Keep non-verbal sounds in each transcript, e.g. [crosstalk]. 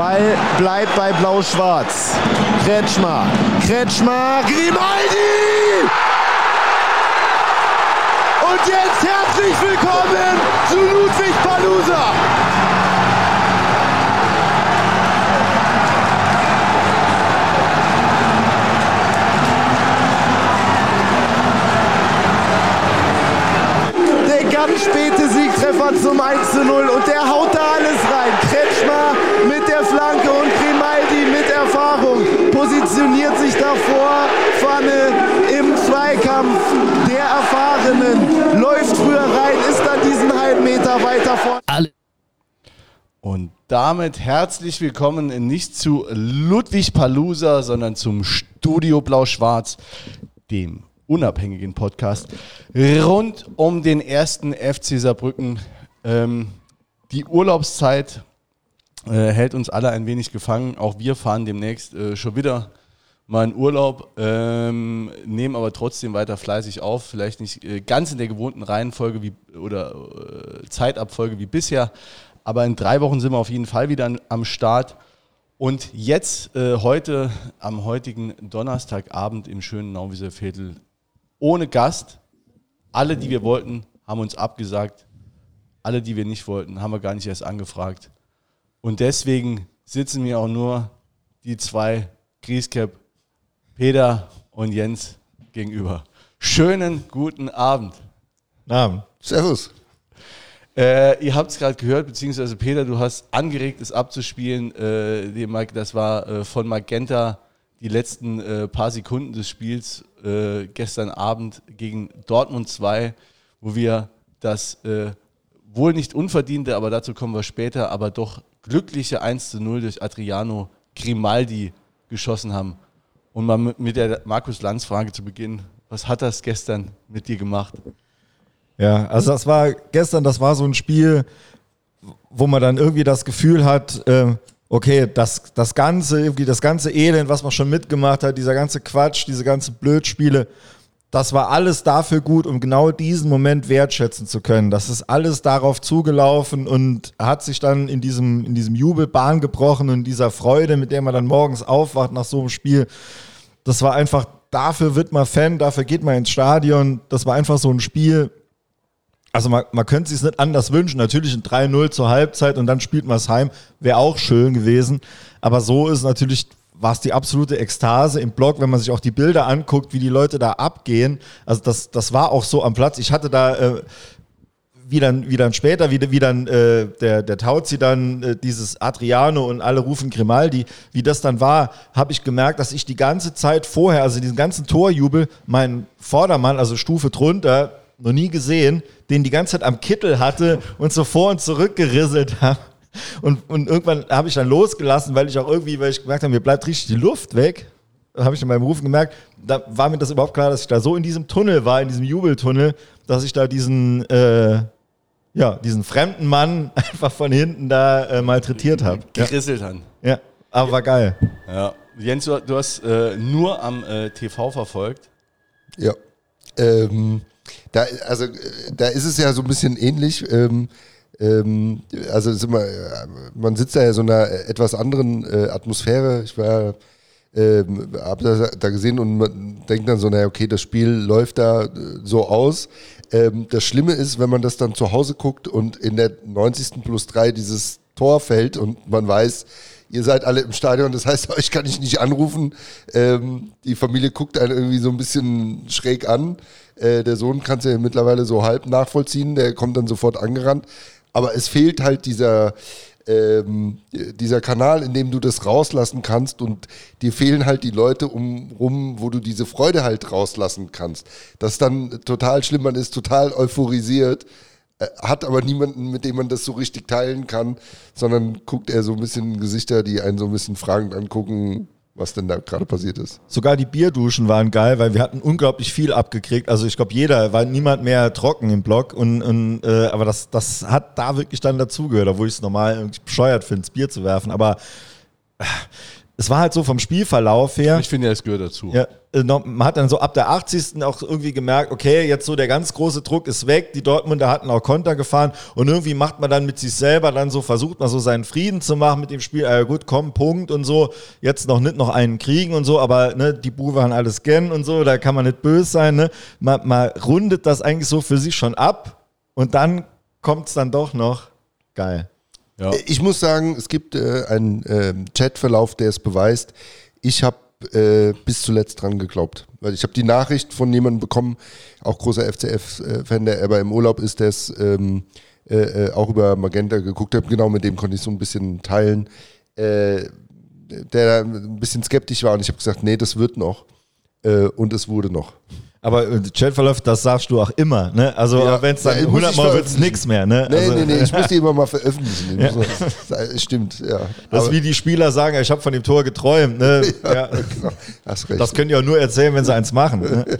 Ball bleibt bei Blau-Schwarz. Kretschmer, Kretschmer, Grimaldi! Und jetzt herzlich willkommen zu Ludwig Palusa! Der ganz späte Siegtreffer zum 1 zu 0 und der haut da alles rein. Kretschmer mit der Flanke und Grimaldi mit Erfahrung positioniert sich davor. Pfanne im Zweikampf der Erfahrenen läuft früher rein, ist dann diesen halben Meter weiter vorne. Und damit herzlich willkommen nicht zu Ludwig Palusa, sondern zum Studio Blau-Schwarz, dem unabhängigen Podcast rund um den ersten FC Saarbrücken. Ähm, die Urlaubszeit äh, hält uns alle ein wenig gefangen. Auch wir fahren demnächst äh, schon wieder mal in Urlaub, ähm, nehmen aber trotzdem weiter fleißig auf. Vielleicht nicht äh, ganz in der gewohnten Reihenfolge wie, oder äh, Zeitabfolge wie bisher, aber in drei Wochen sind wir auf jeden Fall wieder an, am Start. Und jetzt, äh, heute, am heutigen Donnerstagabend im schönen Nauwieser Viertel, ohne Gast. Alle, die wir wollten, haben uns abgesagt. Alle, die wir nicht wollten, haben wir gar nicht erst angefragt. Und deswegen sitzen mir auch nur die zwei Griescap, Peter und Jens gegenüber. Schönen guten Abend. Abend. Servus. Äh, ihr habt es gerade gehört, beziehungsweise Peter, du hast angeregt, es abzuspielen. Äh, das war äh, von Magenta die letzten äh, paar Sekunden des Spiels äh, gestern Abend gegen Dortmund 2, wo wir das äh, wohl nicht unverdiente, aber dazu kommen wir später, aber doch glückliche 1 zu 0 durch Adriano Grimaldi geschossen haben. Und mal mit der Markus Lanz-Frage zu Beginn. Was hat das gestern mit dir gemacht? Ja, also das war gestern, das war so ein Spiel, wo man dann irgendwie das Gefühl hat, äh, okay, das, das ganze, irgendwie das ganze Elend, was man schon mitgemacht hat, dieser ganze Quatsch, diese ganzen Blödspiele, das war alles dafür gut, um genau diesen Moment wertschätzen zu können. Das ist alles darauf zugelaufen und hat sich dann in diesem, in diesem Jubel Bahn gebrochen und dieser Freude, mit der man dann morgens aufwacht nach so einem Spiel. Das war einfach, dafür wird man Fan, dafür geht man ins Stadion. Das war einfach so ein Spiel, also man, man könnte sich nicht anders wünschen. Natürlich ein 3-0 zur Halbzeit und dann spielt man es heim. Wäre auch schön gewesen. Aber so ist natürlich, war es die absolute Ekstase im Blog, wenn man sich auch die Bilder anguckt, wie die Leute da abgehen. Also das, das war auch so am Platz. Ich hatte da... Äh, wie dann, wie dann später, wie, wie dann äh, der, der Tauzi dann äh, dieses Adriano und alle rufen Grimaldi, wie das dann war, habe ich gemerkt, dass ich die ganze Zeit vorher, also diesen ganzen Torjubel, meinen Vordermann, also Stufe drunter, noch nie gesehen, den die ganze Zeit am Kittel hatte und so vor und zurück gerisselt habe. Und, und irgendwann habe ich dann losgelassen, weil ich auch irgendwie, weil ich gemerkt habe, mir bleibt richtig die Luft weg. Habe ich in meinem Rufen gemerkt, da war mir das überhaupt klar, dass ich da so in diesem Tunnel war, in diesem Jubeltunnel, dass ich da diesen, äh, ja, diesen fremden Mann [laughs] einfach von hinten da äh, malträtiert habe. Gerisselt haben. Ja, aber war geil. Ja. Jens, du, du hast äh, nur am äh, TV verfolgt. Ja. Ähm, da, also, äh, da ist es ja so ein bisschen ähnlich. Ähm, ähm, also immer, man sitzt da ja so in einer etwas anderen äh, Atmosphäre. Ich war ähm, habe das da gesehen und man denkt dann so, naja, okay, das Spiel läuft da äh, so aus. Ähm, das Schlimme ist, wenn man das dann zu Hause guckt und in der 90. plus 3 dieses Tor fällt und man weiß, ihr seid alle im Stadion, das heißt, [laughs] euch kann ich nicht anrufen. Ähm, die Familie guckt einen irgendwie so ein bisschen schräg an. Äh, der Sohn kann es ja mittlerweile so halb nachvollziehen, der kommt dann sofort angerannt. Aber es fehlt halt dieser, ähm, dieser Kanal, in dem du das rauslassen kannst und dir fehlen halt die Leute umrum, wo du diese Freude halt rauslassen kannst. Das ist dann total schlimm, man ist total euphorisiert, hat aber niemanden, mit dem man das so richtig teilen kann, sondern guckt eher so ein bisschen Gesichter, die einen so ein bisschen fragend angucken, was denn da gerade passiert ist. Sogar die Bierduschen waren geil, weil wir hatten unglaublich viel abgekriegt. Also ich glaube, jeder, war niemand mehr trocken im Block. Und, und äh, aber das, das hat da wirklich dann dazugehört, obwohl ich es normal bescheuert finde, das Bier zu werfen. Aber äh, es war halt so vom Spielverlauf her. Ich finde, es gehört dazu. Ja, äh, man hat dann so ab der 80. auch irgendwie gemerkt, okay, jetzt so der ganz große Druck ist weg. Die Dortmunder hatten auch Konter gefahren und irgendwie macht man dann mit sich selber dann so, versucht man so seinen Frieden zu machen mit dem Spiel. Äh, gut, komm, Punkt und so. Jetzt noch nicht noch einen kriegen und so, aber ne, die Buwe haben alles gern und so, da kann man nicht böse sein. Ne? Man, man rundet das eigentlich so für sich schon ab und dann kommt es dann doch noch geil. Ja. Ich muss sagen, es gibt äh, einen ähm, Chatverlauf, der es beweist. Ich habe äh, bis zuletzt dran geglaubt. Weil ich habe die Nachricht von jemandem bekommen, auch großer FCF-Fan, der aber im Urlaub ist, der es ähm, äh, äh, auch über Magenta geguckt hat. Genau mit dem konnte ich so ein bisschen teilen. Äh, der ein bisschen skeptisch war und ich habe gesagt, nee, das wird noch. Äh, und es wurde noch. Aber äh, Chatverlauf, das sagst du auch immer, ne? Also Ja, wenn es dann ja, muss 100 ich Mal wird es nichts mehr, ne? Nee, also, nee, nee, ich muss die [laughs] immer mal veröffentlichen. Ich muss- Das stimmt, ja. Das ist wie die Spieler sagen, ich habe von dem Tor geträumt, ne? [laughs] Ja, genau. Das können die auch nur erzählen, wenn sie eins machen. Ne? [laughs]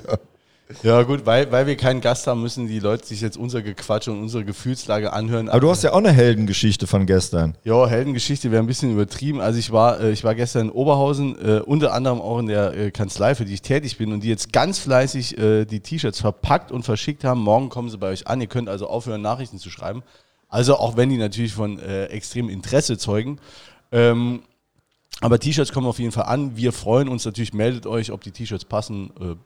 Ja, gut, weil, weil wir keinen Gast haben, müssen die Leute sich jetzt unser Gequatsch und unsere Gefühlslage anhören. Aber du hast ja auch eine Heldengeschichte von gestern. Ja, Heldengeschichte wäre ein bisschen übertrieben. Also ich war, äh, ich war gestern in Oberhausen, äh, unter anderem auch in der äh, Kanzlei, für die ich tätig bin und die jetzt ganz fleißig die T-Shirts verpackt und verschickt haben. Morgen kommen sie bei euch an. Ihr könnt also aufhören, Nachrichten zu schreiben. Also auch wenn die natürlich von äh, extremem Interesse zeugen. Ähm, aber T-Shirts kommen auf jeden Fall an. Wir freuen uns natürlich. Meldet euch, ob die T-Shirts passen, äh,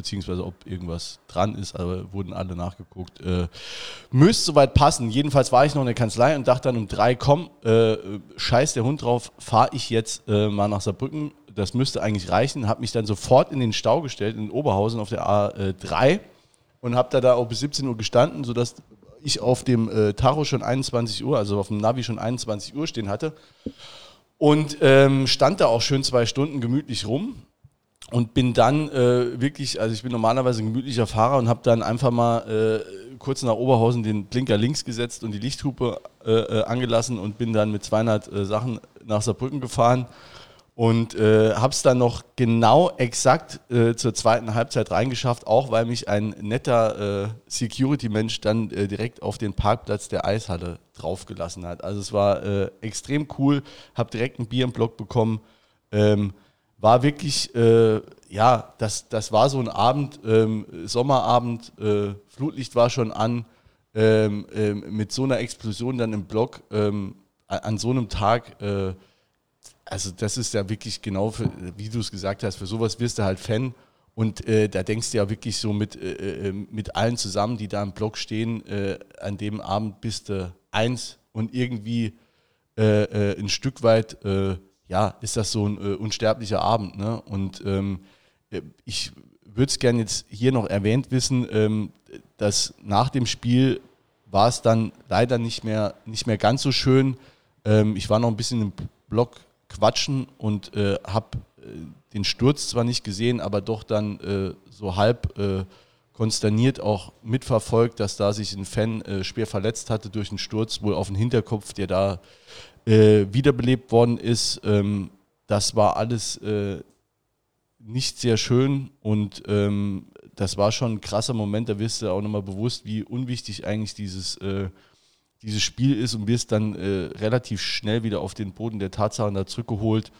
beziehungsweise ob irgendwas dran ist. Aber wurden alle nachgeguckt. Äh, müsste soweit passen. Jedenfalls war ich noch in der Kanzlei und dachte dann um drei, komm, äh, scheiß der Hund drauf, fahre ich jetzt äh, mal nach Saarbrücken. Das müsste eigentlich reichen. Habe mich dann sofort in den Stau gestellt, in Oberhausen auf der A3 und habe da, da auch bis 17 Uhr gestanden, sodass ich auf dem äh, Tacho schon 21 Uhr, also auf dem Navi schon 21 Uhr stehen hatte. Und ähm, stand da auch schön zwei Stunden gemütlich rum und bin dann äh, wirklich, also ich bin normalerweise ein gemütlicher Fahrer und habe dann einfach mal äh, kurz nach Oberhausen den Blinker links gesetzt und die Lichthupe äh, äh, angelassen und bin dann mit 200 äh, Sachen nach Saarbrücken gefahren und äh, habe es dann noch genau exakt äh, zur zweiten Halbzeit reingeschafft, auch weil mich ein netter Security-Mensch dann direkt auf den Parkplatz der Eishalle draufgelassen hat. Also es war extrem cool, habe direkt ein Bier im Block bekommen. Ähm, war wirklich, äh, ja, das, das war so ein Abend, ähm, Sommerabend, äh, Flutlicht war schon an, ähm, ähm, mit so einer Explosion dann im Block ähm, an so einem Tag, äh, also das ist ja wirklich genau, für, wie du es gesagt hast, für sowas wirst du halt Fan. Und äh, da denkst du ja wirklich so mit, äh, äh, mit allen zusammen, die da im Block stehen, äh, an dem Abend bist du eins und irgendwie äh, äh, ein Stück weit, äh, ja, ist das so ein äh, unsterblicher Abend. Ne? Und ähm, äh, ich würde es gerne jetzt hier noch erwähnt wissen, ähm, dass nach dem Spiel war es dann leider nicht mehr, nicht mehr ganz so schön. Ähm, ich war noch ein bisschen im Block quatschen und äh, habe äh, den Sturz zwar nicht gesehen, aber doch dann äh, so halb äh, konsterniert auch mitverfolgt, dass da sich ein Fan schwer verletzt hatte durch einen Sturz, wohl auf den Hinterkopf, der da äh, wiederbelebt worden ist. Ähm, das war alles äh, nicht sehr schön und ähm, das war schon ein krasser Moment, da wirst du auch nochmal bewusst, wie unwichtig eigentlich dieses, äh, dieses Spiel ist und wirst dann äh, relativ schnell wieder auf den Boden der Tatsachen da zurückgeholt.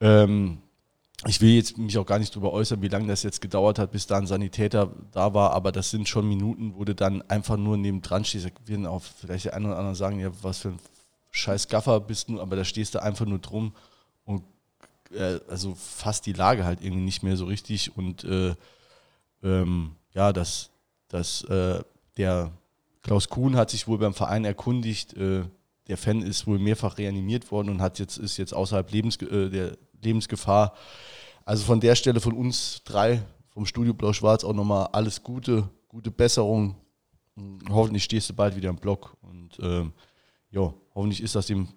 Ähm, ich will jetzt mich auch gar nicht darüber äußern, wie lange das jetzt gedauert hat, bis da ein Sanitäter da war, aber das sind schon Minuten, wo du dann einfach nur neben dran stehst. Da werden auch vielleicht der eine oder andere sagen, ja, was für ein scheiß Gaffer bist du, aber da stehst du einfach nur drum und äh, also fast die Lage halt irgendwie nicht mehr so richtig und äh, ähm, ja, das, das, äh, der Klaus Kuhn hat sich wohl beim Verein erkundigt, äh, der Fan ist wohl mehrfach reanimiert worden und hat jetzt, ist jetzt außerhalb Lebens, äh, der Lebensgefahr. Also von der Stelle von uns drei, vom Studio Blau-Schwarz auch nochmal alles Gute, gute Besserung. Hoffentlich stehst du bald wieder im Block und ähm, ja, hoffentlich ist das dem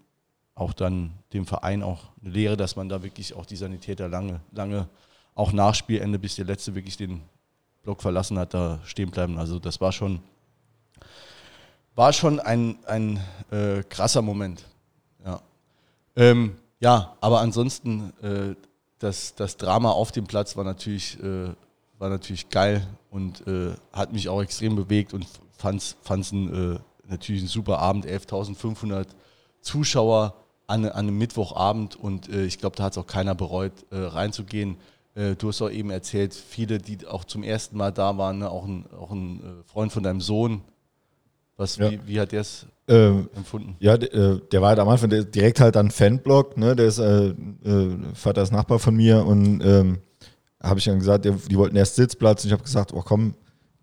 auch dann dem Verein auch eine Lehre, dass man da wirklich auch die Sanitäter lange, lange auch nach Spielende, bis der Letzte wirklich den Block verlassen hat, da stehen bleiben. Also das war schon, war schon ein, ein äh, krasser Moment. Ja. Ähm, ja, aber ansonsten, äh, das, das Drama auf dem Platz war natürlich, äh, war natürlich geil und äh, hat mich auch extrem bewegt und fand es ein, äh, natürlich ein super Abend. 11.500 Zuschauer, an, an einem Mittwochabend und äh, ich glaube, da hat es auch keiner bereut, äh, reinzugehen. Äh, du hast auch eben erzählt, viele, die auch zum ersten Mal da waren, ne? auch ein, auch ein äh, Freund von deinem Sohn. Was, Ja. wie, wie hat der es Ähm, empfunden? Ja, d- äh, der war halt am Anfang der- direkt halt an Fanblock, ne? Der ist äh, Vater ist Nachbar von mir und ähm, habe ich dann gesagt, die, die wollten erst Sitzplatz und ich habe gesagt, oh komm,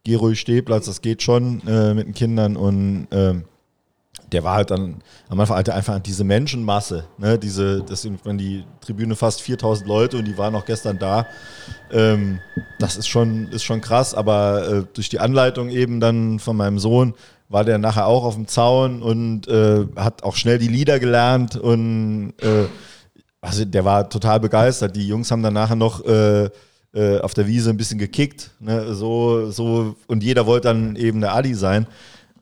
geh ruhig Stehplatz, das geht schon äh, mit den Kindern und ähm, der war halt dann am Anfang halt einfach diese Menschenmasse, ne? Diese, das sind die Tribüne fast 4000 Leute und die waren auch gestern da. Ähm, das ist schon, ist schon krass, aber äh, durch die Anleitung eben dann von meinem Sohn war der nachher auch auf dem Zaun und äh, hat auch schnell die Lieder gelernt und äh, also der war total begeistert. Die Jungs haben dann nachher noch äh, auf der Wiese ein bisschen gekickt, ne? so, so und jeder wollte dann eben der Adi sein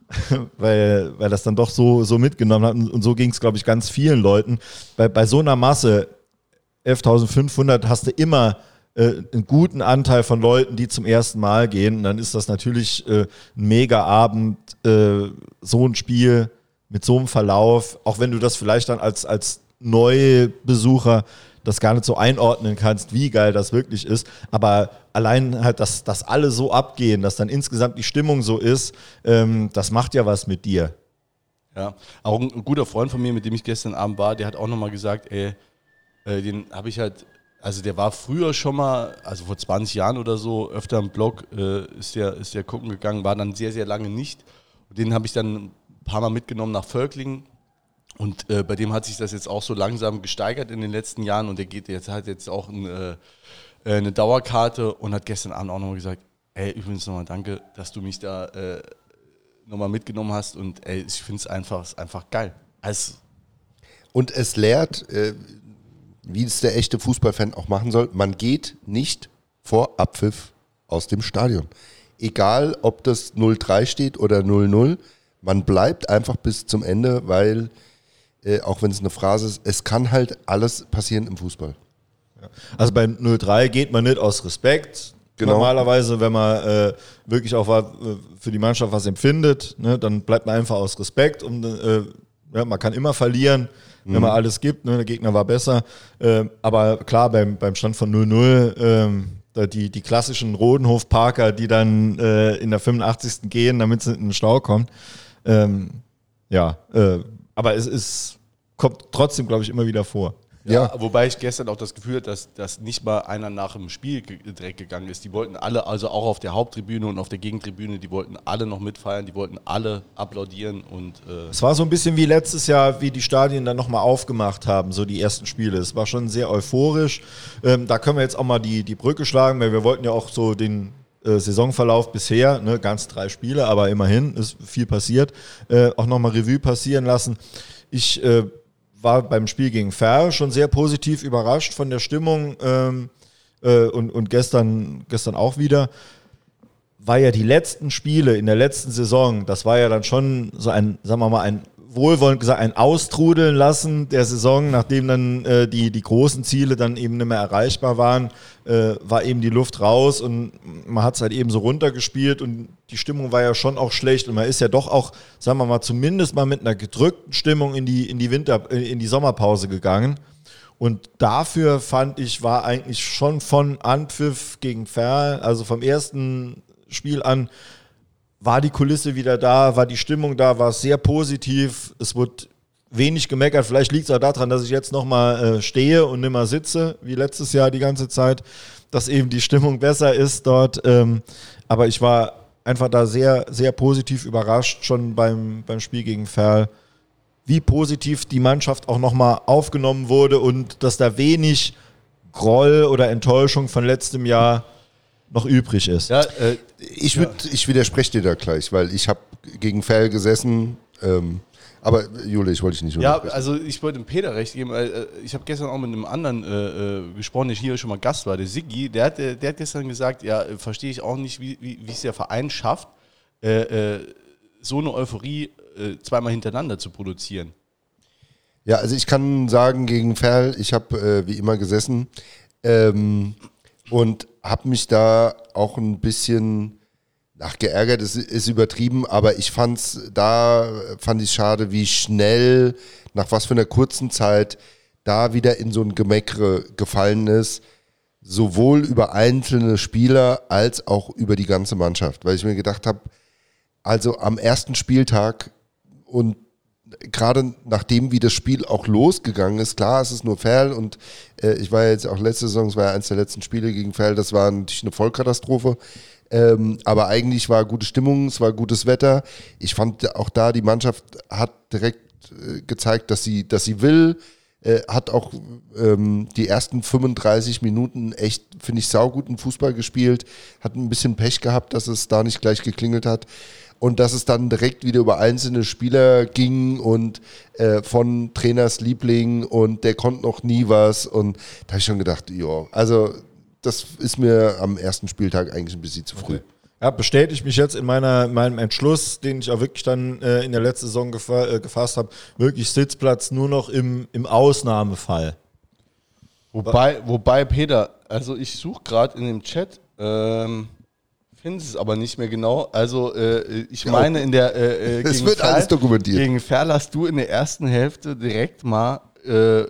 [laughs] weil, weil das dann doch so, so mitgenommen hat. Und, und so ging es, glaube ich, ganz vielen Leuten. Bei, bei so einer Masse, 11.500, hast du immer äh, einen guten Anteil von Leuten, die zum ersten Mal gehen. Und dann ist das natürlich äh, ein mega Abend, äh, so ein Spiel mit so einem Verlauf, auch wenn du das vielleicht dann als, als neue Besucher das gar nicht so einordnen kannst, wie geil das wirklich ist. Aber allein halt, dass, dass alle so abgehen, dass dann insgesamt die Stimmung so ist, ähm, das macht ja was mit dir. Ja, auch ein, guter Freund von mir, mit dem ich gestern Abend war, der hat auch nochmal gesagt, ey, äh, den habe ich halt, also der war früher schon mal, also vor 20 Jahren oder so, öfter im Blog äh, ist, der, ist der gucken gegangen, war dann sehr, sehr lange nicht. Den habe ich dann ein paar Mal mitgenommen nach Völklingen. Und äh, bei dem hat sich das jetzt auch so langsam gesteigert in den letzten Jahren und der geht jetzt hat jetzt auch ein, äh, äh, eine Dauerkarte und hat gestern Abend auch nochmal gesagt, ey, übrigens nochmal danke, dass du mich da äh, nochmal mitgenommen hast und ey, ich finde es einfach, einfach geil. Also, Und es lehrt, äh, wie es der echte Fußballfan auch machen soll, man geht nicht vor Abpfiff aus dem Stadion. Egal, ob das 0-3 steht oder 0-0, man bleibt einfach bis zum Ende, weil, äh, auch wenn es eine Phrase ist, es kann halt alles passieren im Fußball. Also bei 0-3 geht man nicht aus Respekt. Genau. Normalerweise, wenn man äh, wirklich auch was, äh, für die Mannschaft was empfindet, ne, dann bleibt man einfach aus Respekt. Und, äh, ja, man kann immer verlieren, wenn man alles gibt. Ne, der Gegner war besser. Äh, aber klar, beim, beim Stand von 0-0, ähm, die, die klassischen Rodenhof-Parker, die dann äh, in der 85. gehen, damit sie in den Stau kommen. Ähm, ja, aber es ist, kommt trotzdem, glaube ich, immer wieder vor. ja. Ja. Wobei ich gestern auch das Gefühl hatte, dass, dass nicht mal einer nach dem Spiel direkt gegangen ist. Die wollten alle, also auch auf der Haupttribüne und auf der Gegentribüne, die wollten alle noch mitfeiern, die wollten alle applaudieren und äh, Es war so ein bisschen wie letztes Jahr, wie die Stadien dann nochmal aufgemacht haben, so die ersten Spiele. Es war schon sehr euphorisch. Ähm, da können wir jetzt auch mal die, die Brücke schlagen, weil wir wollten ja auch so den äh, Saisonverlauf bisher, ne, ganz drei Spiele, aber immerhin ist viel passiert, äh, auch nochmal Revue passieren lassen. Ich äh, war beim Spiel gegen Ferl schon sehr positiv überrascht von der Stimmung ähm, äh, und, und gestern, gestern auch wieder. War ja die letzten Spiele in der letzten Saison, das war ja dann schon so ein, sagen wir mal, ein wohlwollend gesagt, ein Austrudeln lassen der Saison, nachdem dann äh, die, die großen Ziele dann eben nicht mehr erreichbar waren, äh, war eben die Luft raus und man hat es halt eben so runtergespielt und die Stimmung war ja schon auch schlecht und man ist ja doch auch, sagen wir mal, zumindest mal mit einer gedrückten Stimmung in die, in die Winter, äh, in die Sommerpause gegangen. Und dafür fand ich, war eigentlich schon von Anpfiff gegen Ferl, also vom ersten Spiel an, war die Kulisse wieder da, war die Stimmung da, war sehr positiv. Es wurde wenig gemeckert. Vielleicht liegt es auch daran, dass ich jetzt nochmal äh, stehe und nicht mehr sitze, wie letztes Jahr die ganze Zeit, dass eben die Stimmung besser ist dort. Ähm, aber ich war einfach da sehr, sehr positiv überrascht, schon beim, beim Spiel gegen Ferl, wie positiv die Mannschaft auch nochmal aufgenommen wurde und dass da wenig Groll oder Enttäuschung von letztem Jahr noch übrig ist. ja, äh, Ich, würd, ich widerspreche dir da gleich, weil ich habe gegen Fell gesessen. Ähm, aber Jule, ich wollte dich nicht Ja, also ich wollte dem Peter recht geben. weil, äh, Ich habe gestern auch mit einem anderen äh, äh, gesprochen, der hier schon mal Gast war, der Siggi. Der hat, äh, der hat gestern gesagt, ja, verstehe ich auch nicht, wie, wie, wie es der Verein schafft, äh, äh, so eine Euphorie äh, zweimal hintereinander zu produzieren. Ja, also ich kann sagen, gegen Ferl, ich habe äh, wie immer gesessen ähm, und habe mich da auch ein bisschen Ach, geärgert ist, ist übertrieben, aber ich fand's, da fand ich schade, wie schnell, nach was für einer kurzen Zeit, da wieder in so ein Gemeckere gefallen ist, sowohl über einzelne Spieler als auch über die ganze Mannschaft. Weil ich mir gedacht habe, also am ersten Spieltag und gerade nachdem wie das Spiel auch losgegangen ist, klar, es ist nur Ferl und äh, ich war jetzt auch letzte Saison, es war ja eines der letzten Spiele gegen Ferl, das war natürlich eine Vollkatastrophe. Ähm, aber eigentlich war gute Stimmung, es war gutes Wetter. Ich fand auch da, die Mannschaft hat direkt äh, gezeigt, dass sie, dass sie will, äh, hat auch ähm, die ersten 35 Minuten echt, finde ich, sauguten Fußball gespielt, hat ein bisschen Pech gehabt, dass es da nicht gleich geklingelt hat und dass es dann direkt wieder über einzelne Spieler ging und äh, von Trainers Liebling und der konnte noch nie was und da habe ich schon gedacht, ja, also das ist mir am ersten Spieltag eigentlich ein bisschen zu früh. Okay. Ja, bestätige mich jetzt in meiner, meinem Entschluss, den ich auch wirklich dann äh, in der letzten Saison gefa äh, gefasst habe, wirklich Sitzplatz nur noch im, im Ausnahmefall. Wobei, wobei, Peter, also ich suche gerade in dem Chat, ähm, finde es aber nicht mehr genau. Also äh, ich meine in der äh, äh, [laughs] Es wird alles dokumentiert. Gegen Ferl hast du in der ersten Hälfte direkt mal äh,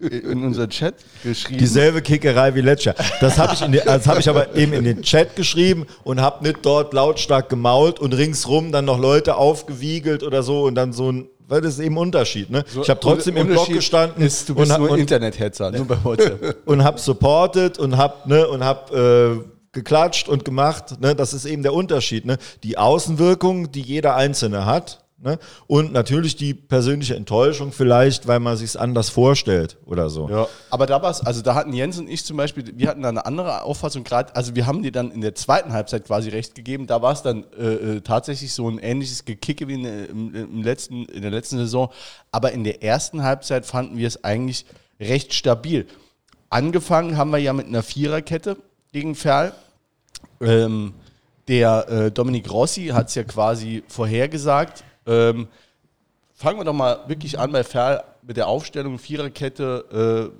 in unser Chat geschrieben. Dieselbe Kickerei wie letztes Jahr. Das habe ich, in die- das hab ich aber eben in den Chat geschrieben und habe nicht dort lautstark gemault und ringsrum dann noch Leute aufgewiegelt oder so und dann so ein, weil das ist eben ein Unterschied. Ne? ich habe trotzdem im Blog gestanden Ist, du bist und, nur und, Internethetzer, nur bei WhatsApp. [laughs] und habe supported und habe ne, und hab, äh, geklatscht und gemacht. Ne? Das ist eben der Unterschied. Ne? Die Außenwirkung, die jeder Einzelne hat. Ne? Und natürlich die persönliche Enttäuschung vielleicht, weil man sich es anders vorstellt oder so. Ja, aber da war es, also da hatten Jens und ich zum Beispiel, wir hatten da eine andere Auffassung gerade, also wir haben dir dann in der zweiten Halbzeit quasi recht gegeben, da war es dann äh, äh, tatsächlich so ein ähnliches Gekicke wie in, im, im letzten, in der letzten Saison, aber in der ersten Halbzeit fanden wir es eigentlich recht stabil. Angefangen haben wir ja mit einer Viererkette gegen Ferl. Ähm, der äh, Dominik Rossi hat es ja quasi vorhergesagt. Ähm, fangen wir doch mal wirklich an bei Ferl mit der Aufstellung Viererkette. Äh,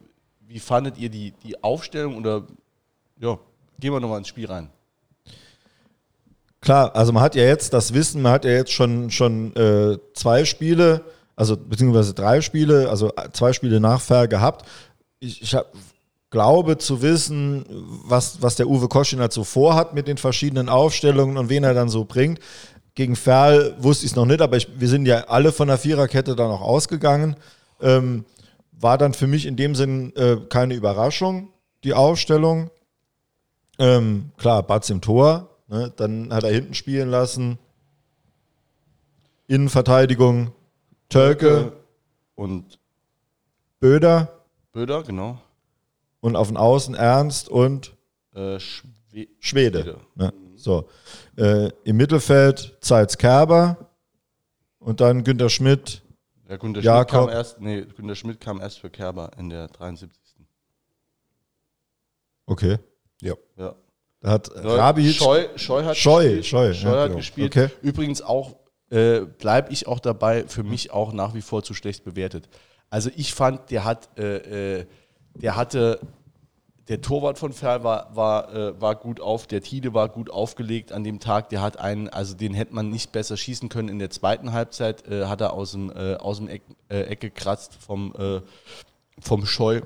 wie fandet ihr die, die Aufstellung oder ja, gehen wir nochmal ins Spiel rein. Klar, also man hat ja jetzt das Wissen, man hat ja jetzt schon, schon äh, zwei Spiele, also beziehungsweise drei Spiele, also zwei Spiele nach Fair gehabt. Ich, ich hab, glaube zu wissen, was, was der Uwe Koschinat so vorhat mit den verschiedenen Aufstellungen und wen er dann so bringt. Gegen Ferl wusste ich es noch nicht, aber ich, wir sind ja alle von der Viererkette dann auch ausgegangen. Ähm, war dann für mich in dem Sinn äh, keine Überraschung, die Aufstellung. Ähm, klar, Batz im Tor. Ne? Dann hat er hinten spielen lassen. Innenverteidigung, Tölke, Und Böder Böder, genau. Und auf den Außen Ernst und Äh, Schwe Schwede. Schwede. Ne? So. Äh, Im Mittelfeld Zeitz Kerber und dann Günter Schmidt. ja, Günter Schmidt Jakob. kam erst, nee, Günter Schmidt kam erst für Kerber in der 73. Okay. Ja. Ja. Da hat Rabic. Scheu, Scheu hat Scheu, gespielt. Scheu, Scheu ja, hat genau. gespielt. Okay. Übrigens auch, äh, bleibe ich auch dabei, für mich auch nach wie vor zu schlecht bewertet. Also ich fand, der hat, äh, äh, der hatte, der Torwart von Ferl war, war, äh, war gut auf, der Tide war gut aufgelegt an dem Tag, der hat einen, also den hätte man nicht besser schießen können. In der zweiten Halbzeit äh, hat er aus dem, äh, aus dem Eck, äh, Eck gekratzt vom, äh, vom Scheu.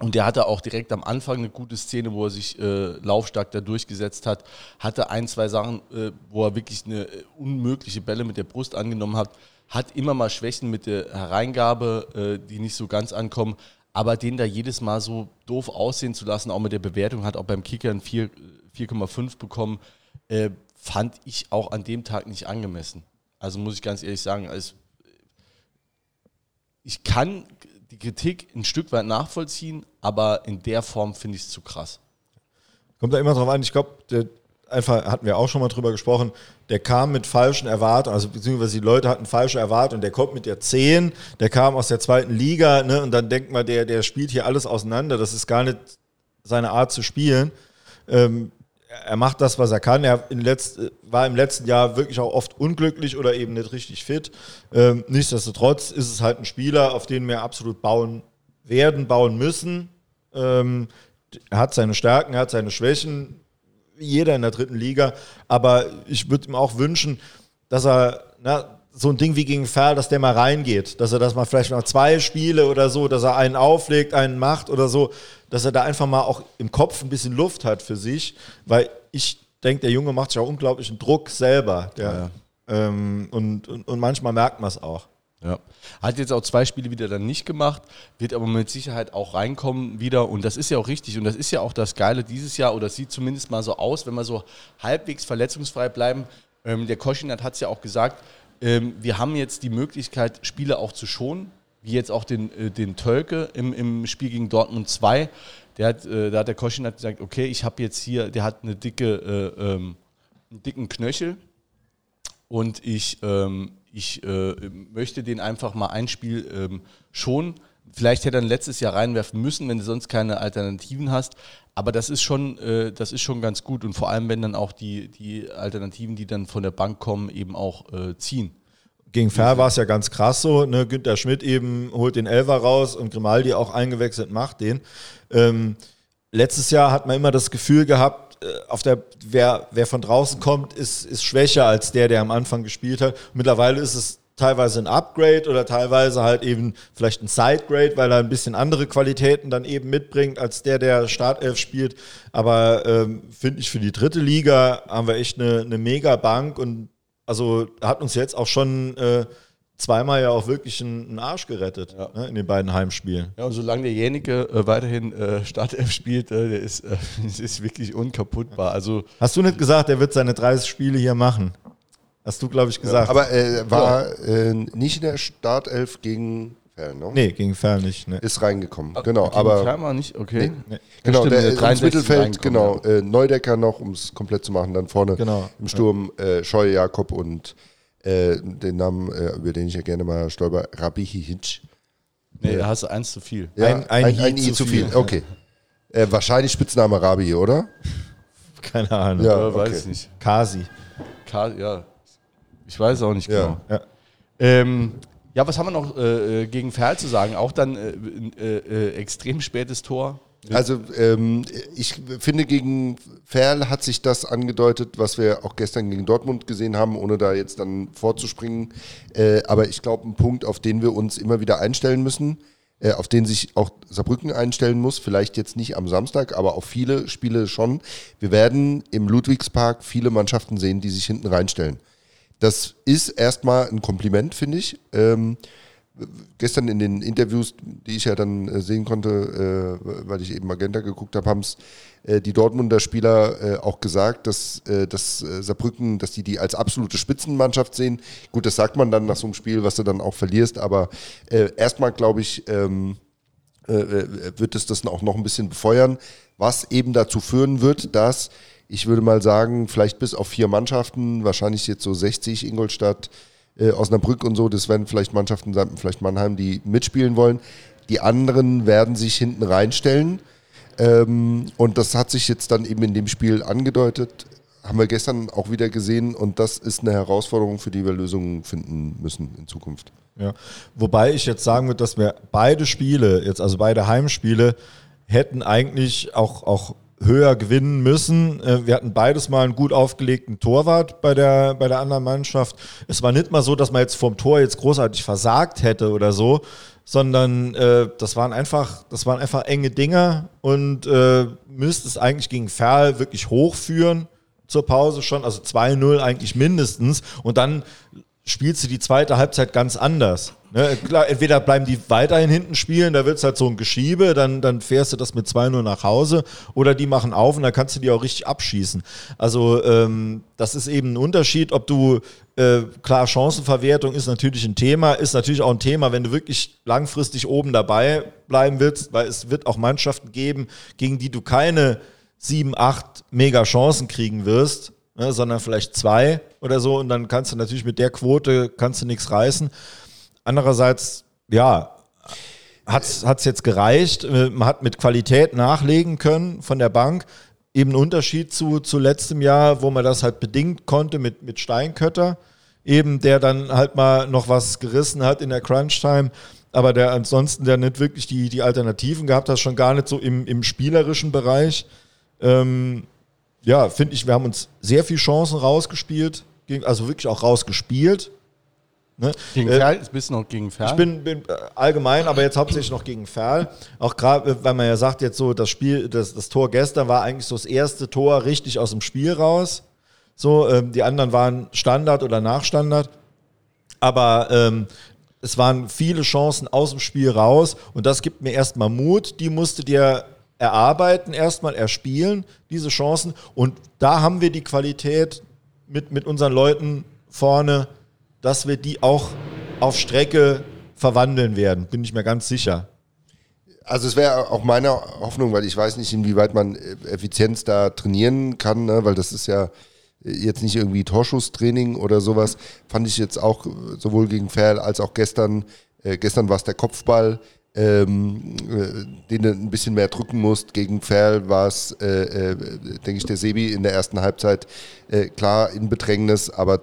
Und der hatte auch direkt am Anfang eine gute Szene, wo er sich äh, laufstark da durchgesetzt hat. Hatte ein, zwei Sachen, äh, wo er wirklich eine äh, unmögliche Bälle mit der Brust angenommen hat. Hat immer mal Schwächen mit der Hereingabe, äh, die nicht so ganz ankommen. Aber den da jedes Mal so doof aussehen zu lassen, auch mit der Bewertung, hat auch beim Kicker ein 4 4,5 bekommen, äh, fand ich auch an dem Tag nicht angemessen. Also muss ich ganz ehrlich sagen, als ich kann die Kritik ein Stück weit nachvollziehen, aber in der Form finde ich es zu krass. Kommt da immer drauf an, ich glaube, einfach hatten wir auch schon mal drüber gesprochen, der kam mit falschen Erwartungen, also beziehungsweise die Leute hatten falsche Erwartungen, der kommt mit der 10, der kam aus der zweiten Liga, ne, und dann denkt man, der, der spielt hier alles auseinander, das ist gar nicht seine Art zu spielen. Ähm, er macht das, was er kann. Er letzt, war im letzten Jahr wirklich auch oft unglücklich oder eben nicht richtig fit. Ähm, nichtsdestotrotz ist es halt ein Spieler, auf den wir absolut bauen werden, bauen müssen. Ähm, er hat seine Stärken, er hat seine Schwächen. Jeder in der dritten Liga. Aber ich würde ihm auch wünschen, dass er na, so ein Ding wie gegen Ferl, dass der mal reingeht, dass er das mal vielleicht noch zwei Spiele oder so, dass er einen auflegt, einen macht oder so, dass er da einfach mal auch im Kopf ein bisschen Luft hat für sich, weil ich denke, der Junge macht sich auch unglaublichen Druck selber. Der, ja. ähm, und, und, und manchmal merkt man es auch. Ja. Hat jetzt auch zwei Spiele wieder dann nicht gemacht, wird aber mit Sicherheit auch reinkommen wieder. Und das ist ja auch richtig. Und das ist ja auch das Geile dieses Jahr, oder sieht zumindest mal so aus, wenn wir so halbwegs verletzungsfrei bleiben. Ähm, der Koschinat hat es ja auch gesagt, ähm, wir haben jetzt die Möglichkeit, Spiele auch zu schonen, wie jetzt auch den, äh, den Tölke im, im Spiel gegen Dortmund 2. Der hat, äh, da hat der Koschinat gesagt, okay, ich habe jetzt hier, der hat eine dicke, äh, ähm, einen dicken Knöchel und ich ähm, ich äh, möchte den einfach mal ein Spiel ähm, schon. Vielleicht hätte er letztes Jahr reinwerfen müssen, wenn du sonst keine Alternativen hast. Aber das ist schon, äh, das ist schon ganz gut. Und vor allem, wenn dann auch die, die Alternativen, die dann von der Bank kommen, eben auch äh, ziehen. Gegen Fair war es ja ganz krass so. Ne? Günther Schmidt eben holt den Elfer raus und Grimaldi auch eingewechselt macht den. Ähm, letztes Jahr hat man immer das Gefühl gehabt, auf der, wer, wer von draußen kommt, ist, ist schwächer als der, der am Anfang gespielt hat. Mittlerweile ist es teilweise ein Upgrade oder teilweise halt eben vielleicht ein Sidegrade, weil er ein bisschen andere Qualitäten dann eben mitbringt als der, der Startelf spielt. Aber ähm, finde ich für die dritte Liga haben wir echt eine, eine mega Bank und also hat uns jetzt auch schon äh, zweimal ja auch wirklich einen, Arsch gerettet ja. ne, in den beiden Heimspielen. Ja, und solange der Jenike äh, weiterhin äh, Startelf spielt, äh, der ist, äh, [laughs] ist wirklich unkaputtbar. Also, Hast du nicht gesagt, er wird seine 30 Spiele hier machen? Hast du, glaube ich, gesagt. Ja, aber er war ja. nicht in der Startelf gegen Fern, ne? Nee, gegen Fern nicht. Ne. Ist reingekommen, Ach, genau. aber Fern war nicht, okay. Nee. Nee. Genau, stimmt, der, der ins Mittelfeld, genau. Äh, Neudecker noch, um es komplett zu machen. Dann vorne genau. im Sturm äh, Scheu, Jakob und äh, den Namen, äh, über den ich ja gerne mal stolper, Rabbi Hitch. Nee, da hast du eins zu viel. Ja, ein, ein, ein, ein I zu, zu viel. viel. Okay. Äh, wahrscheinlich Spitzname Rabi, oder? [laughs] Keine Ahnung. Ja, okay. weiß ich nicht. Kasi. Kasi, ja. Ich weiß auch nicht genau. Ja, ja. Ähm, ja was haben wir noch äh, äh gegen Ferl zu sagen? Auch dann äh, äh, extrem spätes Tor. Also ähm, ich finde, gegen Ferl hat sich das angedeutet, was wir auch gestern gegen Dortmund gesehen haben, ohne da jetzt dann vorzuspringen. Äh, aber ich glaube, ein Punkt, auf den wir uns immer wieder einstellen müssen, äh, auf den sich auch Saarbrücken einstellen muss, vielleicht jetzt nicht am Samstag, aber auf viele Spiele schon. Wir werden im Ludwigspark viele Mannschaften sehen, die sich hinten reinstellen. Das ist erstmal ein Kompliment, finde ich. Ähm, gestern in den Interviews, die ich ja dann äh, sehen konnte, äh, weil ich eben Magenta geguckt habe, haben es äh, die Dortmunder Spieler auch gesagt, dass, dass Saarbrücken, dass die die als absolute Spitzenmannschaft sehen. Gut, das sagt man dann nach so einem Spiel, was du dann auch verlierst, aber erstmal glaube ich, ähm, wird es das auch noch ein bisschen befeuern, was eben dazu führen wird, dass ich würde mal sagen, vielleicht bis auf vier Mannschaften, wahrscheinlich jetzt so 60 Ingolstadt, äh, Osnabrück und so, das werden vielleicht Mannschaften sein, vielleicht Mannheim, die mitspielen wollen. Die anderen werden sich hinten reinstellen. Ähm, und das hat sich jetzt dann eben in dem Spiel angedeutet. Haben wir gestern auch wieder gesehen und das ist eine Herausforderung, für die wir Lösungen finden müssen in Zukunft. Ja. Wobei ich jetzt sagen würde, dass wir beide Spiele, jetzt also beide Heimspiele, hätten eigentlich auch, auch höher gewinnen müssen. Äh, wir hatten beides mal einen gut aufgelegten Torwart bei der, bei der anderen Mannschaft. Es war nicht mal so, dass man jetzt vom Tor jetzt großartig versagt hätte oder so, sondern äh, das waren einfach, das waren einfach enge Dinger und äh, müsste es eigentlich gegen Ferl wirklich hochführen zur Pause schon, also 2-0 eigentlich mindestens und dann spielst du die zweite Halbzeit ganz anders. Ne, klar, entweder bleiben die weiterhin hinten spielen, da wird es halt so ein Geschiebe, dann, dann fährst du das mit 2-0 nach Hause, oder die machen auf und dann kannst du die auch richtig abschießen. Also ähm, das ist eben ein Unterschied, ob du, äh, klar, Chancenverwertung ist natürlich ein Thema, ist natürlich auch ein Thema, wenn du wirklich langfristig oben dabei bleiben willst, weil es wird auch Mannschaften geben, gegen die du keine sieben, acht mega Chancen kriegen wirst, ne, sondern vielleicht zwei oder so und dann kannst du natürlich mit der Quote kannst du nichts reißen. Andererseits, ja, hat es jetzt gereicht. Äh, man hat mit Qualität nachlegen können von der Bank. Eben ein Unterschied zu, zu letztem Jahr, wo man das halt bedingt konnte mit, mit Steinkötter, eben der dann halt mal noch was gerissen hat in der Crunch-Time, aber der ansonsten der nicht wirklich die, die Alternativen gehabt hat, schon gar nicht so im, im spielerischen Bereich. Ähm, ja, finde ich, wir haben uns sehr viele Chancen rausgespielt, also wirklich auch rausgespielt. Ne? Gegen Äh, Ferl? Bist du noch gegen Ferl? Ich bin, bin äh, allgemein, aber jetzt hauptsächlich noch gegen Ferl. Auch gerade, weil man ja sagt, jetzt so, das Spiel, das, das Tor gestern war eigentlich so das erste Tor richtig aus dem Spiel raus. So, ähm, die anderen waren Standard oder Nachstandard. Aber ähm, es waren viele Chancen aus dem Spiel raus und das gibt mir erstmal Mut. Die musste dir erarbeiten, erstmal erspielen, diese Chancen. Und da haben wir die Qualität mit, mit unseren Leuten vorne, dass wir die auch auf Strecke verwandeln werden, bin ich mir ganz sicher. Also es wäre auch meine Hoffnung, weil ich weiß nicht, inwieweit man äh, Effizienz da trainieren kann, ne? weil das ist ja äh, jetzt nicht irgendwie Torschusstraining oder sowas. Fand ich jetzt auch äh, sowohl gegen Ferl als auch gestern. Äh, gestern war es der Kopfball, ähm, äh, den du ein bisschen mehr drücken musst. Gegen Ferl war es, äh, denke ich, der Sebi in der ersten Halbzeit klar in Bedrängnis, aber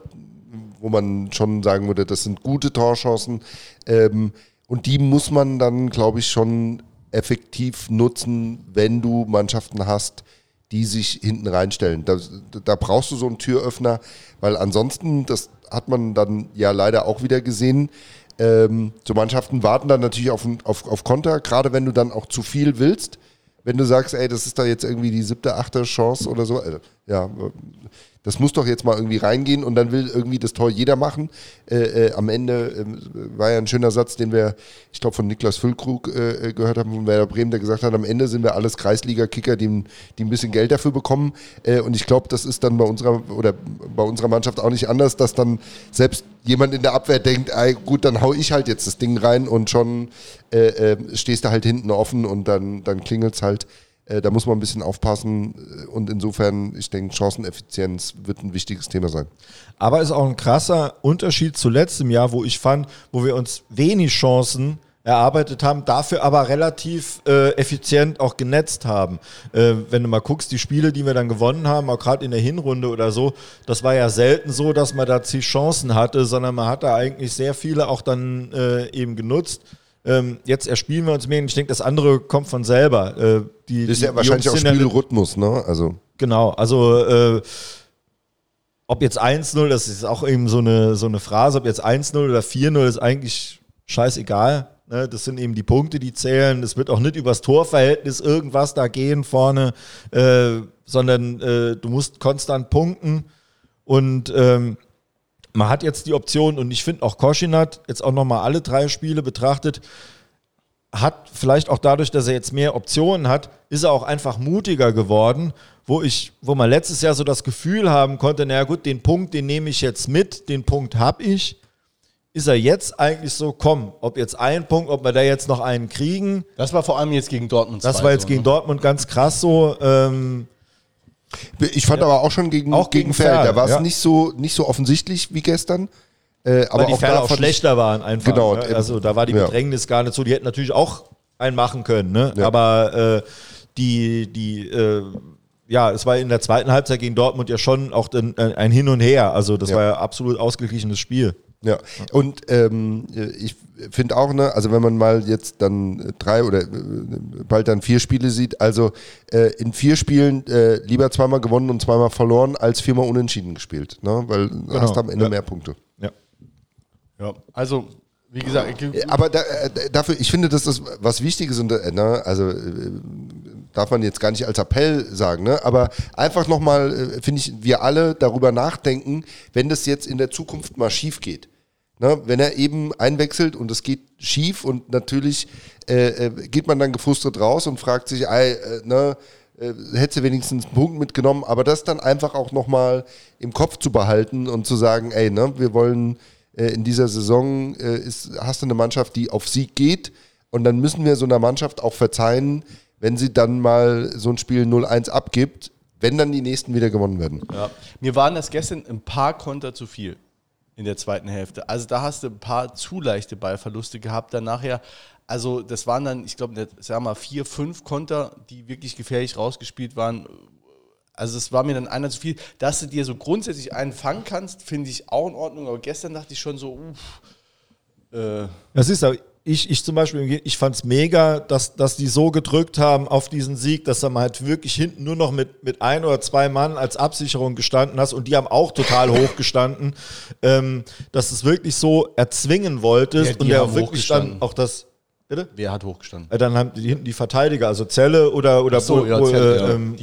wo man schon sagen würde, das sind gute Torchancen. Ähm, und die muss man dann, glaube ich, schon effektiv nutzen, wenn du Mannschaften hast, die sich hinten reinstellen. Da, da brauchst du so einen Türöffner, weil ansonsten, das hat man dann ja leider auch wieder gesehen, ähm, so Mannschaften warten dann natürlich auf, auf, auf Konter, gerade wenn du dann auch zu viel willst. Wenn du sagst, ey, das ist da jetzt irgendwie die siebte, achte Chance oder so, äh, ja, äh, das muss doch jetzt mal irgendwie reingehen und dann will irgendwie das Tor jeder machen. Äh, äh, am Ende äh, war ja ein schöner Satz, den wir, ich glaube, von Niklas Füllkrug äh, gehört haben von Werder Bremen, der gesagt hat, am Ende sind wir alles Kreisliga-Kicker, die, die ein bisschen Geld dafür bekommen. Äh, und ich glaube, das ist dann bei unserer oder bei unserer Mannschaft auch nicht anders, dass dann selbst jemand in der Abwehr denkt, ey, gut, dann hau ich halt jetzt das Ding rein und schon äh, äh, stehst du halt hinten offen und dann, dann klingelt es halt. Äh, da muss man ein bisschen aufpassen und insofern, ich denke, Chanceneffizienz wird ein wichtiges Thema sein. Aber ist auch ein krasser Unterschied zu letztem Jahr, wo ich fand, wo wir uns wenig Chancen erarbeitet haben, dafür aber relativ äh, effizient auch genetzt haben. Äh, wenn du mal guckst, die Spiele, die wir dann gewonnen haben, auch gerade in der Hinrunde oder so, das war ja selten so, dass man da zig Chancen hatte, sondern man hat da eigentlich sehr viele auch dann äh, eben genutzt. Ähm, jetzt erspielen wir uns mehr. Ich denke, das andere kommt von selber. Äh, die, Das ist ja wahrscheinlich auch Jungs ja- Spielrhythmus, ne? Also Genau, also äh, ob jetzt 1-0, das ist auch eben so eine, so eine Phrase, ob jetzt 1-0 oder 4-0 ist eigentlich scheißegal. Ne? Das sind eben die Punkte, die zählen. Es wird auch nicht übers Torverhältnis irgendwas da gehen vorne, äh, sondern äh, du musst konstant punkten. Und ähm, man hat jetzt die Option, und ich finde auch Koschinat, jetzt auch nochmal alle drei Spiele betrachtet, hat vielleicht auch dadurch, dass er jetzt mehr Optionen hat, ist er auch einfach mutiger geworden, wo ich, wo man letztes Jahr so das Gefühl haben konnte, naja gut, den Punkt, den nehme ich jetzt mit, den Punkt habe ich. Ist er jetzt eigentlich so, komm, ob jetzt ein Punkt, ob wir da jetzt noch einen kriegen, Das war vor allem jetzt gegen Dortmund. das war jetzt so, gegen ne? Dortmund ganz krass so. Ähm, Ich fand aber auch schon gegen, Auch gegen, gegen Ferl, da war es ja. nicht, so, nicht so offensichtlich wie gestern. Äh, aber weil die auch auch schlechter waren einfach. Genau, ne? Also da war die Ja. Bedrängnis gar nicht so. Die hätten natürlich auch einen machen können, ne? Ja. Aber äh, die, die, äh, ja, es war in der zweiten Halbzeit gegen Dortmund ja schon auch ein, ein Hin und Her. Also das Ja. war ja absolut ausgeglichenes Spiel. Ja, und ähm, ich finde auch, ne, also wenn man mal jetzt dann äh, drei oder äh, bald dann vier Spiele sieht, also äh, in vier Spielen äh, lieber zweimal gewonnen und zweimal verloren, als viermal unentschieden gespielt, ne, weil du hast am Ende ja. mehr Punkte. Ja. Ja, also, wie gesagt, Äh, Aber da, äh, dafür, ich finde, dass das was Wichtiges und äh, ne, also äh, darf man jetzt gar nicht als Appell sagen, ne? Aber einfach nochmal, äh, finde ich, wir alle darüber nachdenken, wenn das jetzt in der Zukunft mal schief geht. Ne? Wenn er eben einwechselt und es geht schief und natürlich äh, äh, geht man dann gefrustet raus und fragt sich, ey, äh, ne, äh, hätte wenigstens einen Punkt mitgenommen, aber das dann einfach auch nochmal im Kopf zu behalten und zu sagen, ey, ne, wir wollen äh, in dieser Saison, ist, hast du eine Mannschaft, die auf Sieg geht und dann müssen wir so einer Mannschaft auch verzeihen, wenn sie dann mal so ein Spiel 0-1 abgibt, wenn dann die nächsten wieder gewonnen werden. Ja. Mir waren das gestern ein paar Konter zu viel in der zweiten Hälfte. Also da hast du ein paar zu leichte Ballverluste gehabt dann nachher. Also das waren dann, ich glaube, sag mal vier, fünf Konter, die wirklich gefährlich rausgespielt waren. Also es war mir dann einer zu viel. Dass du dir so grundsätzlich einen fangen kannst, finde ich auch in Ordnung. Aber gestern dachte ich schon so, uff, äh, Das ist, aber- ich, ich zum Beispiel, ich fand es mega, dass, dass die so gedrückt haben auf diesen Sieg, dass du mal halt wirklich hinten nur noch mit, mit ein oder zwei Mann als Absicherung gestanden hast und die haben auch total [laughs] hoch gestanden, ähm, dass du es wirklich so erzwingen wolltest Ja, und der auch wirklich dann auch das, bitte? Wer hat hochgestanden? Äh, Dann haben die hinten die Verteidiger, also Zelle oder, oder Ach so, ja, Bu- Zelle, äh, ja. ähm,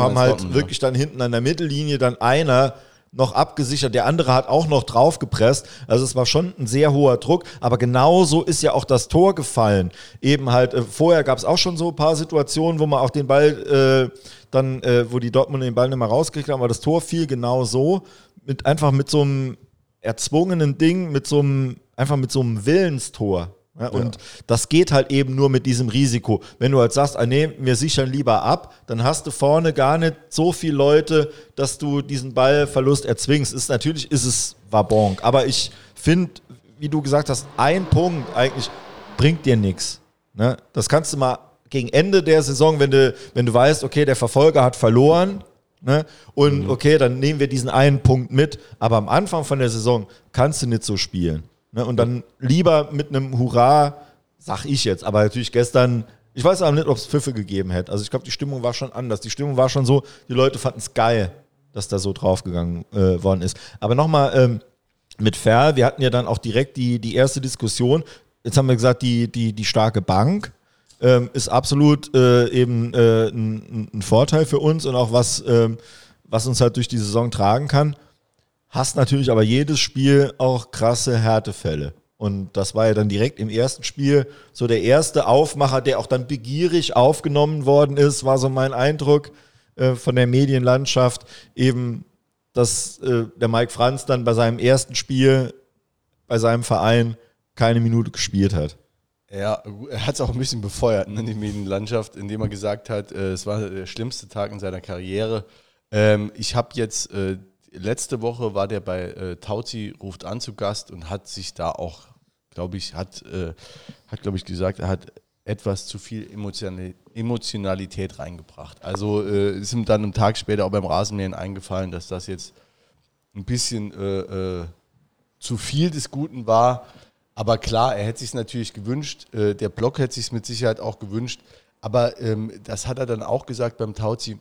haben halt wirklich dann hinten an der Mittellinie dann einer noch abgesichert, der andere hat auch noch draufgepresst. Also es war schon ein sehr hoher Druck, aber genauso ist ja auch das Tor gefallen. Eben halt, äh, vorher gab es auch schon so ein paar Situationen, wo man auch den Ball äh, dann, äh, wo die Dortmund den Ball nicht mehr rausgekriegt haben, aber das Tor fiel genau so, mit, einfach mit so einem erzwungenen Ding, mit so einem, einfach mit so einem Willenstor. Ja, und das geht halt eben nur mit diesem Risiko. Wenn du halt sagst, ah, nee, wir sichern lieber ab, dann hast du vorne gar nicht so viele Leute, dass du diesen Ballverlust erzwingst. Ist, natürlich ist es Wabonk, aber ich finde, wie du gesagt hast, ein Punkt eigentlich bringt dir nichts. Ne? Das kannst du mal gegen Ende der Saison, wenn du, wenn du weißt, okay, der Verfolger hat verloren, ne? und okay, dann nehmen wir diesen einen Punkt mit, aber am Anfang von der Saison kannst du nicht so spielen. Ne? Und dann lieber mit einem Hurra, sag ich jetzt, aber natürlich gestern, ich weiß aber nicht, ob es Pfiffe gegeben hätte. Also ich glaube, die Stimmung war schon anders. Die Stimmung war schon so, die Leute fanden es geil, dass da so draufgegangen äh, worden ist. Aber nochmal ähm, mit Fer, wir hatten ja dann auch direkt die, die erste Diskussion. Jetzt haben wir gesagt, die, die, die starke Bank ähm, ist absolut äh, eben äh, ein, ein Vorteil für uns und auch was, ähm, was uns halt durch die Saison tragen kann. Hast natürlich aber jedes Spiel auch krasse Härtefälle. Und das war ja dann direkt im ersten Spiel so der erste Aufmacher, der auch dann begierig aufgenommen worden ist, war so mein Eindruck äh, von der Medienlandschaft. Eben, dass äh, der Mike Franz dann bei seinem ersten Spiel bei seinem Verein keine Minute gespielt hat. Ja, er hat es auch ein bisschen befeuert, ne, die Medienlandschaft, indem er gesagt hat, äh, es war der schlimmste Tag in seiner Karriere. Ähm, ich habe jetzt, äh, letzte Woche war der bei äh, Tauzi, ruft an zu Gast und hat sich da auch, glaube ich, hat, äh, hat glaube ich, gesagt, er hat etwas zu viel Emotionali- Emotionalität reingebracht. Also äh, ist ihm dann einen Tag später auch beim Rasenmähen eingefallen, dass das jetzt ein bisschen äh, äh, zu viel des Guten war. Aber klar, er hätte sich natürlich gewünscht. Äh, der Block hätte sich mit Sicherheit auch gewünscht. Aber ähm, das hat er dann auch gesagt beim Tauzi.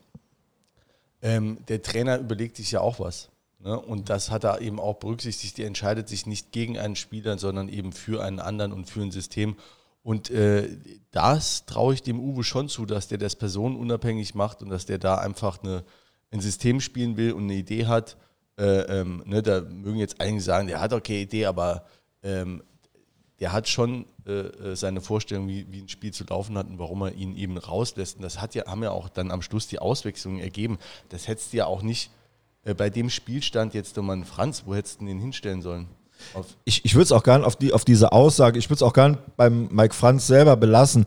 Ähm, der Trainer überlegt sich ja auch was. Ne? Und das hat er eben auch berücksichtigt. Er entscheidet sich nicht gegen einen Spieler, sondern eben für einen anderen und für ein System. Und äh, das traue ich dem Uwe schon zu, dass der das personenunabhängig macht und dass der da einfach eine, ein System spielen will und eine Idee hat. Äh, ähm, ne, da mögen jetzt einige sagen, der hat keine Idee, aber ähm, der hat schon äh, äh, seine Vorstellung, wie, wie ein Spiel zu laufen hat und warum er ihn eben rauslässt. Und das hat ja, haben ja auch dann am Schluss die Auswechslungen ergeben. Das hättest du ja auch nicht äh, bei dem Spielstand jetzt nochmal einen Franz, wo hättest du den hinstellen sollen? Auf, ich, ich würde es auch gar nicht auf, die, auf diese Aussage, ich würde es auch gar nicht beim Mike Franz selber belassen,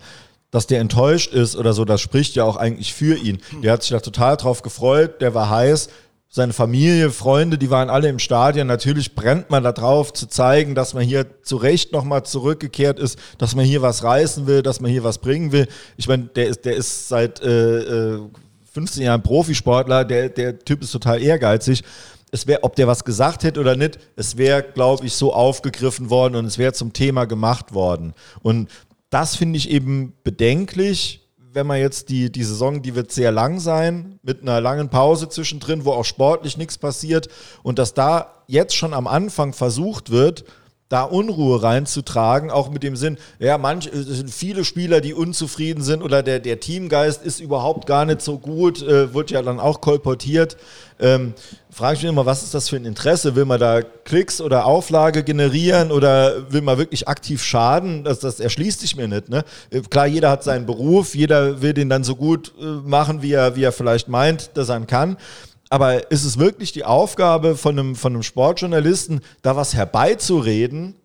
dass der enttäuscht ist oder so, das spricht ja auch eigentlich für ihn. Der hat sich da total drauf gefreut, der war heiß. Seine Familie, Freunde, die waren alle im Stadion. Natürlich brennt man da drauf, zu zeigen, dass man hier zu Recht nochmal zurückgekehrt ist, dass man hier was reißen will, dass man hier was bringen will. Ich meine, der ist, der ist seit äh, äh, 15 Jahren Profisportler, der, der Typ ist total ehrgeizig es wäre, ob der was gesagt hätte oder nicht, es wäre, glaube ich, so aufgegriffen worden und es wäre zum Thema gemacht worden. Und das finde ich eben bedenklich, wenn man jetzt die, die Saison, die wird sehr lang sein, mit einer langen Pause zwischendrin, wo auch sportlich nichts passiert und dass da jetzt schon am Anfang versucht wird, da Unruhe reinzutragen, auch mit dem Sinn, ja, manch, es sind viele Spieler, die unzufrieden sind oder der, der Teamgeist ist überhaupt gar nicht so gut, äh, wird ja dann auch kolportiert. Ähm, frage ich mich immer, was ist das für ein Interesse? Will man da Klicks oder Auflage generieren oder will man wirklich aktiv schaden? Das, das erschließt sich mir nicht. Ne? Äh, Klar, jeder hat seinen Beruf, jeder will den dann so gut äh, machen, wie er, wie er vielleicht meint, dass er ihn kann. Aber ist es wirklich die Aufgabe von einem, von einem Sportjournalisten, da was herbeizureden?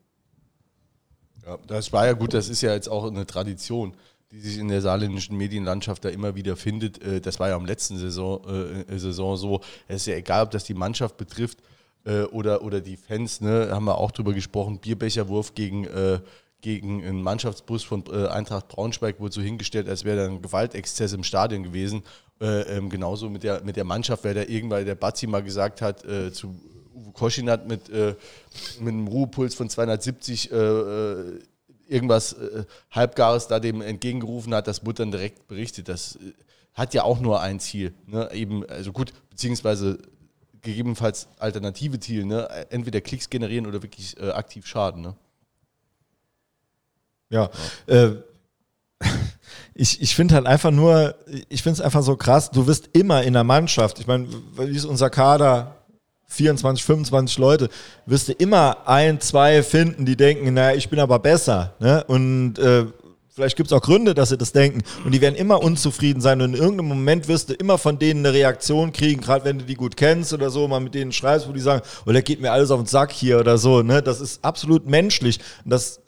ja, das war ja gut, das ist ja jetzt auch eine Tradition, die sich in der saarländischen Medienlandschaft da immer wieder findet. Äh, Das war ja am letzten Saison, äh, Saison so. Es ist ja egal, ob das die Mannschaft betrifft äh, oder, oder die Fans, ne, haben wir auch drüber gesprochen, Bierbecherwurf gegen, äh, gegen einen Mannschaftsbus von äh, Eintracht Braunschweig wurde so hingestellt, als wäre da ein Gewaltexzess im Stadion gewesen. Äh, ähm, genauso mit der, mit der Mannschaft, weil da irgendwann der Bazzi mal gesagt hat äh, zu Uwe Koschinat mit, äh, mit einem Ruhepuls von 270 äh, äh, irgendwas äh, Halbgares da dem entgegengerufen hat, das wurde dann direkt berichtet. Das äh, hat ja auch nur ein Ziel. Ne? Eben, also gut, beziehungsweise gegebenenfalls alternative Ziel, ne? entweder Klicks generieren oder wirklich äh, aktiv schaden. Ne? Ja, äh, ich, ich finde halt einfach nur, ich finde es einfach so krass, du wirst immer in der Mannschaft, ich meine, wie ist unser Kader, 24, 25 Leute, wirst du immer ein, zwei finden, die denken, naja, ich bin aber besser. Ne? Und äh, vielleicht gibt es auch Gründe, dass sie das denken. Und die werden immer unzufrieden sein. Und in irgendeinem Moment wirst du immer von denen eine Reaktion kriegen, gerade wenn du die gut kennst oder so, mal mit denen schreibst, wo die sagen, oh, der geht mir alles auf den Sack hier oder so. Ne? Das ist absolut menschlich. Und das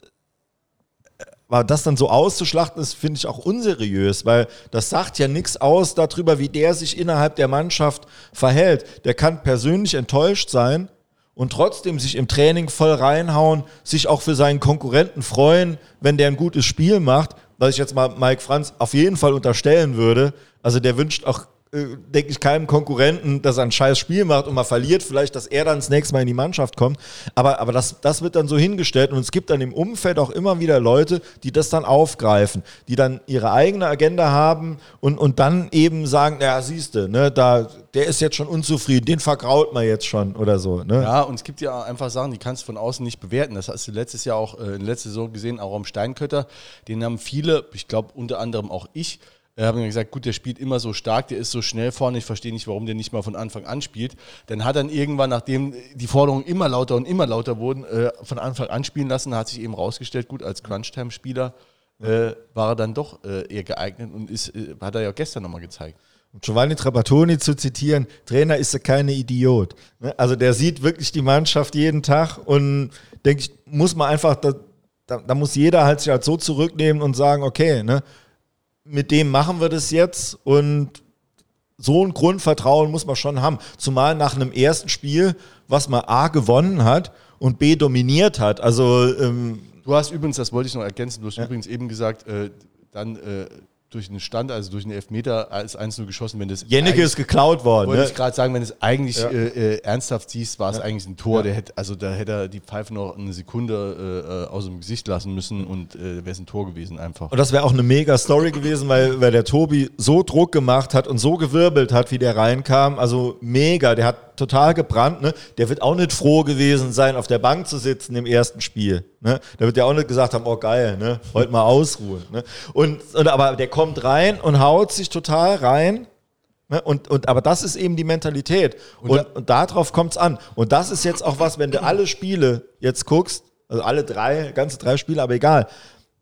aber das dann so auszuschlachten, ist, finde ich auch unseriös, weil das sagt ja nichts aus darüber, wie der sich innerhalb der Mannschaft verhält. Der kann persönlich enttäuscht sein und trotzdem sich im Training voll reinhauen, sich auch für seinen Konkurrenten freuen, wenn der ein gutes Spiel macht, was ich jetzt mal Mike Franz auf jeden Fall unterstellen würde. Also der wünscht auch denke ich, keinem Konkurrenten, dass er ein scheiß Spiel macht und mal verliert, vielleicht, dass er dann das nächste Mal in die Mannschaft kommt. Aber, aber das, das wird dann so hingestellt und es gibt dann im Umfeld auch immer wieder Leute, die das dann aufgreifen, die dann ihre eigene Agenda haben und, und dann eben sagen, ja, siehste, ne, da, der ist jetzt schon unzufrieden, den vergraut man jetzt schon oder so. Ne? Ja, und es gibt ja einfach Sachen, die kannst du von außen nicht bewerten. Das hast du letztes Jahr auch, äh, letzter Saison gesehen, auch am Steinkötter. Den haben viele, ich glaube unter anderem auch ich, äh, haben gesagt, gut, der spielt immer so stark, der ist so schnell vorne, ich verstehe nicht, warum der nicht mal von Anfang an spielt. Dann hat dann irgendwann, nachdem die Forderungen immer lauter und immer lauter wurden, äh, von Anfang an spielen lassen, hat sich eben rausgestellt, gut, als Crunch-Time-Spieler äh, war er dann doch äh, eher geeignet und ist, äh, hat er ja gestern nochmal gezeigt. Um Giovanni Trapattoni zu zitieren, Trainer ist er keine Idiot. Ne? Also der sieht wirklich die Mannschaft jeden Tag und denke ich, muss man einfach, da, da, da, muss jeder halt sich halt so zurücknehmen und sagen, okay, ne, mit dem machen wir das jetzt und so ein Grundvertrauen muss man schon haben. Zumal nach einem ersten Spiel, was man A gewonnen hat und B dominiert hat. Also ähm, du hast übrigens, das wollte ich noch ergänzen, du hast ja. übrigens eben gesagt, äh, dann äh, durch einen Stand, also durch einen Elfmeter als 1 geschossen. Wenn das Jennecke ist geklaut worden. Wollte ne? ich gerade sagen, wenn du es eigentlich ja. äh, äh, ernsthaft siehst, war es ja. eigentlich ein Tor. Ja. Der hätte, also da hätte er die Pfeife noch eine Sekunde äh, äh aus dem Gesicht lassen müssen und äh, wäre es ein Tor gewesen einfach. Und das wäre auch eine mega Story gewesen, weil, weil der Tobi so Druck gemacht hat und so gewirbelt hat, wie der reinkam. Also mega, der hat total gebrannt. Ne? Der wird auch nicht froh gewesen sein, auf der Bank zu sitzen im ersten Spiel. Ne? Der wird ja auch nicht gesagt haben, oh geil, ne? heute mal ausruhen. Ne? Und, und, aber der kommt rein und haut sich total rein. Ne? Und, und, aber das ist eben die Mentalität. Und, und, und darauf kommt es an. Und das ist jetzt auch was, wenn du alle Spiele jetzt guckst, also alle drei, ganze drei Spiele, aber egal.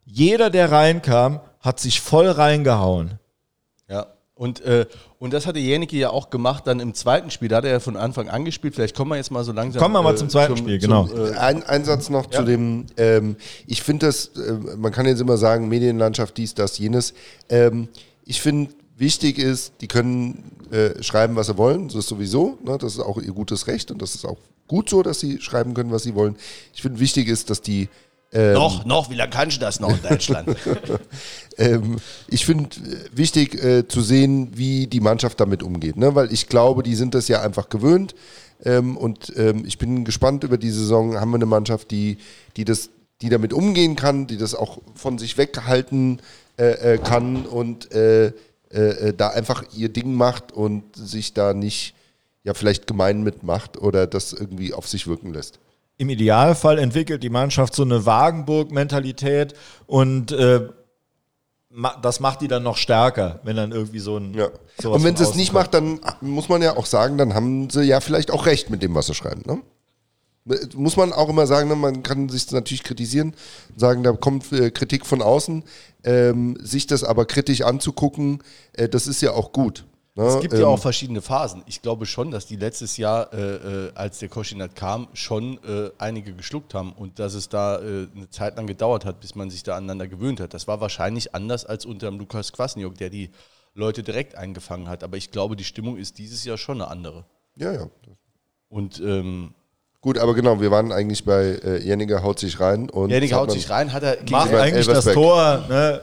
Jeder, der reinkam, hat sich voll reingehauen. Und, äh, und das hatte Jänicke ja auch gemacht dann im zweiten Spiel. Da hat er ja von Anfang an gespielt. Vielleicht kommen wir jetzt mal so langsam. Kommen wir mal äh, zum zweiten zum, Spiel, genau. Zum, äh, ein, ein Satz noch ja. zu dem, ähm, ich finde das, äh, man kann jetzt immer sagen, Medienlandschaft, dies, das, jenes. Ähm, ich finde, wichtig ist, die können äh, schreiben, was sie wollen. Das ist sowieso, ne? das ist auch ihr gutes Recht und das ist auch gut so, dass sie schreiben können, was sie wollen. Ich finde, wichtig ist, dass die ähm, noch, noch, wie lange kannst du das noch in Deutschland? [laughs] ähm, ich finde äh, wichtig äh, zu sehen, wie die Mannschaft damit umgeht, ne? weil ich glaube, die sind das ja einfach gewöhnt. Ähm, und ähm, ich bin gespannt über die Saison. Haben wir eine Mannschaft, die, die, das, die damit umgehen kann, die das auch von sich weghalten äh, äh, kann und äh, äh, da einfach ihr Ding macht und sich da nicht ja vielleicht gemein mitmacht oder das irgendwie auf sich wirken lässt im Idealfall entwickelt die Mannschaft so eine Wagenburg-Mentalität und äh, das macht die dann noch stärker, wenn dann irgendwie so ein. Ja. Und wenn sie es nicht macht, dann muss man ja auch sagen, dann haben sie ja vielleicht auch recht mit dem, was sie schreiben. Ne? Muss man auch immer sagen, ne? man kann sich natürlich kritisieren, sagen, da kommt äh, Kritik von außen. Ähm, sich das aber kritisch anzugucken, äh, das ist ja auch gut. Ne? Es gibt ähm, ja auch verschiedene Phasen. Ich glaube schon, dass die letztes Jahr, äh, äh, als der Koschinat kam, schon äh, einige geschluckt haben und dass es da äh, eine Zeit lang gedauert hat, bis man sich da aneinander gewöhnt hat. Das war wahrscheinlich anders als unter dem Lukas Kwasniok, der die Leute direkt eingefangen hat. Aber ich glaube, die Stimmung ist dieses Jahr schon eine andere. Ja, ja. Und ähm, Gut, aber genau, wir waren eigentlich bei äh, Jenniger haut sich rein und. Jenniger haut sich rein, hat er macht eigentlich das Tor, ne?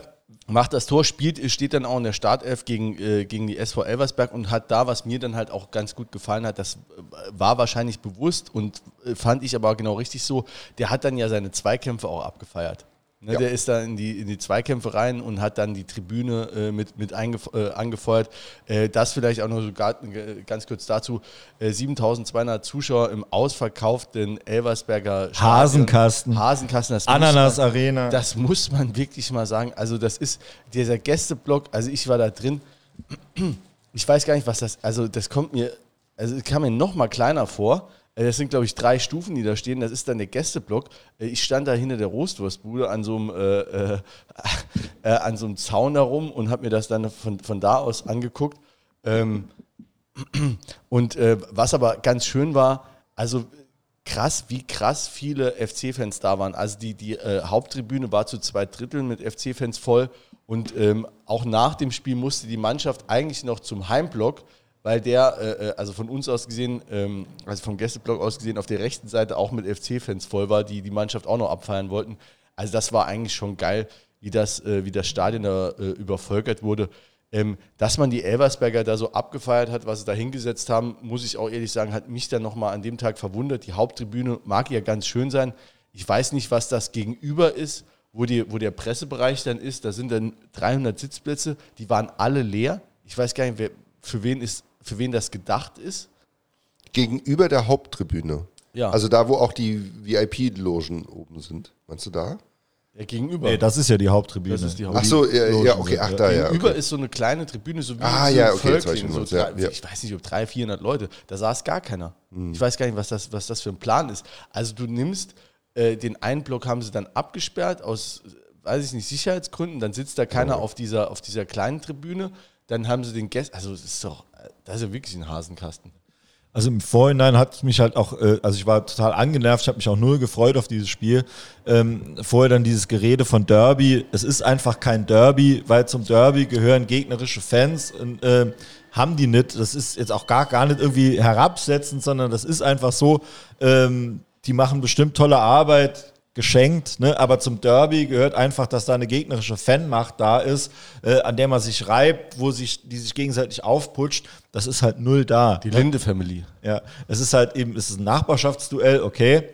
Macht das Tor, spielt, steht dann auch in der Startelf gegen, äh, gegen die SV Elversberg und hat da, was mir dann halt auch ganz gut gefallen hat, das äh, war wahrscheinlich bewusst und äh, fand ich aber genau richtig so, der hat dann ja seine Zweikämpfe auch abgefeiert. Ne, Ja. Der ist da in die, in die Zweikämpfe rein und hat dann die Tribüne äh, mit, mit äh, angefeuert. Äh, das vielleicht auch noch so gar, äh, ganz kurz dazu. Äh, 7200 Zuschauer im ausverkauften Elversberger Stadion. Hasenkasten. Hasenkasten. Ananas man- Arena. Das muss man wirklich mal sagen. Also das ist dieser Gästeblock, also ich war da drin. Ich weiß gar nicht, was das, also das kommt mir, also es kam mir noch mal kleiner vor. Äh, Das sind, glaube ich, drei Stufen, die da stehen. Das ist dann der Gästeblock. Äh, Ich stand da hinter der Roastwurstbude an so einem, äh, äh, [laughs] äh, an so einem Zaun darum und habe mir das dann von, von da aus angeguckt. Ähm, [clears throat] und äh, was aber ganz schön war, also krass, wie krass viele FC-Fans da waren. Also die, die Haupttribüne war zu zwei Dritteln mit FC-Fans voll und ähm, auch nach dem Spiel musste die Mannschaft eigentlich noch zum Heimblock, weil der, äh, äh, also von uns aus gesehen, ähm, also vom Gästeblock aus gesehen, auf der rechten Seite auch mit FC-Fans voll war, die die Mannschaft auch noch abfeiern wollten. Also das war eigentlich schon geil, wie das, äh, wie das Stadion da äh, übervölkert wurde. Ähm, dass man die Elversberger da so abgefeiert hat, was sie da hingesetzt haben, muss ich auch ehrlich sagen, hat mich dann nochmal an dem Tag verwundert. Die Haupttribüne mag ja ganz schön sein. Ich weiß nicht, was das gegenüber ist, wo, die, wo der Pressebereich dann ist. Da sind dann 300 Sitzplätze, die waren alle leer. Ich weiß gar nicht, wer, für, wen ist, für wen das gedacht ist. Gegenüber der Haupttribüne. Ja. Also da, wo auch die VIP-Logen oben sind. Meinst du da? Ja, gegenüber. Nee, das ist ja die Haupttribüne. Das ist die Wo Ach so, ja, ja okay, ach da, ja. Gegenüber Okay. ist so eine kleine Tribüne, so wie Ah, so ja, okay, Völkling, ich, so drei, ja, ja. Ich weiß nicht, ob 300, 400 Leute. Da saß gar keiner. Hm. Ich weiß gar nicht, was das, was das für ein Plan ist. Also du nimmst, äh, den einen Block haben sie dann abgesperrt aus, weiß ich nicht, Sicherheitsgründen. Dann sitzt da keiner auf, dieser, auf dieser kleinen Tribüne. Dann haben sie den Gästen, also das ist doch, das ist ja wirklich ein Hasenkasten. Also im Vorhinein hat es mich halt auch, äh, also ich war total angenervt, ich habe mich auch null gefreut auf dieses Spiel. Ähm, vorher dann dieses Gerede von Derby. Es ist einfach kein Derby, weil zum Derby gehören gegnerische Fans. Und, äh, haben die nicht. Das ist jetzt auch gar, gar nicht irgendwie herabsetzend, sondern das ist einfach so, ähm, die machen bestimmt tolle Arbeit, geschenkt, ne? aber zum Derby gehört einfach, dass da eine gegnerische Fanmacht da ist, äh, an der man sich reibt, wo sich, die sich gegenseitig aufputscht. Das ist halt null da. Die Linde Family. Ja, es ist halt eben, es ist ein Nachbarschaftsduell, okay.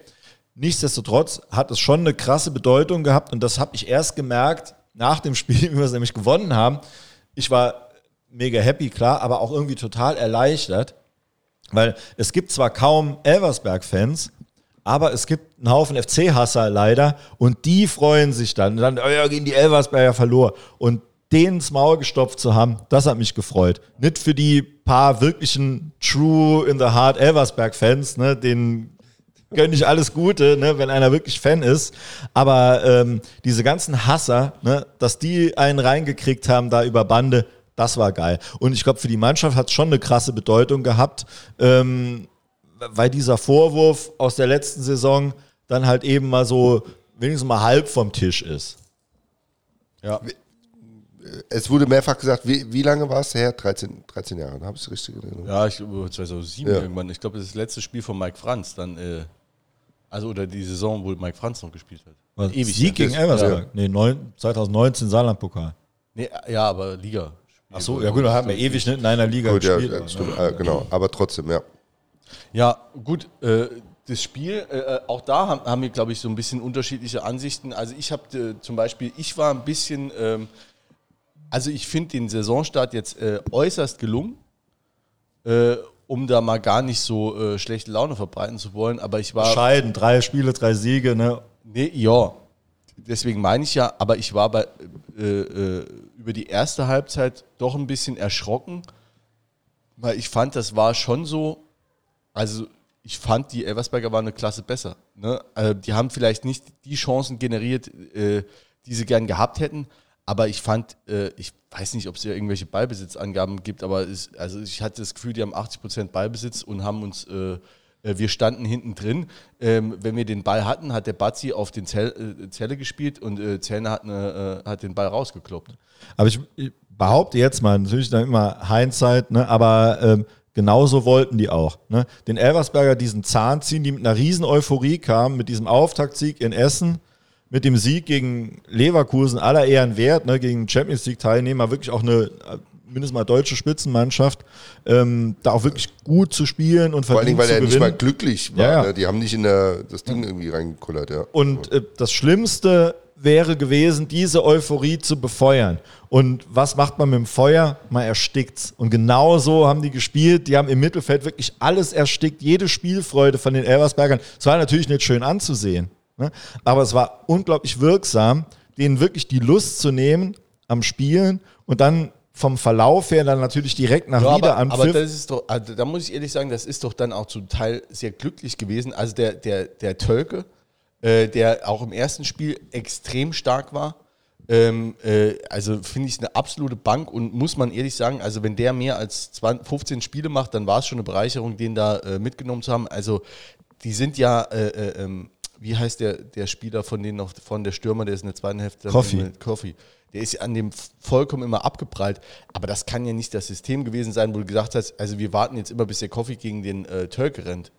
Nichtsdestotrotz hat es schon eine krasse Bedeutung gehabt und das habe ich erst gemerkt nach dem [laughs] Spiel, wie wir es nämlich gewonnen haben. Ich war mega happy, klar, aber auch irgendwie total erleichtert, weil es gibt zwar kaum Elversberg-Fans, aber es gibt einen Haufen FC-Hasser leider und die freuen sich dann. Dann, oh ja, gegen die Elversberger verlor. Und denen ins Maul gestopft zu haben, das hat mich gefreut. Nicht für die paar wirklichen True in the Heart Elversberg-Fans, ne, denen gönne ich alles Gute, ne, wenn einer wirklich Fan ist. Aber ähm, diese ganzen Hasser, ne, dass die einen reingekriegt haben da über Bande, das war geil. Und ich glaube, für die Mannschaft hat es schon eine krasse Bedeutung gehabt, ähm, weil dieser Vorwurf aus der letzten Saison dann halt eben mal so wenigstens mal halb vom Tisch ist. Ja. Es wurde mehrfach gesagt, wie, wie lange war es her? 13, 13 Jahre, habe ich es richtig erinnert? Ja, ich glaube 2007 Ja. irgendwann. Ich glaube, das ist das letzte Spiel von Mike Franz. Dann, äh, also oder die Saison, wo Mike Franz noch gespielt hat. Was, Ewig. Sieg ja. gegen Elversberg. Nee, neun, 2019 Saarland-Pokal. Nee, ja, aber Liga. Ach so, ja gut, da haben wir ewig nicht in einer Liga Gut, ja, gespielt. ja, stimmt, ne? äh, genau. Aber trotzdem, ja. Ja, gut, äh, das Spiel, äh, auch da haben, haben wir, glaube ich, so ein bisschen unterschiedliche Ansichten. Also ich habe äh, zum Beispiel, ich war ein bisschen, ähm, also ich finde den Saisonstart jetzt äh, äußerst gelungen, äh, um da mal gar nicht so äh, schlechte Laune verbreiten zu wollen, aber ich war... Bescheiden, drei Spiele, drei Siege, ne? Nee, ja. Deswegen meine ich ja, aber ich war bei, äh, äh, über die erste Halbzeit doch ein bisschen erschrocken, weil ich fand, das war schon so, also ich fand, die Elversberger waren eine Klasse besser. Ne? Also die haben vielleicht nicht die Chancen generiert, äh, die sie gern gehabt hätten, aber ich fand, äh, ich weiß nicht, ob es ja irgendwelche Ballbesitzangaben gibt, aber es, also ich hatte das Gefühl, die haben 80% Ballbesitz und haben uns, äh, äh, wir standen hinten drin. Ähm, wenn wir den Ball hatten, hat der Bazzi auf den äh, Zelle gespielt und äh, Zellner hat, hat den Ball rausgekloppt. Aber ich, ich behaupte jetzt mal, natürlich dann immer Hindsight, ne? aber ähm, genauso wollten die auch. Ne? Den Elversberger diesen Zahn ziehen, die mit einer riesen Euphorie kamen, mit diesem Auftaktsieg in Essen, mit dem Sieg gegen Leverkusen aller Ehren wert, ne? gegen Champions League Teilnehmer, wirklich auch eine äh, mindestens mal deutsche Spitzenmannschaft, ähm, da auch wirklich gut zu spielen und Vor allen Dingen, verdient weil er nicht mal glücklich war. Ja, ja. Ne? Die haben nicht in der, das Ding irgendwie reingekullert, ja. Und äh, das Schlimmste wäre gewesen, diese Euphorie zu befeuern. Und was macht man mit dem Feuer? Man erstickt's. Und genau so haben die gespielt. Die haben im Mittelfeld wirklich alles erstickt, jede Spielfreude von den Elversbergern. Es war natürlich nicht schön anzusehen, ne? aber es war unglaublich wirksam, denen wirklich die Lust zu nehmen am Spielen und dann vom Verlauf her dann natürlich direkt nach Ja, aber, Wiederanpfiff. aber das ist doch, also da muss ich ehrlich sagen, das ist doch dann auch zum Teil sehr glücklich gewesen. Also der, der, der Tölke, äh, der auch im ersten Spiel extrem stark war, ähm, äh, also finde ich eine absolute Bank und muss man ehrlich sagen, also wenn der mehr als 20, 15 Spiele macht, dann war es schon eine Bereicherung, den da äh, mitgenommen zu haben. Also die sind ja, äh, äh, ähm, wie heißt der, der Spieler von denen noch, von der Stürmer, der ist in der zweiten Hälfte. Coffee. mit Coffee. Der ist ja an dem vollkommen immer abgeprallt. Aber das kann ja nicht das System gewesen sein, wo du gesagt hast, also wir warten jetzt immer, bis der Coffee gegen den äh, Tölke rennt.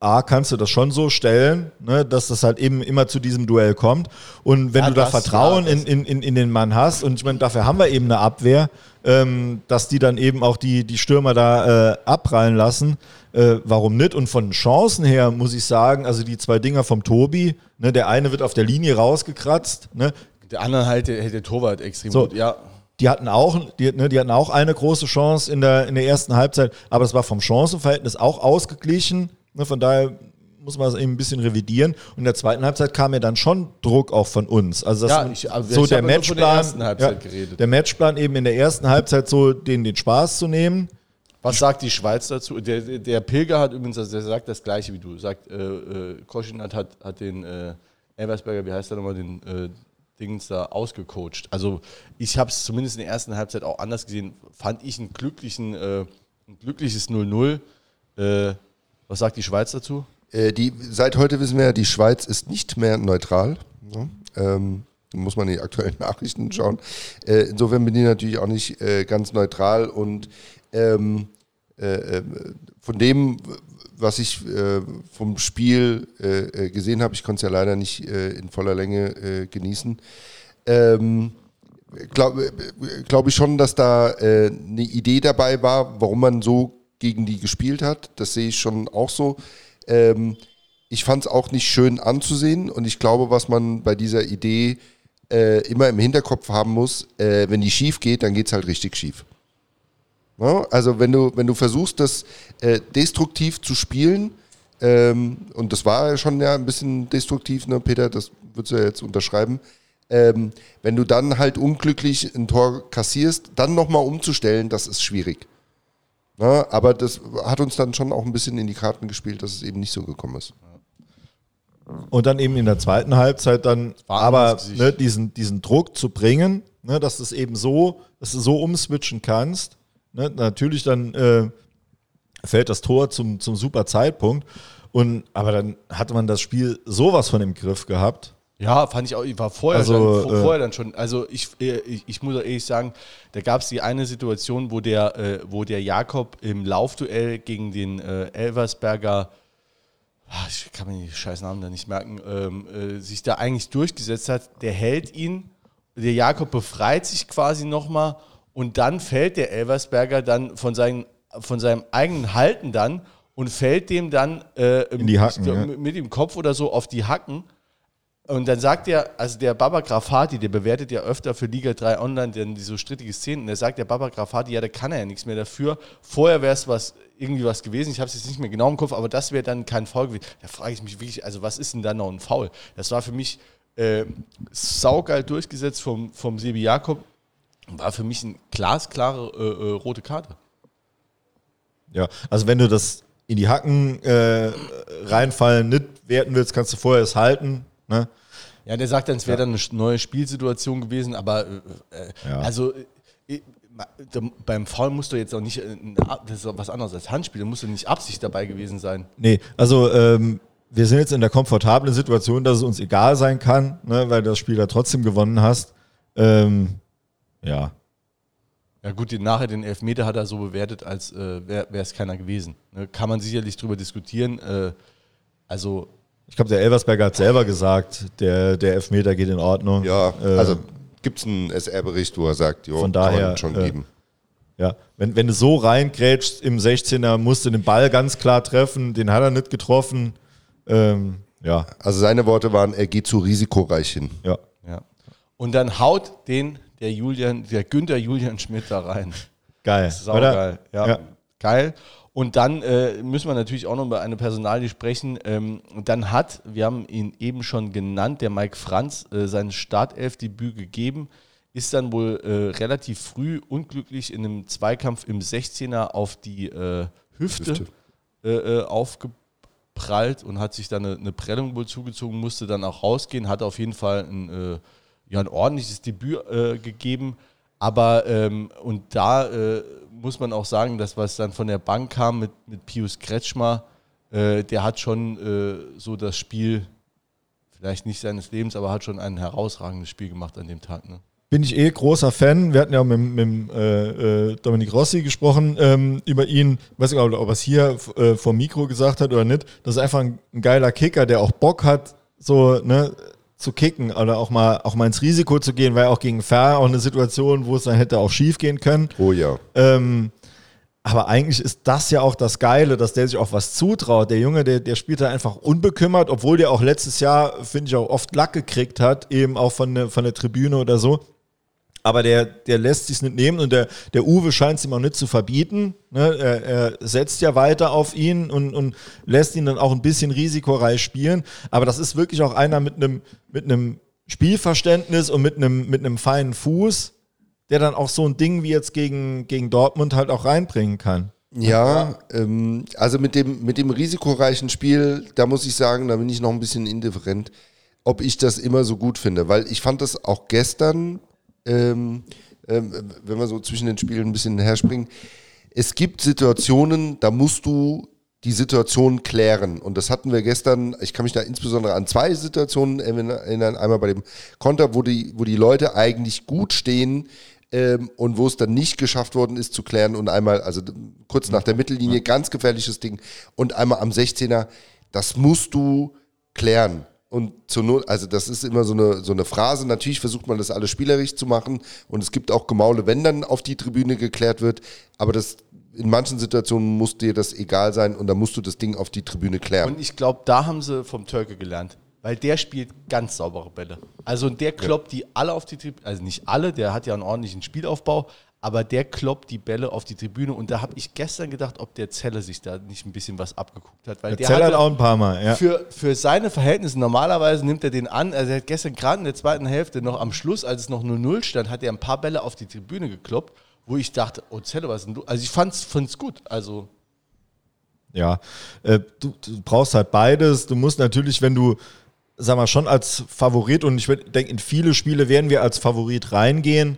A, kannst du das schon so stellen, ne, dass das halt eben immer zu diesem Duell kommt. Und wenn Ja, du da Vertrauen in, in, in, in den Mann hast, und ich meine, dafür haben wir eben eine Abwehr, ähm, dass die dann eben auch die, die Stürmer da äh, abprallen lassen. Äh, warum nicht? Und von Chancen her muss ich sagen, also die zwei Dinger vom Tobi, ne, der eine wird auf der Linie rausgekratzt, ne, Der andere halt, der, der Torwart extrem So. gut. Ja, die hatten auch, die, ne, die hatten auch eine große Chance in der, in der ersten Halbzeit, aber es war vom Chancenverhältnis auch ausgeglichen. Ne, von daher muss man es eben ein bisschen revidieren. Und in der zweiten Halbzeit kam ja dann schon Druck auch von uns. Also das Ja, ich- aber so der ja der Matchplan, ersten Halbzeit geredet. der Matchplan eben in der ersten Halbzeit so den, den Spaß zu nehmen. Was sagt die Schweiz dazu? Der, der- der Pilger hat übrigens, also der sagt das Gleiche wie du. Sagt, äh, äh, Koschinat hat, hat den äh, Elversberger, wie heißt der nochmal, den äh, Dings da ausgecoacht. Also ich habe es zumindest in der ersten Halbzeit auch anders gesehen. Fand ich einen glücklichen, äh, ein glückliches 0-0. Was sagt die Schweiz dazu? Äh, die, seit heute wissen wir ja, die Schweiz ist nicht mehr neutral. Ne? Ähm, muss man in die aktuellen [laughs] Nachrichten schauen. Äh, insofern bin ich natürlich auch nicht äh, ganz neutral und ähm, äh, äh, von dem, was ich äh, vom Spiel äh, äh, gesehen habe, ich konnte es ja leider nicht äh, in voller Länge genießen, ähm, glaube glaub ich schon, dass da eine Idee dabei war, warum man so gegen die gespielt hat. Das sehe ich schon auch so. Ähm, ich fand es auch nicht schön anzusehen und ich glaube, was man bei dieser Idee äh, immer im Hinterkopf haben muss, äh, wenn die schief geht, dann geht es halt richtig schief. Ja, also wenn du, wenn du versuchst, das äh, destruktiv zu spielen, ähm, und das war ja schon ja ein bisschen destruktiv, ne, Peter, das würdest du ja jetzt unterschreiben, ähm, wenn du dann halt unglücklich ein Tor kassierst, dann nochmal umzustellen, das ist schwierig. Ja, aber das hat uns dann schon auch ein bisschen in die Karten gespielt, dass es eben nicht so gekommen ist. Und dann eben in der zweiten Halbzeit dann War aber ne, diesen, diesen Druck zu bringen, ne, dass du es eben so, dass du so umswitchen kannst. Ne, natürlich dann äh, fällt das Tor zum, zum super Zeitpunkt. Und, aber dann hatte man das Spiel sowas von im Griff gehabt. Ja, fand ich auch. Ich war vorher, Also, schon, äh, vorher dann schon. Also ich, äh, ich, ich muss auch ehrlich sagen, da gab es die eine Situation, wo der, äh, wo der Jakob im Laufduell gegen den äh, Elversberger, ah, ich kann mir die scheiß Namen da nicht merken, ähm, äh, sich da eigentlich durchgesetzt hat. Der hält ihn, der Jakob befreit sich quasi nochmal und dann fällt der Elversberger dann von, seinen, von seinem eigenen Halten dann und fällt dem dann äh, die Hacken, ja. mit, mit dem Kopf oder so auf die Hacken. Und dann sagt er, also der Baba Grafati, der bewertet ja öfter für Liga 3 Online denn so strittige Szenen. Der sagt, der Baba Grafati, ja, da kann er ja nichts mehr dafür. Vorher wäre es was, irgendwie was gewesen. Ich habe es jetzt nicht mehr genau im Kopf, aber das wäre dann kein Foul gewesen. Da frage ich mich wirklich, also was ist denn dann noch ein Foul? Das war für mich äh, saugeil durchgesetzt vom, vom Sebi Jakob. War für mich eine glasklare äh, äh, rote Karte. Ja, also wenn du das in die Hacken äh, reinfallen nicht werten willst, kannst du vorher es halten. Ne? Ja, der sagt dann, es wäre dann eine neue Spielsituation gewesen, aber äh, äh, Ja. also äh, da- beim Foul musst du jetzt auch nicht, äh, das ist auch was anderes als Handspiel, da musst du nicht Absicht dabei gewesen sein. Nee, also ähm, wir sind jetzt in der komfortablen Situation, dass es uns egal sein kann, ne, weil du das Spiel da trotzdem gewonnen hast. Ähm, ja, Ja gut, den, nachher den Elfmeter hat er so bewertet, als äh, wäre es keiner gewesen. Ne? Kann man sicherlich drüber diskutieren. Äh, also ich glaube, der Elversberger hat selber gesagt, der, der Elfmeter geht in Ordnung. Ja, Äh, also gibt es einen SR-Bericht, wo er sagt, jo, Von kann daher, man schon äh, geben. Ja, wenn, wenn du so reingrätschst im 16er, musst du den Ball ganz klar treffen, den hat er nicht getroffen. Ähm, ja, Also seine Worte waren, er geht zu risikoreich hin. ja. ja, Und dann haut den der Julian, der Günther Julian Schmidt da rein. Geil. Saugeil. Ja. ja. Geil. Und dann äh, müssen wir natürlich auch noch über eine Personalie sprechen. Ähm, dann hat, wir haben ihn eben schon genannt, der Mike Franz äh, sein Startelfdebüt gegeben, ist dann wohl äh, relativ früh unglücklich in einem Zweikampf im 16er auf die äh, Hüfte, Hüfte. Äh, äh, aufgeprallt und hat sich dann eine, eine, Prellung wohl zugezogen, musste dann auch rausgehen, hat auf jeden Fall ein, ja, ein ordentliches Debüt gegeben. Aber ähm, und da muss man auch sagen, dass was dann von der Bank kam mit, mit Pius Kretschmer, äh, der hat schon äh, so das Spiel, vielleicht nicht seines Lebens, aber hat schon ein herausragendes Spiel gemacht an dem Tag. Ne? Bin ich eh großer Fan. Wir hatten ja mit, mit äh, äh, Dominik Rossi gesprochen ähm, über ihn. Ich weiß nicht, ob er es hier äh, vor Mikro gesagt hat oder nicht. Das ist einfach ein, ein geiler Kicker, der auch Bock hat, so, ne, zu kicken oder auch mal, auch mal ins Risiko zu gehen, weil auch gegen Fair auch eine Situation, wo es dann hätte auch schief gehen können. Oh ja. Ähm, aber eigentlich ist das ja auch das Geile, dass der sich auch was zutraut. Der Junge, der, der spielt da einfach unbekümmert, obwohl der auch letztes Jahr, finde ich, auch oft Lack gekriegt hat, eben auch von der, von der Tribüne oder so. Aber der, der lässt sich nicht nehmen und der, der Uwe scheint es ihm auch nicht zu verbieten. Ne? Er, er, setzt ja weiter auf ihn und, und lässt ihn dann auch ein bisschen risikoreich spielen. Aber das ist wirklich auch einer mit einem mit einem Spielverständnis und mit einem, mit einem feinen Fuß, der dann auch so ein Ding wie jetzt gegen, gegen Dortmund halt auch reinbringen kann. Ja, ähm, also mit dem, mit dem risikoreichen Spiel, da muss ich sagen, da bin ich noch ein bisschen indifferent, ob ich das immer so gut finde, weil ich fand das auch gestern ähm, ähm, wenn wir so zwischen den Spielen ein bisschen herspringen. Es gibt Situationen, da musst du die Situation klären. Und das hatten wir gestern, ich kann mich da insbesondere an zwei Situationen erinnern. Einmal bei dem Konter, wo die, wo die Leute eigentlich gut stehen ähm, und wo es dann nicht geschafft worden ist zu klären. Und einmal, also kurz nach der Mittellinie, ganz gefährliches Ding. Und einmal am 16er, das musst du klären. Und zur Not, also das ist immer so eine, so eine Phrase. Natürlich versucht man das alles spielerisch zu machen. Und es gibt auch Gemaule, wenn dann auf die Tribüne geklärt wird. Aber das, in manchen Situationen muss dir das egal sein und dann musst du das Ding auf die Tribüne klären. Und ich glaube, da haben sie vom Türke gelernt. Weil der spielt ganz saubere Bälle. Also der kloppt ja. die alle auf die Tribüne, also nicht alle, der hat ja einen ordentlichen Spielaufbau, aber der kloppt die Bälle auf die Tribüne und da habe ich gestern gedacht, ob der Zelle sich da nicht ein bisschen was abgeguckt hat. Weil der, der Zelle hat auch ein paar Mal, ja. Für, für seine Verhältnisse, normalerweise nimmt er den an, also er hat gestern gerade in der zweiten Hälfte, noch am Schluss, als es noch 0-0 stand, hat er ein paar Bälle auf die Tribüne gekloppt, wo ich dachte, oh Zelle, was denn du? Also ich fand es gut, also... Ja, äh, du, du brauchst halt beides. Du musst natürlich, wenn du sag mal, schon als Favorit und ich denke, in viele Spiele werden wir als Favorit reingehen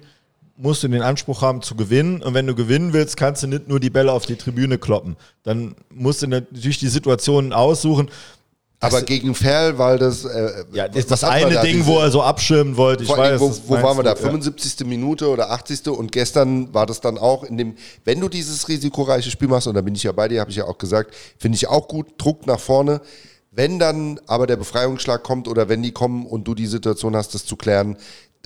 musst du den Anspruch haben zu gewinnen. Und wenn du gewinnen willst, kannst du nicht nur die Bälle auf die Tribüne kloppen. Dann musst du natürlich die Situationen aussuchen. Aber gegen Ferl, weil das. Äh, ja, das ist das eine da Ding, diese, wo er so abschirmen wollte. Ich weiß, wo, wo waren wir da? 75. Ja. Minute oder 80. Und gestern war das dann auch in dem, wenn du dieses risikoreiche Spiel machst, und da bin ich ja bei dir, habe ich ja auch gesagt, finde ich auch gut, Druck nach vorne. Wenn dann aber der Befreiungsschlag kommt oder wenn die kommen und du die Situation hast, das zu klären,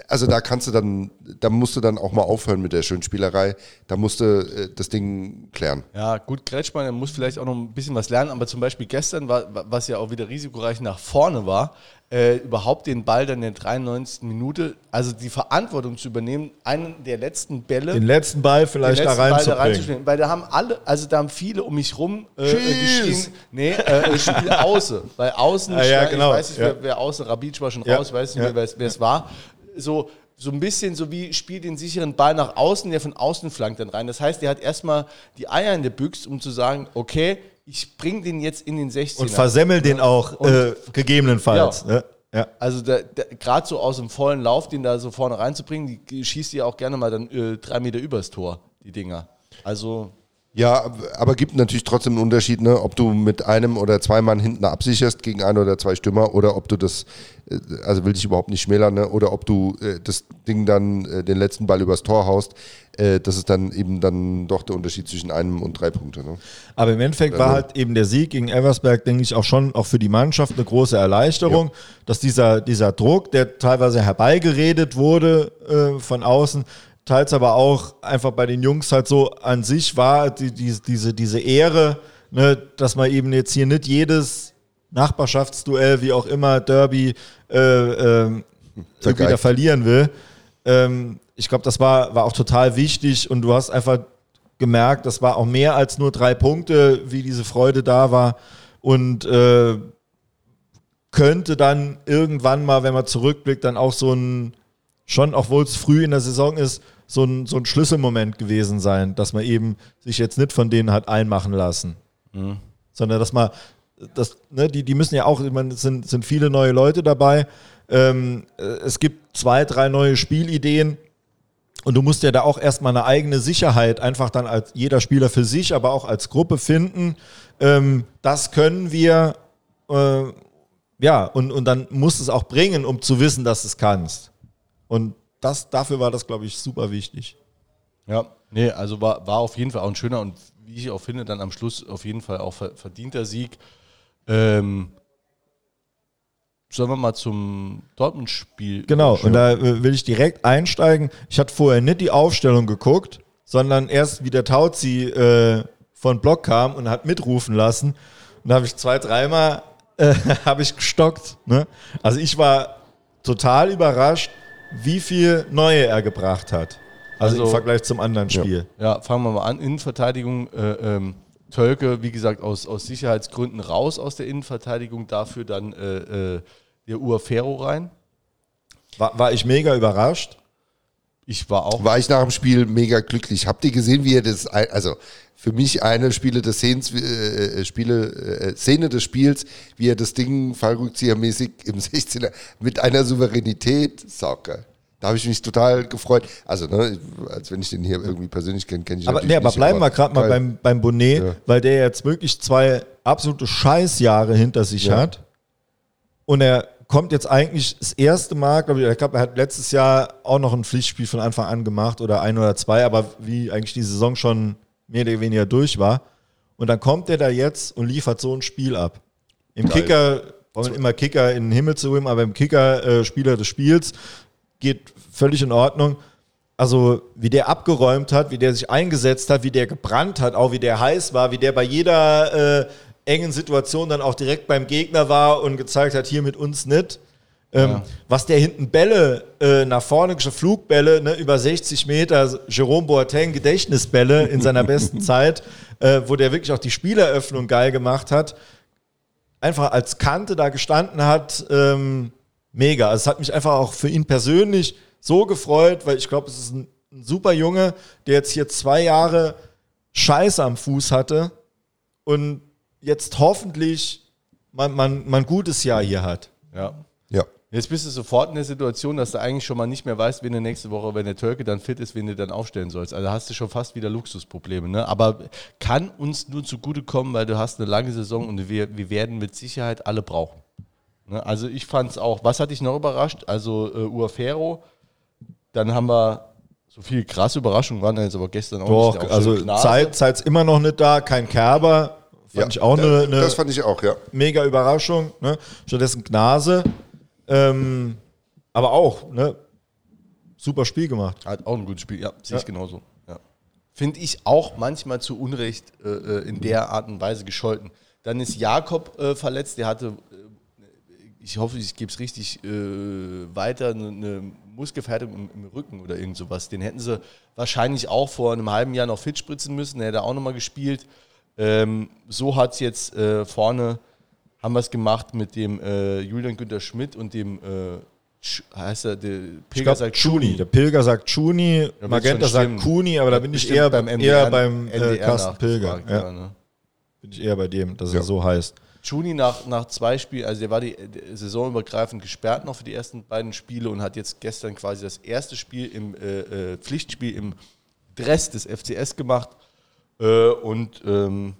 also da kannst du dann, da musst du dann auch mal aufhören mit der Schönspielerei. Da musst du äh, das Ding klären. Ja, gut, Kretschmann muss vielleicht auch noch ein bisschen was lernen, aber zum Beispiel gestern, war, was ja auch wieder risikoreich nach vorne war, äh, überhaupt den Ball dann in der 93. Minute, also die Verantwortung zu übernehmen, einen der letzten Bälle. Den letzten Ball vielleicht letzten da, rein da reinzuspielen. Weil da haben alle, also da haben viele um mich rum äh, geschrien, nee, äh, Spiel außen. Weil außen, ah, ja, genau. ich weiß nicht, ja. wer, wer, außen, Rabic war schon ja. raus, ich weiß nicht mehr, wer es war so, so ein bisschen so wie spielt den sicheren Ball nach außen, der von außen flankt dann rein. Das heißt, er hat erstmal die Eier in der Büchse, um zu sagen, okay, ich bringe den jetzt in den 16 Und versemmel den auch äh, gegebenenfalls. Ja. Ne? Ja. Also gerade so aus dem vollen Lauf, den da so vorne reinzubringen, die schießt ja auch gerne mal dann äh, drei Meter übers Tor, die Dinger. Also ja, aber gibt natürlich trotzdem einen Unterschied, ne, ob du mit einem oder zwei Mann hinten absicherst gegen ein oder zwei Stürmer oder ob du das, äh, also will ich überhaupt nicht schmälern, ne, oder ob du äh, das Ding dann, äh, den letzten Ball übers Tor haust. Äh, das ist dann eben dann doch der Unterschied zwischen einem und drei Punkte. Ne? Aber im Endeffekt war halt eben der Sieg gegen Eversberg, denke ich, auch schon auch für die Mannschaft eine große Erleichterung, ja. dass dieser, dieser Druck, der teilweise herbeigeredet wurde äh, von außen, teils aber auch einfach bei den Jungs halt so an sich war, die, die, diese, diese Ehre, ne, dass man eben jetzt hier nicht jedes Nachbarschaftsduell, wie auch immer, Derby, äh, äh, irgendwie da verlieren will. Ähm, ich glaube, das war, war auch total wichtig und du hast einfach gemerkt, das war auch mehr als nur drei Punkte, wie diese Freude da war und äh, könnte dann irgendwann mal, wenn man zurückblickt, dann auch so ein, schon, obwohl es früh in der Saison ist, so ein, so ein Schlüsselmoment gewesen sein, dass man eben sich jetzt nicht von denen hat einmachen lassen. Mhm. Sondern dass man, das, ne, die, die müssen ja auch, ich meine, es sind, sind viele neue Leute dabei. Ähm, es gibt zwei, drei neue Spielideen. Und du musst ja da auch erstmal eine eigene Sicherheit einfach dann als jeder Spieler für sich, aber auch als Gruppe finden. Ähm, das können wir, äh, ja, und, und dann musst es auch bringen, um zu wissen, dass du es kannst. Und das, dafür war das, glaube ich, super wichtig. Ja, nee, also war, war auf jeden Fall auch ein schöner und wie ich auch finde, dann am Schluss auf jeden Fall auch verdienter Sieg. Ähm, sollen wir mal zum Dortmund-Spiel? Genau, und da äh, will ich direkt einsteigen. Ich hatte vorher nicht die Aufstellung geguckt, sondern erst wie der Tauzi äh, von Block kam und hat mitrufen lassen. Und da habe ich zwei, dreimal äh, [laughs] habe ich gestockt. Ne? Also ich war total überrascht, wie viel Neue er gebracht hat. Also, also im Vergleich zum anderen Spiel. Ja, ja fangen wir mal an. Innenverteidigung, äh, ähm, Tölke, wie gesagt, aus, aus Sicherheitsgründen raus aus der Innenverteidigung, dafür dann äh, äh, der Uafero rein. War, war ich mega überrascht. Ich war auch. War ich nach dem Spiel mega glücklich. Habt ihr gesehen, wie er das, also für mich eine Spiele des Sehens, äh, äh, Spiele, äh, Szene des Spiels, wie er das Ding Fallrückziehermäßig im [laughs] 16er mit einer Souveränität, saugeil. Da habe ich mich total gefreut. Also, ne, als wenn ich den hier irgendwie persönlich kenne, kenne ich aber, nee, aber nicht, bleiben wir gerade mal beim, beim Bonnet, ja. weil der jetzt wirklich zwei absolute Scheißjahre hinter sich ja. hat. Und er kommt jetzt eigentlich das erste Mal, glaube ich, ich glaube, er hat letztes Jahr auch noch ein Pflichtspiel von Anfang an gemacht oder ein oder zwei, aber wie eigentlich die Saison schon mehr oder weniger durch war. Und dann kommt er da jetzt und liefert so ein Spiel ab. Im Geil. Kicker, wollen wir immer Kicker in den Himmel zu holen, aber im Kicker äh, Spieler des Spiels geht völlig in Ordnung. Also wie der abgeräumt hat, wie der sich eingesetzt hat, wie der gebrannt hat, auch wie der heiß war, wie der bei jeder äh, engen Situation dann auch direkt beim Gegner war und gezeigt hat, hier mit uns nicht. Ähm, ja. Was der hinten Bälle äh, nach vorne, Flugbälle ne, über 60 Meter, Jerome Boateng Gedächtnisbälle [laughs] in seiner besten Zeit, äh, wo der wirklich auch die Spieleröffnung geil gemacht hat, einfach als Kante da gestanden hat, ähm, mega. Also es hat mich einfach auch für ihn persönlich so gefreut, weil ich glaube, es ist ein, ein super Junge, der jetzt hier zwei Jahre Scheiße am Fuß hatte und jetzt hoffentlich man, man, man ein gutes Jahr hier hat. Ja. Ja. Jetzt bist du sofort in der Situation, dass du eigentlich schon mal nicht mehr weißt, wen du nächste Woche, wenn der Türke dann fit ist, wen du dann aufstellen sollst. Also hast du schon fast wieder Luxusprobleme. Ne? Aber kann uns nur zugutekommen, weil du hast eine lange Saison und wir, wir werden mit Sicherheit alle brauchen. Ne? Also ich fand es auch, was hat dich noch überrascht? Also äh, Uafero, dann haben wir so viele krasse Überraschungen waren jetzt aber gestern auch Doch, nicht. also Zeit, Zeit immer noch nicht da, kein Kerber. Fand ja, ich auch eine, eine, Das fand ich auch, ja. Mega Überraschung. Ne? Stattdessen Gnase. Ähm, aber auch, ne? Super Spiel gemacht. Hat auch ein gutes Spiel, ja, sehe ja. ich genauso. Ja. Finde ich auch manchmal zu Unrecht äh, äh, in der Art und Weise gescholten. Dann ist Jakob äh, verletzt, der hatte, äh, ich hoffe, ich gebe es richtig äh, weiter, eine, eine Muskelverhärtung im, im, Rücken oder irgend sowas. Den hätten sie wahrscheinlich auch vor einem halben Jahr noch fit spritzen müssen, der hätte auch nochmal gespielt. Ähm, so hat es jetzt äh, vorne haben wir es gemacht mit dem äh, Julian Günther Schmidt und dem äh, heißt er, der Pilger sagt Chuni. Der Pilger sagt Chuni, ja, Magenta sagt Kuni, aber da bin ich eher beim, MDR, eher beim äh, Carsten Pilger. Ja. Ja, ne? Bin ich eher bei dem, dass er so heißt. Chuni nach, nach zwei Spielen, also der war die, die saisonübergreifend gesperrt noch für die ersten beiden Spiele und hat jetzt gestern quasi das erste Spiel im äh, äh Pflichtspiel im Dress des FCS gemacht. Äh, und ähm,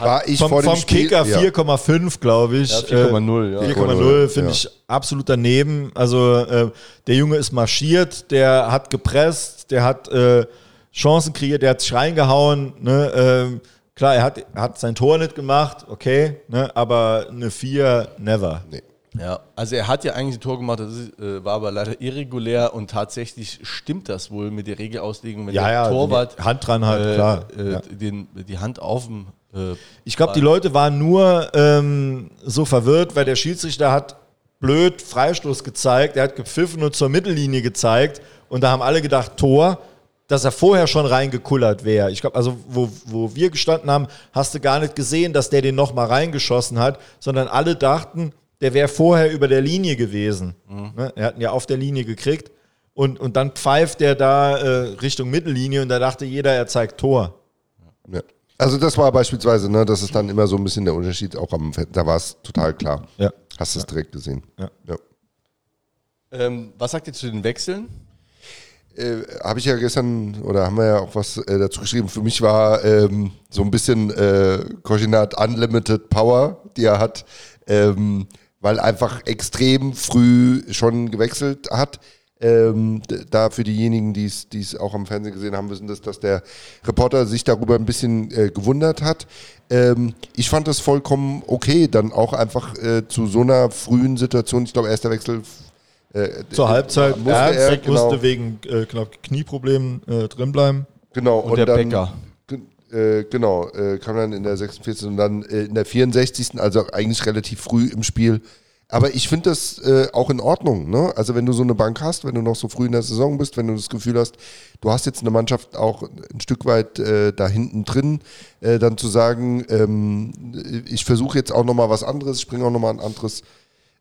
war ich vom, vor dem vom Spiel, Kicker ja. 4,5, glaube ich. Ja, 4,0, ja. 4,0 finde ja. ich absolut daneben. Also äh, der Junge ist marschiert, der hat gepresst, der hat äh, Chancen kreiert, der hat sich reingehauen. Ne? Ähm, klar, er hat, hat sein Tor nicht gemacht, okay, ne? aber eine 4, never. Nee. Ja, also er hat ja eigentlich ein Tor gemacht, das ist, äh, war aber leider irregulär und tatsächlich stimmt das wohl mit der Regelauslegung, wenn ja, der ja, Torwart Hand dran hat, äh, klar. Äh, ja. Den, die Hand auf dem äh, ich glaube, die Leute waren nur ähm, so verwirrt, weil der Schiedsrichter hat blöd Freistoß gezeigt, er hat gepfiffen und zur Mittellinie gezeigt und da haben alle gedacht, Tor, dass er vorher schon reingekullert wäre. Ich glaube, also wo, wo wir gestanden haben, hast du gar nicht gesehen, dass der den nochmal reingeschossen hat, sondern alle dachten, der wäre vorher über der Linie gewesen. Mhm. Ne? Er hat ihn ja auf der Linie gekriegt und, und dann pfeift der da äh, Richtung Mittellinie und da dachte jeder, er zeigt Tor. Ja. Also das war beispielsweise, ne, das ist dann immer so ein bisschen der Unterschied, auch am Fett. Da war es total klar. Ja. Hast du es direkt gesehen. Ja. ja. Ähm, was sagt ihr zu den Wechseln? Äh, habe ich ja gestern, oder haben wir ja auch was äh, dazu geschrieben, für mich war ähm, so ein bisschen äh, Koordinat Unlimited Power, die er hat, ähm, weil einfach extrem früh schon gewechselt hat. Ähm, da für diejenigen, die es auch am Fernsehen gesehen haben, wissen das, dass der Reporter sich darüber ein bisschen äh, gewundert hat. Ähm, ich fand das vollkommen okay, dann auch einfach äh, zu so einer frühen Situation, ich glaube, erster Wechsel äh, Zur Halbzeit musste er, genau, musste wegen äh, Knieproblemen äh, drinbleiben. Genau, und, und der dann, Bäcker. Äh, genau, äh, kam dann in der 46. und dann äh, in der 64. Also eigentlich relativ früh im Spiel aber ich finde das äh, auch in Ordnung. Ne? Also wenn du so eine Bank hast, wenn du noch so früh in der Saison bist, wenn du das Gefühl hast, du hast jetzt eine Mannschaft auch ein Stück weit äh, da hinten drin, dann zu sagen, ähm, ich versuche jetzt auch nochmal was anderes, ich bringe auch nochmal ein anderes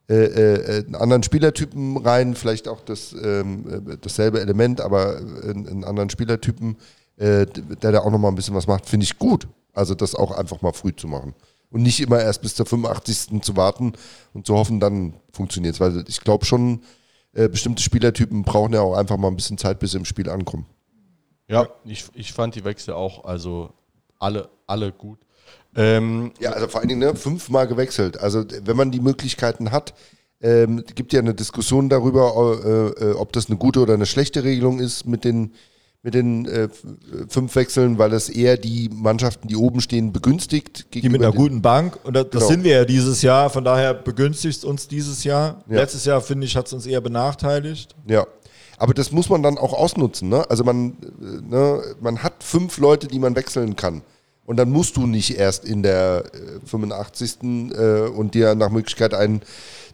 äh, einen anderen Spielertypen rein, vielleicht auch das, ähm, dasselbe Element, aber einen anderen Spielertypen, äh, der da auch nochmal ein bisschen was macht, finde ich gut. Also das auch einfach mal früh zu machen und nicht immer erst bis zur 85. zu warten und zu hoffen, dann funktioniert es. Weil ich glaube schon, äh, bestimmte Spielertypen brauchen ja auch einfach mal ein bisschen Zeit, bis sie im Spiel ankommen. Ja, ich, ich fand die Wechsel auch, also alle, alle gut. Ähm, ja, also vor allen Dingen ne, fünfmal gewechselt. Also wenn man die Möglichkeiten hat, ähm, gibt ja eine Diskussion darüber, äh, äh, ob das eine gute oder eine schlechte Regelung ist mit den mit den äh, fünf Wechseln, weil es eher die Mannschaften, die oben stehen, begünstigt. Die mit einer guten Bank. Und das, genau. sind wir ja dieses Jahr. Von daher begünstigt es uns dieses Jahr. Ja. Letztes Jahr, finde ich, hat es uns eher benachteiligt. Ja. Aber das muss man dann auch ausnutzen. Ne? Also man, äh, ne, man hat fünf Leute, die man wechseln kann. Und dann musst du nicht erst in der äh, 85. Äh, und dir nach Möglichkeit einen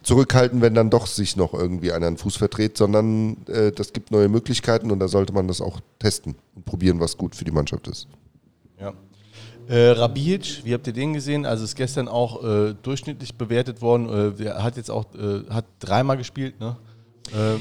zurückhalten, wenn dann doch sich noch irgendwie einer einen Fuß verdreht, sondern äh, das gibt neue Möglichkeiten und da sollte man das auch testen und probieren, was gut für die Mannschaft ist. Ja. Äh, Rabic, wie habt ihr den gesehen? Also ist gestern auch äh, durchschnittlich bewertet worden. Äh, er hat jetzt auch äh, hat dreimal gespielt, ne? Äh,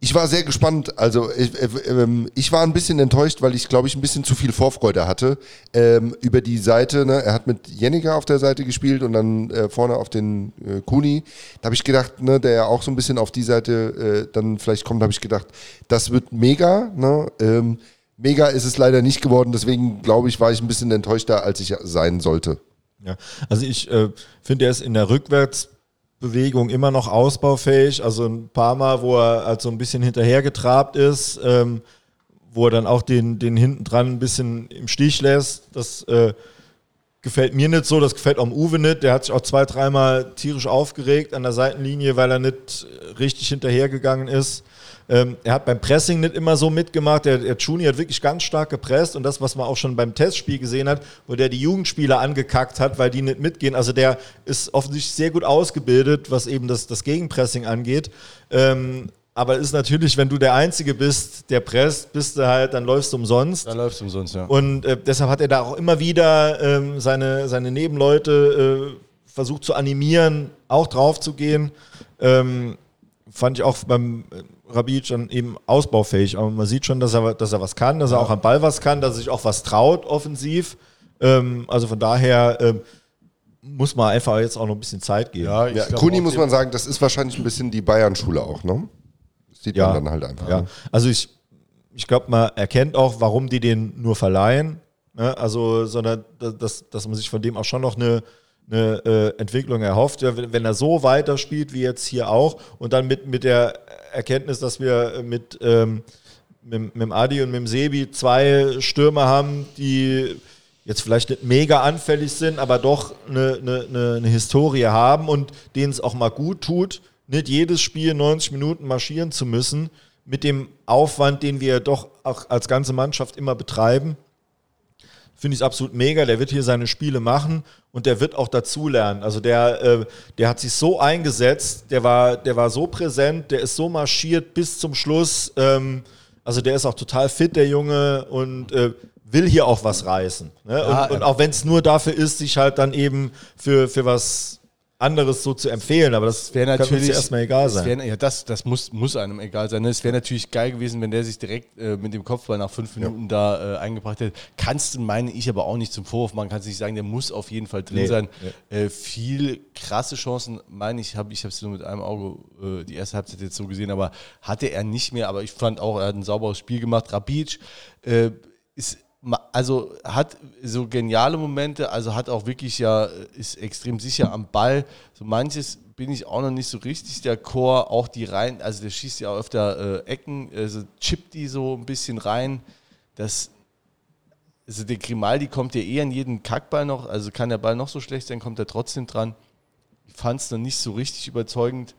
ich war sehr gespannt. Also ich, äh, ähm, ich war ein bisschen enttäuscht, weil ich, glaube ich, ein bisschen zu viel Vorfreude hatte ähm, über die Seite. Ne? Er hat mit Jenniger auf der Seite gespielt und dann äh, vorne auf den äh, Kuni. Da habe ich gedacht, ne, der ja auch so ein bisschen auf die Seite äh, dann vielleicht kommt, habe ich gedacht, das wird mega. Ne? Ähm, mega ist es leider nicht geworden. Deswegen, glaube ich, war ich ein bisschen enttäuschter, als ich sein sollte. Ja, also ich äh, finde, er ist in der Rückwärts Bewegung immer noch ausbaufähig. Also ein paar Mal, wo er halt so ein bisschen hinterhergetrabt ist, ähm, wo er dann auch den, den hinten dran ein bisschen im Stich lässt. Das äh, gefällt mir nicht so, das gefällt auch Uwe nicht. Der hat sich auch zwei, dreimal tierisch aufgeregt an der Seitenlinie, weil er nicht richtig hinterhergegangen ist. Ähm, er hat beim Pressing nicht immer so mitgemacht. Der, der Juni hat wirklich ganz stark gepresst und das, was man auch schon beim Testspiel gesehen hat, wo der die Jugendspieler angekackt hat, weil die nicht mitgehen. Also der ist offensichtlich sehr gut ausgebildet, was eben das, das Gegenpressing angeht. Ähm, aber ist natürlich, wenn du der Einzige bist, der presst, bist du halt, dann läufst du umsonst. Dann läufst du umsonst, ja. Und äh, deshalb hat er da auch immer wieder ähm, seine, seine Nebenleute äh, versucht zu animieren, auch drauf zu gehen. Ähm, fand ich auch beim Rabic dann eben ausbaufähig. Aber man sieht schon, dass er, dass er was kann, dass er auch am Ball was kann, dass er sich auch was traut offensiv. Ähm, also von daher ähm, muss man einfach jetzt auch noch ein bisschen Zeit geben. Ja, ja Kuni muss man sagen, das ist wahrscheinlich ein bisschen die Bayern-Schule auch, ne? Das sieht ja, man dann halt einfach. Ja. Ne? Also ich, ich glaube, man erkennt auch, warum die den nur verleihen. Ne? Also, sondern dass, dass man sich von dem auch schon noch eine eine äh, Entwicklung erhofft. Ja, wenn, er so weiterspielt wie jetzt hier auch und dann mit, mit der Erkenntnis, dass wir mit, ähm, mit, mit Adi und mit Sebi zwei Stürmer haben, die jetzt vielleicht nicht mega anfällig sind, aber doch eine, eine, eine Historie haben und denen es auch mal gut tut, nicht jedes Spiel 90 Minuten marschieren zu müssen, mit dem Aufwand, den wir doch auch als ganze Mannschaft immer betreiben finde ich absolut mega. Der wird hier seine Spiele machen und der wird auch dazulernen. Also der, äh, der hat sich so eingesetzt, der war, der war so präsent, der ist so marschiert bis zum Schluss. Ähm, also der ist auch total fit, der Junge, und äh, will hier auch was reißen. Ne? Ja, und, und auch wenn es nur dafür ist, sich halt dann eben für, für was anderes so zu empfehlen, aber das wäre natürlich ja erstmal egal sein. Wär, ja, das, das muss, muss einem egal sein. ne? Es wäre natürlich geil gewesen, wenn der sich direkt äh, mit dem Kopfball nach fünf Minuten da äh, eingebracht hätte. Kannst du, meine ich, aber auch nicht zum Vorwurf machen. Kannst nicht sagen, der muss auf jeden Fall drin Nee, sein. Äh, viel krasse Chancen, meine ich, habe ich habe es nur mit einem Auge äh, die erste Halbzeit jetzt so gesehen, aber hatte er nicht mehr. Aber ich fand auch, er hat ein sauberes Spiel gemacht. Rabic äh, ist also hat so geniale Momente, also hat auch wirklich ja, ist extrem sicher am Ball. So manches bin ich auch noch nicht so richtig. Der Chor, auch die rein, also der schießt ja auch öfter äh, Ecken, also chippt die so ein bisschen rein. Das, also der Grimaldi kommt ja eh an jeden Kackball noch, also kann der Ball noch so schlecht sein, kommt er trotzdem dran. Ich fand es noch nicht so richtig überzeugend.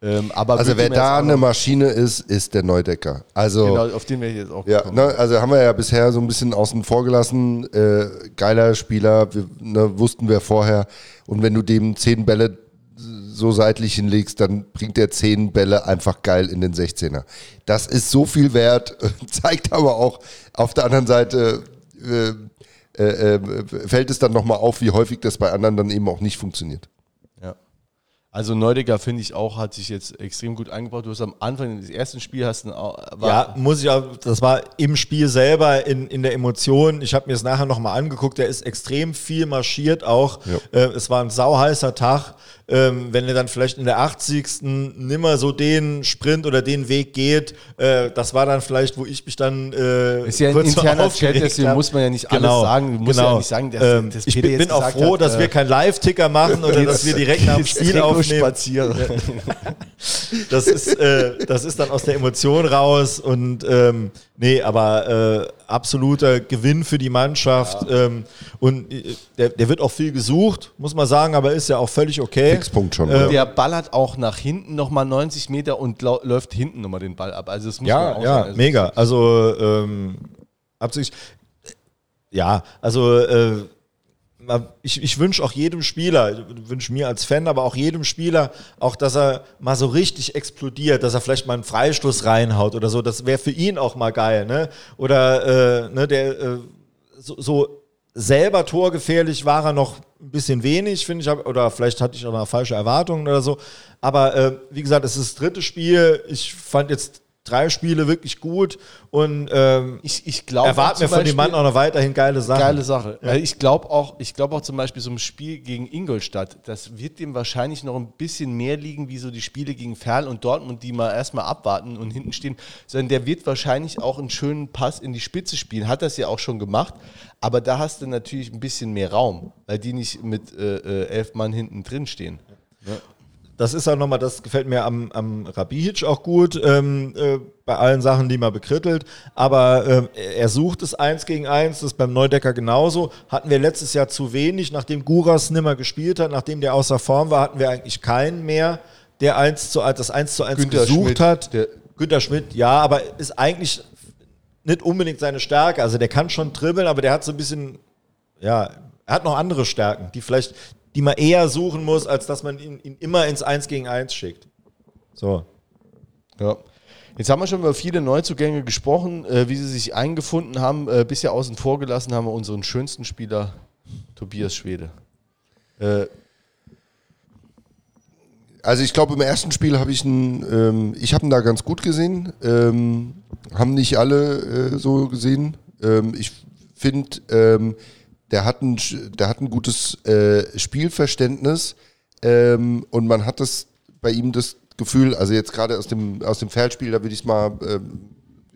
Ähm, aber Also wer da eine Maschine ist, ist der Neudecker. Also Genau, auf den wäre ich jetzt auch Ja, gekommen. ne, also haben wir ja bisher so ein bisschen außen vor gelassen. Äh, geiler Spieler, wir, ne, wussten wir vorher. Und wenn du dem zehn Bälle so seitlich hinlegst, dann bringt der zehn Bälle einfach geil in den 16er. Das ist so viel wert, [laughs] zeigt aber auch auf der anderen Seite, äh, äh, äh, fällt es dann nochmal auf, wie häufig das bei anderen dann eben auch nicht funktioniert. Also Neudecker finde ich auch, hat sich jetzt extrem gut eingebaut. Du hast am Anfang des ersten Spiels hast du war, Ja, muss ich auch, das war im Spiel selber in, in der Emotion. Ich habe mir es nachher nochmal angeguckt, der ist extrem viel marschiert auch. Ja. Äh, es war ein sauheißer Tag. Ähm, wenn er dann vielleicht in der 80. nimmer so den Sprint oder den Weg geht, äh, das war dann vielleicht, wo ich mich dann äh, Ist ja ein [laughs] interner Chat, deswegen hab. muss man ja nicht alles sagen. Du musst ja nicht sagen, dass- ähm, dass ich bin, jetzt bin auch froh, hat, dass äh, wir keinen Live-Ticker machen oder dass wir direkt nach dem Spiel aufnehmen. [laughs] Das ist, äh, das ist dann aus der Emotion raus und ähm, nee, aber äh, absoluter Gewinn für die Mannschaft. Ähm, und äh, der, der wird auch viel gesucht, muss man sagen, aber ist ja auch völlig okay. Fixpunkt schon. Äh, ja. Der ballert auch nach hinten nochmal 90 Meter und läuft hinten nochmal den Ball ab. Also das muss man Ja, auch ja, sagen. Also mega. Also ähm, Absicht. Ja, also äh, ich, ich wünsche auch jedem Spieler, wünsche mir als Fan, aber auch jedem Spieler, auch dass er mal so richtig explodiert, dass er vielleicht mal einen Freistoß reinhaut oder so. Das wäre für ihn auch mal geil, ne? Oder äh, ne, der äh, so, so selber torgefährlich war er noch ein bisschen wenig, finde ich, oder vielleicht hatte ich auch noch falsche Erwartungen oder so. Aber äh, wie gesagt, es ist das dritte Spiel. Ich fand jetzt drei Spiele wirklich gut und ähm, Ich, ich glaube erwarte mir von dem Mann auch noch weiterhin geile Sachen. Geile Sache. Weil Ich glaube auch, ich glaube auch zum Beispiel so ein Spiel gegen Ingolstadt, das wird dem wahrscheinlich noch ein bisschen mehr liegen, wie so die Spiele gegen Ferl und Dortmund, die mal erstmal abwarten und hinten stehen, sondern der wird wahrscheinlich auch einen schönen Pass in die Spitze spielen. Hat das ja auch schon gemacht, aber da hast du natürlich ein bisschen mehr Raum, weil die nicht mit äh, äh, elf Mann hinten drin stehen. Das ist auch nochmal, das gefällt mir am, am Rabihic auch gut, ähm, äh, bei allen Sachen, die man bekrittelt. Aber ähm, er sucht es eins gegen eins, das ist beim Neudecker genauso. Hatten wir letztes Jahr zu wenig, nachdem Guras nimmer gespielt hat, nachdem der außer Form war, hatten wir eigentlich keinen mehr, der eins zu, das 1 zu 1 Günther gesucht Schmidt, hat. Günter Schmidt, ja, aber ist eigentlich nicht unbedingt seine Stärke. Also der kann schon dribbeln, aber der hat so ein bisschen, ja, er hat noch andere Stärken, die vielleicht, die man eher suchen muss, als dass man ihn, ihn immer ins 1 gegen 1 schickt. So. Ja. Jetzt haben wir schon über viele Neuzugänge gesprochen, äh, wie sie sich eingefunden haben. Äh, bisher außen vor gelassen haben wir unseren schönsten Spieler, Tobias Schwede. Äh, Also ich glaube, im ersten Spiel habe ich ihn, ähm, ich habe ihn da ganz gut gesehen. Ähm, haben nicht alle äh, so gesehen. Ähm, ich finde, ähm, der, hat ein, der hat ein gutes äh, Spielverständnis ähm, und man hat das bei ihm das Gefühl, also jetzt gerade aus dem, aus dem Feldspiel, da würde ich es mal ähm,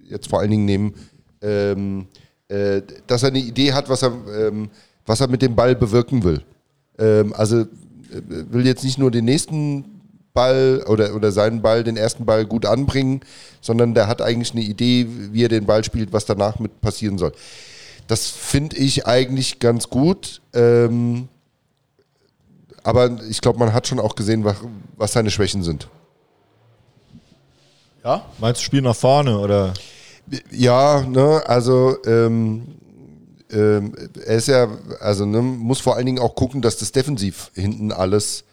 jetzt vor allen Dingen nehmen, ähm, äh, dass er eine Idee hat, was er, ähm, was er mit dem Ball bewirken will. Ähm, also äh, will jetzt nicht nur den nächsten Ball oder, oder seinen Ball, den ersten Ball gut anbringen, sondern der hat eigentlich eine Idee, wie er den Ball spielt, was danach mit passieren soll. Das finde ich eigentlich ganz gut. Ähm, aber ich glaube, man hat schon auch gesehen, was, was seine Schwächen sind. ja, Meinst du Spiel nach vorne oder? Ja, ne, also ähm, ähm, er ist ja, also ne, muss vor allen Dingen auch gucken, dass das defensiv hinten alles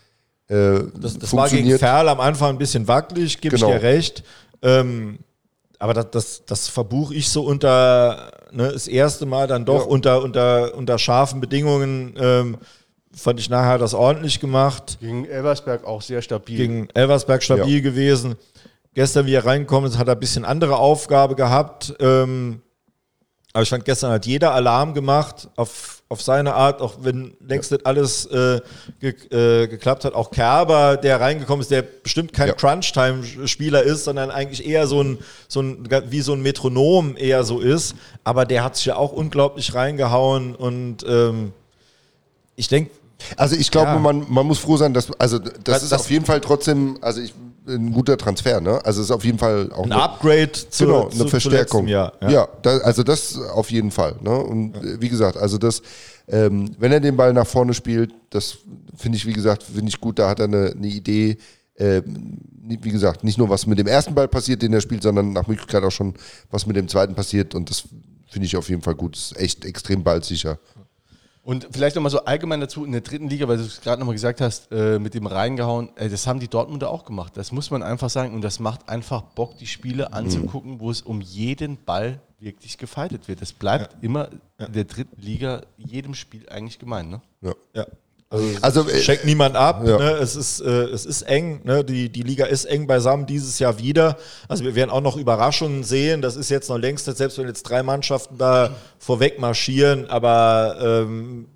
äh, Das, das war gegen. Ferl am Anfang ein bisschen wackelig, gebe Genau. ich dir recht. Ähm, aber das, das, das verbuche ich so unter, ne, das erste Mal dann doch Ja. unter, unter, unter scharfen Bedingungen. Ähm, fand ich nachher das ordentlich gemacht. Gegen Elversberg auch sehr stabil. Gegen Elversberg stabil Ja. gewesen. Gestern, wie er reingekommen ist, hat er ein bisschen andere Aufgabe gehabt. Ähm, aber ich fand, gestern hat jeder Alarm gemacht auf, auf seine Art, auch wenn längst nicht alles äh, ge äh, geklappt hat. Auch Kerber, der reingekommen ist, der bestimmt kein Ja. Crunch-Time-Spieler ist, sondern eigentlich eher so ein, so ein, wie so ein Metronom eher so ist. Aber der hat sich ja auch unglaublich reingehauen und ähm, ich denke, Also ich glaube, Ja. man, man muss froh sein, dass, also das, Das- ist das- auf jeden Fall trotzdem, also ich, ein guter Transfer, ne? Also es ist auf jeden Fall auch ein eine- Upgrade zu, genau, zu, eine Verstärkung. Jahr. ja, da, also das auf jeden Fall. Ne? Und äh, wie gesagt, also das, ähm, wenn er den Ball nach vorne spielt, das finde ich, wie gesagt, finde ich gut, da hat er eine, eine Idee. Ähm, wie gesagt, nicht nur was mit dem ersten Ball passiert, den er spielt, sondern nach Möglichkeit auch schon, was mit dem zweiten passiert. Und das finde ich auf jeden Fall gut. Ist echt extrem ballsicher. Und vielleicht nochmal so allgemein dazu in der dritten Liga, weil du es gerade nochmal gesagt hast, äh, mit dem reingehauen, äh, das haben die Dortmunder auch gemacht. Das muss man einfach sagen. Und das macht einfach Bock, die Spiele anzugucken, wo es um jeden Ball wirklich gefeitet wird. Das bleibt immer in der dritten Liga jedem Spiel eigentlich gemein. Ne? Ja. Ja. Also, Also, äh, schenkt niemand ab. ja. Ne? Es, ist, äh, es ist eng. Ne? Die, die Liga ist eng beisammen dieses Jahr wieder. Also wir werden auch noch Überraschungen sehen. Das ist jetzt noch längst nicht, selbst wenn jetzt drei Mannschaften da vorweg marschieren. Aber ähm,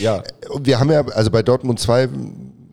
ja, Und wir haben ja, also bei Dortmund 2,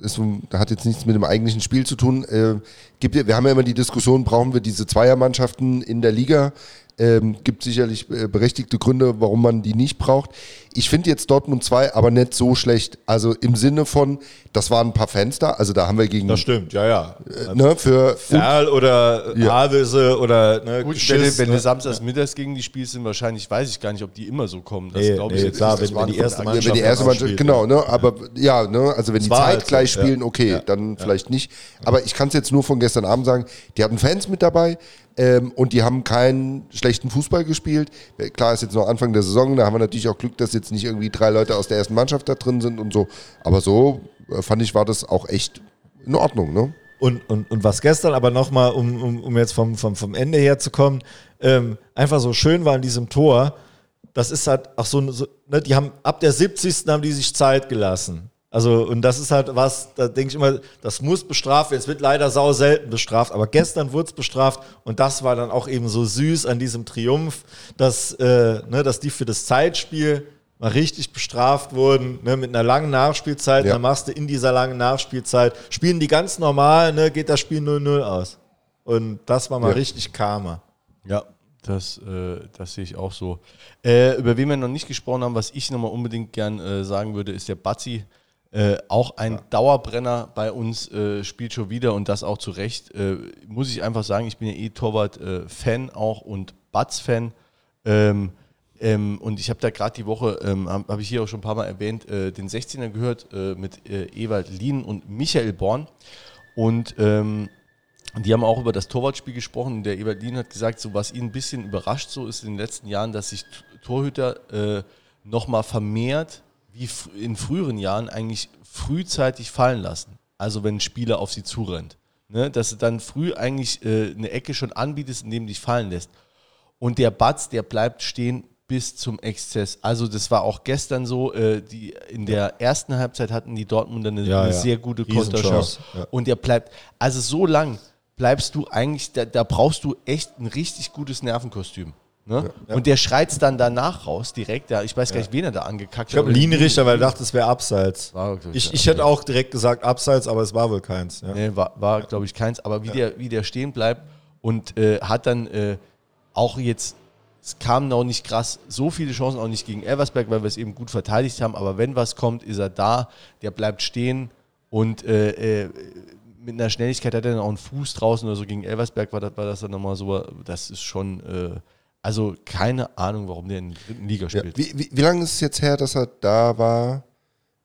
ist, hat jetzt nichts mit dem eigentlichen Spiel zu tun. Äh, gibt, wir haben ja immer die Diskussion, brauchen wir diese Zweiermannschaften in der Liga? Ähm, gibt sicherlich äh, berechtigte Gründe, warum man die nicht braucht. Ich finde jetzt Dortmund 2 aber nicht so schlecht. Also im Sinne von, das waren ein paar Fans da, also da haben wir gegen, das stimmt. Ja, ja. äh, ne, für, Ferl oder Ja. Havelse oder ne, Gut, Geschiss, wenn, ne? du samstags mittags gegen die spielst, sind wahrscheinlich, weiß ich gar nicht, ob die immer so kommen. Das Nee, glaube nee, ich jetzt klar, wenn- wenn die erste Ja, wenn die Mannschaft erste Mannschaft, spielt, genau, ne? Aber ja, ne, also wenn die halt zeitgleich so, ja. spielen, okay, Ja. dann vielleicht nicht. Aber ich kann es jetzt nur von gestern Abend sagen, die hatten Fans mit dabei ähm, und die haben keinen schlechten Fußball gespielt. Äh, Klar ist jetzt noch Anfang der Saison, da haben wir natürlich auch Glück, dass jetzt nicht irgendwie drei Leute aus der ersten Mannschaft da drin sind und so. Aber so äh, fand ich, war das auch echt in Ordnung, ne? Und, und, und was gestern aber nochmal, um, um, um jetzt vom, vom, vom Ende her zu kommen, ähm, einfach so schön war in diesem Tor, das ist halt auch so, so ne, die haben ab der 70. haben die sich Zeit gelassen. Also, und das ist halt was, da denke ich immer, das muss bestraft werden. Es wird leider sau selten bestraft, aber gestern wurde es bestraft und das war dann auch eben so süß an diesem Triumph, dass, äh, ne, dass die für das Zeitspiel mal richtig bestraft wurden, ne, mit einer langen Nachspielzeit. Ja. Dann machst du in dieser langen Nachspielzeit, spielen die ganz normal, ne, geht das Spiel 0-0 aus. Und das war mal Ja. richtig Karma. Ja, das, äh, das sehe ich auch so. Äh, über wen wir noch nicht gesprochen haben, was ich nochmal unbedingt gern äh, sagen würde, ist der Bazzi. Äh, auch ein Dauerbrenner bei uns, äh, spielt schon wieder und das auch zu Recht. Äh, muss ich einfach sagen, ich bin ja eh Torwart-Fan auch und Batz-Fan. Ähm, ähm, und ich habe da gerade die Woche, ähm, habe hab ich hier auch schon ein paar Mal erwähnt, äh, den 16er gehört äh, mit äh, Ewald Lien und Michael Born. Und ähm, die haben auch über das Torwartspiel gesprochen. Und Der Ebert Lien hat gesagt, so was ihn ein bisschen überrascht so ist in den letzten Jahren, dass sich Torhüter äh, nochmal vermehrt, wie in früheren Jahren, eigentlich frühzeitig fallen lassen. Also wenn ein Spieler auf sie zurennt. Ne? Dass du dann früh eigentlich äh, eine Ecke schon anbietest, indem du dich fallen lässt. Und der Batz, der bleibt stehen bis zum Exzess. Also das war auch gestern so. Äh, die, in der ersten Halbzeit hatten die Dortmunder eine, Ja, eine ja. sehr gute Konterchance. ja. Und der bleibt, also so lang bleibst du eigentlich, da, da brauchst du echt ein richtig gutes Nervenkostüm. Ne? Und der schreit dann danach raus, direkt. Ja, ich weiß gar nicht, wen er da angekackt Ich glaube, Linienrichter, weil er dachte, es wäre Abseits. War, Ich, ja. ich hätte auch direkt gesagt Abseits, aber es war wohl keins. Ja. Nee, war, war glaube ich, keins. Aber wie, der, wie der stehen bleibt und äh, hat dann äh, auch jetzt, es kamen noch nicht krass so viele Chancen, auch nicht gegen Elversberg, weil wir es eben gut verteidigt haben. Aber wenn was kommt, ist er da, der bleibt stehen und äh, äh, mit einer Schnelligkeit hat er dann auch einen Fuß draußen oder so. Gegen Elversberg war das, war das dann nochmal so, das ist schon, äh, also keine Ahnung, warum der in der dritten Liga Ja. spielt. Wie, wie, wie lange ist es jetzt her, dass er da war?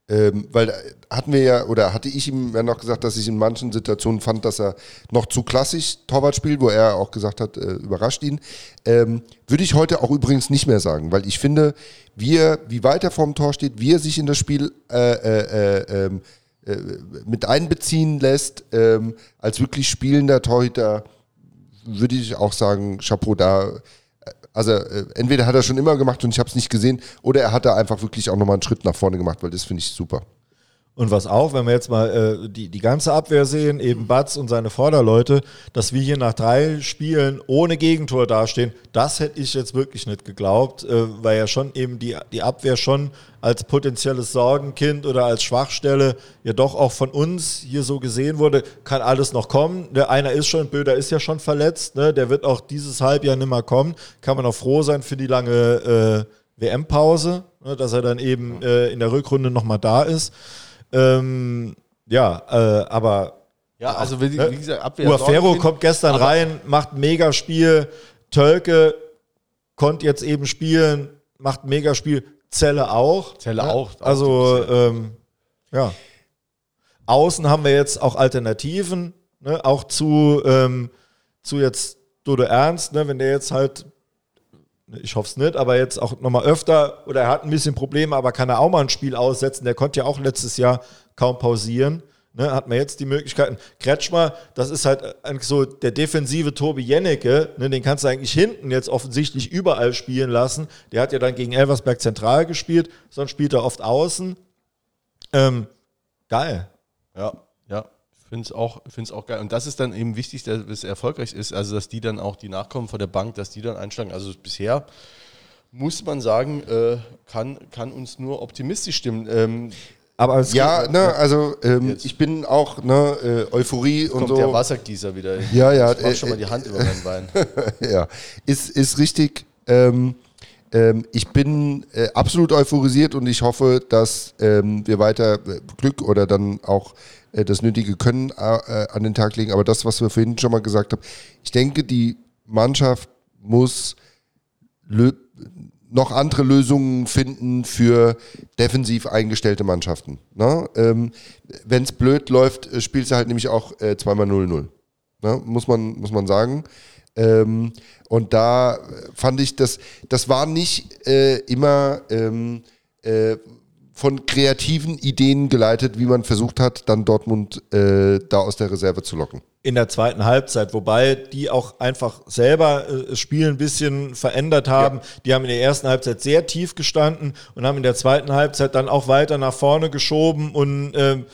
Ähm, weil hatten wir ja, oder hatte ich ihm ja noch gesagt, dass ich in manchen Situationen fand, dass er noch zu klassisch Torwart spielt, wo er auch gesagt hat, äh, überrascht ihn. Ähm, Würde ich heute auch übrigens nicht mehr sagen, weil ich finde, wie, er, wie weit er vorm Tor steht, wie er sich in das Spiel äh, äh, äh, ähm, äh, mit einbeziehen lässt, ähm, als wirklich spielender Torhüter, würde ich auch sagen, Chapeau da. Also äh, entweder hat er schon immer gemacht und ich habe es nicht gesehen, oder er hat da einfach wirklich auch nochmal einen Schritt nach vorne gemacht, weil das finde ich super. Und was auch, wenn wir jetzt mal äh, die, die ganze Abwehr sehen, eben Batz und seine Vorderleute, dass wir hier nach drei Spielen ohne Gegentor dastehen, das hätte ich jetzt wirklich nicht geglaubt, äh, weil ja schon eben die, die Abwehr schon als potenzielles Sorgenkind oder als Schwachstelle ja doch auch von uns hier so gesehen wurde, kann alles noch kommen. Der einer ist schon, Böder ist ja schon verletzt, ne? der wird auch dieses Halbjahr nicht mehr kommen. Kann man auch froh sein für die lange äh, WM-Pause, ne? dass er dann eben äh, in der Rückrunde nochmal da ist. Ähm, ja, äh, aber. Ja, also wie, ne? wie gesagt, Abwehr. Uafero kommt gestern rein, macht ein Megaspiel. Tölke konnte jetzt eben spielen, macht ein Megaspiel. Zelle auch. Zelle Ne? auch. Also, ähm, ja. Außen haben wir jetzt auch Alternativen, ne? auch zu, ähm, zu jetzt Dodo Ernst, ne? wenn der jetzt halt, ich hoffe es nicht, aber jetzt auch nochmal öfter, oder er hat ein bisschen Probleme, aber kann er auch mal ein Spiel aussetzen. Der konnte ja auch letztes Jahr kaum pausieren. Ne, hat man jetzt die Möglichkeiten. Kretschmer, das ist halt eigentlich so der defensive Tobi Jennecke, ne, den kannst du eigentlich hinten jetzt offensichtlich überall spielen lassen. Der hat ja dann gegen Elversberg zentral gespielt, sonst spielt er oft außen. Ähm, geil. Ja, ja. Finde es auch, find's auch geil. Und das ist dann eben wichtig, dass es erfolgreich ist, also dass die dann auch, die Nachkommen von der Bank, dass die dann einschlagen. Also bisher muss man sagen, äh, kann, kann uns nur optimistisch stimmen. Ähm, Aber es Ja, ne, also ähm, Jetzt. ich bin auch, ne, äh, Euphorie und kommt so. der Wassergießer wieder. Ja, ja, Ich mach äh, schon mal die Hand über mein Bein. [laughs] ja, ist, ist richtig. Ähm, ähm, ich bin äh, absolut euphorisiert und ich hoffe, dass ähm, wir weiter äh, Glück oder dann auch äh, das nötige Können äh, an den Tag legen. Aber das, was wir vorhin schon mal gesagt haben, ich denke, die Mannschaft muss noch andere Lösungen finden für defensiv eingestellte Mannschaften. Ne? Ähm, Wenn es blöd läuft, äh, spielst du halt nämlich auch äh, zweimal 0-0. Ne? Muss, man, muss man sagen. Ähm, und da äh, fand ich, das, das war nicht äh, immer ähm, äh, von kreativen Ideen geleitet, wie man versucht hat, dann Dortmund äh, da aus der Reserve zu locken. in der zweiten Halbzeit, wobei die auch einfach selber äh, das Spiel ein bisschen verändert haben. Die haben in der ersten Halbzeit sehr tief gestanden und haben in der zweiten Halbzeit dann auch weiter nach vorne geschoben und ähm,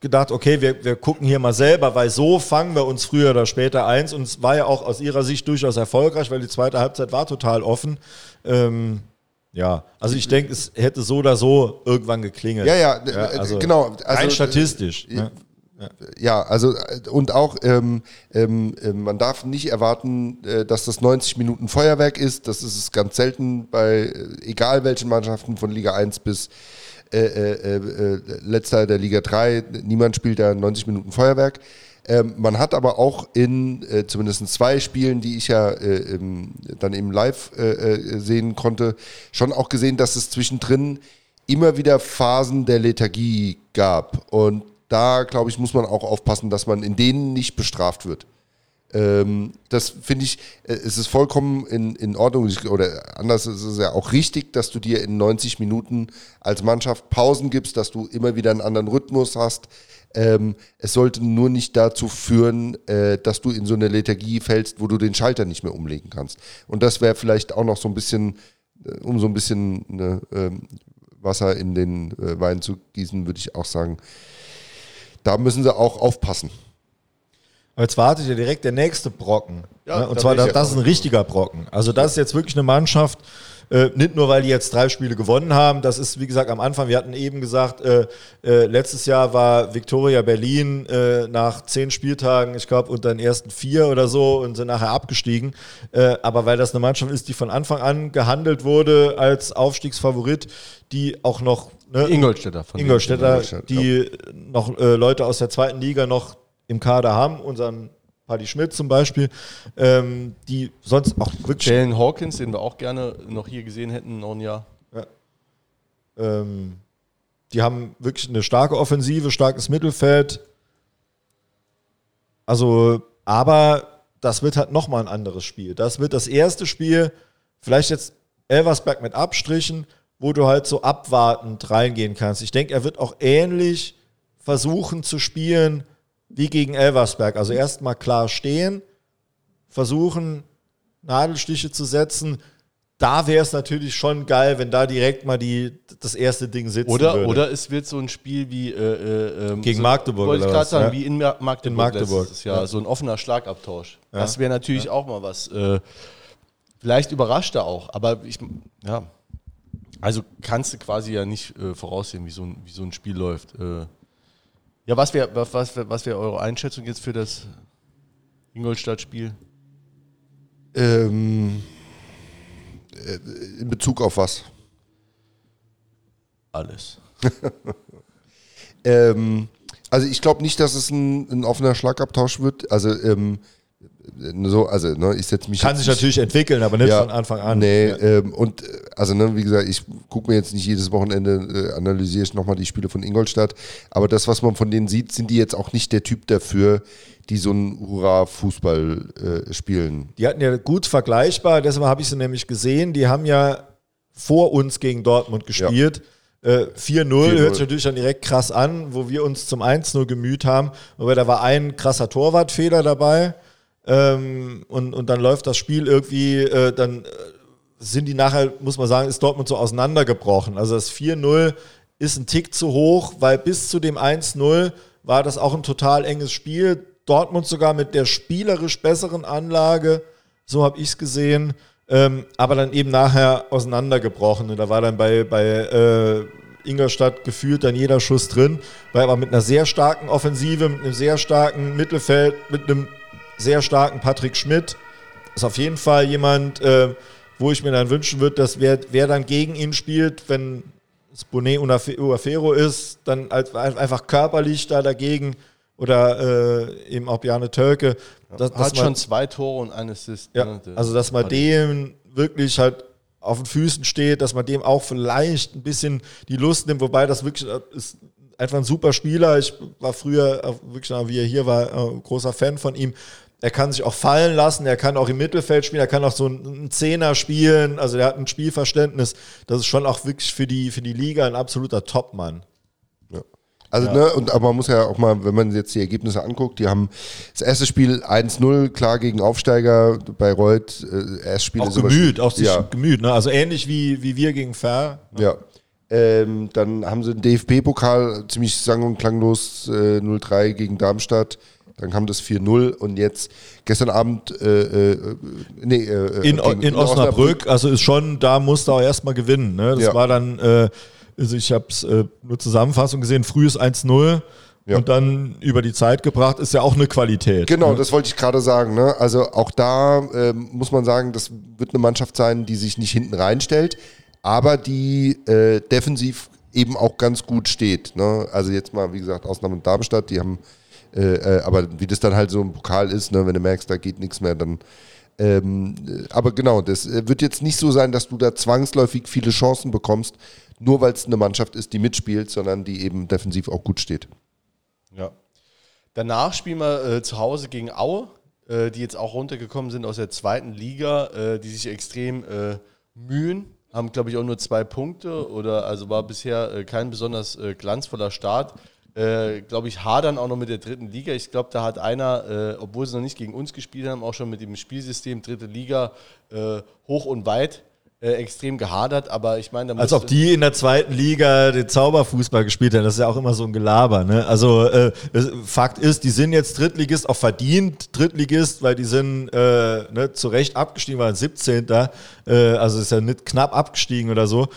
gedacht, okay, wir, wir gucken hier mal selber, weil so fangen wir uns früher oder später eins und es war ja auch aus ihrer Sicht durchaus erfolgreich, weil die zweite Halbzeit war total offen. Ähm, ja, also ich denke, es hätte so oder so irgendwann geklingelt. Ja, ja, äh, also genau. Also, rein äh, statistisch. ne? Ja, also äh, und auch ähm, ähm, äh, man darf nicht erwarten, äh, dass das 90 Minuten Feuerwerk ist. Das ist es ganz selten bei äh, egal welchen Mannschaften von Liga 1 bis äh, äh, äh, letzter der Liga 3. Niemand spielt da 90 Minuten Feuerwerk. Ähm, man hat aber auch in äh, zumindest zwei Spielen, die ich ja äh, im, dann eben live äh, äh, sehen konnte, schon auch gesehen, dass es zwischendrin immer wieder Phasen der Lethargie gab. Und da, glaube ich, muss man auch aufpassen, dass man in denen nicht bestraft wird. Ähm, das finde ich, äh, es ist vollkommen in, in Ordnung. Oder anders ist es ja auch richtig, dass du dir in 90 Minuten als Mannschaft Pausen gibst, dass du immer wieder einen anderen Rhythmus hast. Ähm, es sollte nur nicht dazu führen, äh, dass du in so eine Lethargie fällst, wo du den Schalter nicht mehr umlegen kannst. Und das wäre vielleicht auch noch so ein bisschen, äh, um so ein bisschen ne, ähm, Wasser in den äh, Wein zu gießen, würde ich auch sagen, da müssen sie auch aufpassen. Jetzt wartet ja direkt der nächste Brocken. Ja, ne? Und zwar, das, ja das ist ein richtiger Brocken. Also das ist jetzt wirklich eine Mannschaft, äh, nicht nur, weil die jetzt drei Spiele gewonnen haben, das ist, wie gesagt, am Anfang, wir hatten eben gesagt, äh, äh, letztes Jahr war Viktoria Berlin äh, nach zehn Spieltagen, ich glaube, unter den ersten vier oder so und sind nachher abgestiegen. Äh, aber weil das eine Mannschaft ist, die von Anfang an gehandelt wurde als Aufstiegsfavorit, die auch noch... Ne, Ingolstädter von Ingolstädter, Ingolstadt, die noch äh, Leute aus der zweiten Liga noch im Kader haben, unseren Paddy Schmidt zum Beispiel, ähm, die sonst auch wirklich. Jalen Hawkins, den wir auch gerne noch hier gesehen hätten, noch ein Jahr. Ähm, die haben wirklich eine starke Offensive, starkes Mittelfeld. Also, aber das wird halt nochmal ein anderes Spiel. Das wird das erste Spiel, vielleicht jetzt Elversberg mit Abstrichen, wo du halt so abwartend reingehen kannst. Ich denke, er wird auch ähnlich versuchen zu spielen wie gegen Elversberg. Also erstmal klar stehen, versuchen Nadelstiche zu setzen. Da wäre es natürlich schon geil, wenn da direkt mal die, das erste Ding sitzen Oder, würde. oder es wird so ein Spiel wie äh, äh, ähm, Gegen so, Magdeburg Wollte ich gerade sagen, ja? wie in Ma- Magdeburg, In Magdeburg, letztes Jahr. ja. So ein offener Schlagabtausch. Das wäre natürlich auch mal was. Äh, vielleicht überrascht er auch, aber ich, ja. Also kannst du quasi ja nicht äh, voraussehen, wie so, ein, wie so ein Spiel läuft. Ja, was wäre was, was wär, was wär eure Einschätzung jetzt für das Ingolstadt-Spiel? Ähm, äh, in Bezug auf was? Alles. [laughs] Ähm, also ich glaube nicht, dass es ein, ein offener Schlagabtausch wird. Also ähm, so, also ne, ich setze mich Kann sich natürlich entwickeln, aber nicht von Anfang an. Nee, Ja. ähm, und also ne, wie gesagt, ich gucke mir jetzt nicht jedes Wochenende, äh, analysiere ich nochmal die Spiele von Ingolstadt, aber das, was man von denen sieht, sind die jetzt auch nicht der Typ dafür, die so einen Hurra-Fußball äh, spielen. Die hatten ja gut vergleichbar, deshalb habe ich sie nämlich gesehen. Die haben ja vor uns gegen Dortmund gespielt. Äh, 4-0 hört sich natürlich dann direkt krass an, wo wir uns zum 1-0 gemüht haben. Aber da war ein krasser Torwartfehler dabei. Ähm, und, und dann läuft das Spiel irgendwie, äh, dann äh, sind die nachher, muss man sagen, ist Dortmund so auseinandergebrochen. Also das 4-0 ist ein Tick zu hoch, weil bis zu dem 1-0 war das auch ein total enges Spiel. Dortmund sogar mit der spielerisch besseren Anlage, so habe ich es gesehen, ähm, aber dann eben nachher auseinandergebrochen. Und da war dann bei, bei äh, Ingolstadt gefühlt dann jeder Schuss drin, weil aber mit einer sehr starken Offensive, mit einem sehr starken Mittelfeld, mit einem sehr starken Patrick Schmidt. Ist auf jeden Fall jemand, äh, wo ich mir dann wünschen würde, dass wer, wer dann gegen ihn spielt, wenn es Bonet Uafero ist, dann als, einfach körperlich da dagegen oder äh, eben auch Bjarne Tölke. dass- dass Hat man- schon zwei Tore und ein Assist. ja, ne? Also dass man dem wirklich halt auf den Füßen steht, dass man dem auch vielleicht ein bisschen die Lust nimmt, wobei das wirklich äh, ist einfach ein super Spieler. Ich war früher, wirklich, wie er hier war, äh, großer Fan von ihm. Er kann sich auch fallen lassen, er kann auch im Mittelfeld spielen, er kann auch so einen Zehner spielen, also der hat ein Spielverständnis. Das ist schon auch wirklich für die, für die Liga ein absoluter Topmann. Also, ne, und aber man muss ja auch mal, wenn man jetzt die Ergebnisse anguckt, die haben das erste Spiel 1-0, klar gegen Aufsteiger bei Reut, äh, erstes Spiel Auch gemüht, auch sich ja, gemüht, ne? Also ähnlich wie, wie wir gegen Fair. ja. Ähm, dann haben sie den DFB-Pokal ziemlich sang- und klanglos äh, 0-3 gegen Darmstadt. Dann kam das 4-0 und jetzt gestern Abend äh, äh, nee, äh, in, gegen- in Osnabrück, also ist schon, da musste auch erstmal gewinnen. Ne? Das Ja. war dann, äh, also ich habe es äh, nur Zusammenfassung gesehen, frühes 1-0 Ja. und dann über die Zeit gebracht, ist ja auch eine Qualität. Genau, ne? das wollte ich gerade sagen. Ne? Also auch da ähm, muss man sagen, das wird eine Mannschaft sein, die sich nicht hinten reinstellt, aber die äh, defensiv eben auch ganz gut steht. Ne? Also jetzt mal, wie gesagt, Ausnahme Darmstadt, die haben, äh, äh, aber wie das dann halt so im Pokal ist, ne? wenn du merkst, da geht nichts mehr, dann ähm, äh, aber genau, das wird jetzt nicht so sein, dass du da zwangsläufig viele Chancen bekommst, nur weil es eine Mannschaft ist, die mitspielt, sondern die eben defensiv auch gut steht. Ja. Danach spielen wir äh, zu Hause gegen Aue, äh, die jetzt auch runtergekommen sind aus der zweiten Liga, die sich extrem mühen. Haben, glaube ich, auch nur zwei Punkte oder also war bisher äh, kein besonders äh, glanzvoller Start. Äh, glaube ich, hadern auch noch mit der dritten Liga. Ich glaube, da hat einer, äh, obwohl sie noch nicht gegen uns gespielt haben, auch schon mit dem Spielsystem dritte Liga äh, hoch und weit äh, extrem gehadert. Aber ich meine, Als ob die in der zweiten Liga den Zauberfußball gespielt haben. Das ist ja auch immer so ein Gelaber. Ne? Also äh, Fakt ist, die sind jetzt Drittligist, auch verdient Drittligist, weil die sind ne, zu Recht abgestiegen, waren 17. Äh, also ist ja nicht knapp abgestiegen oder so.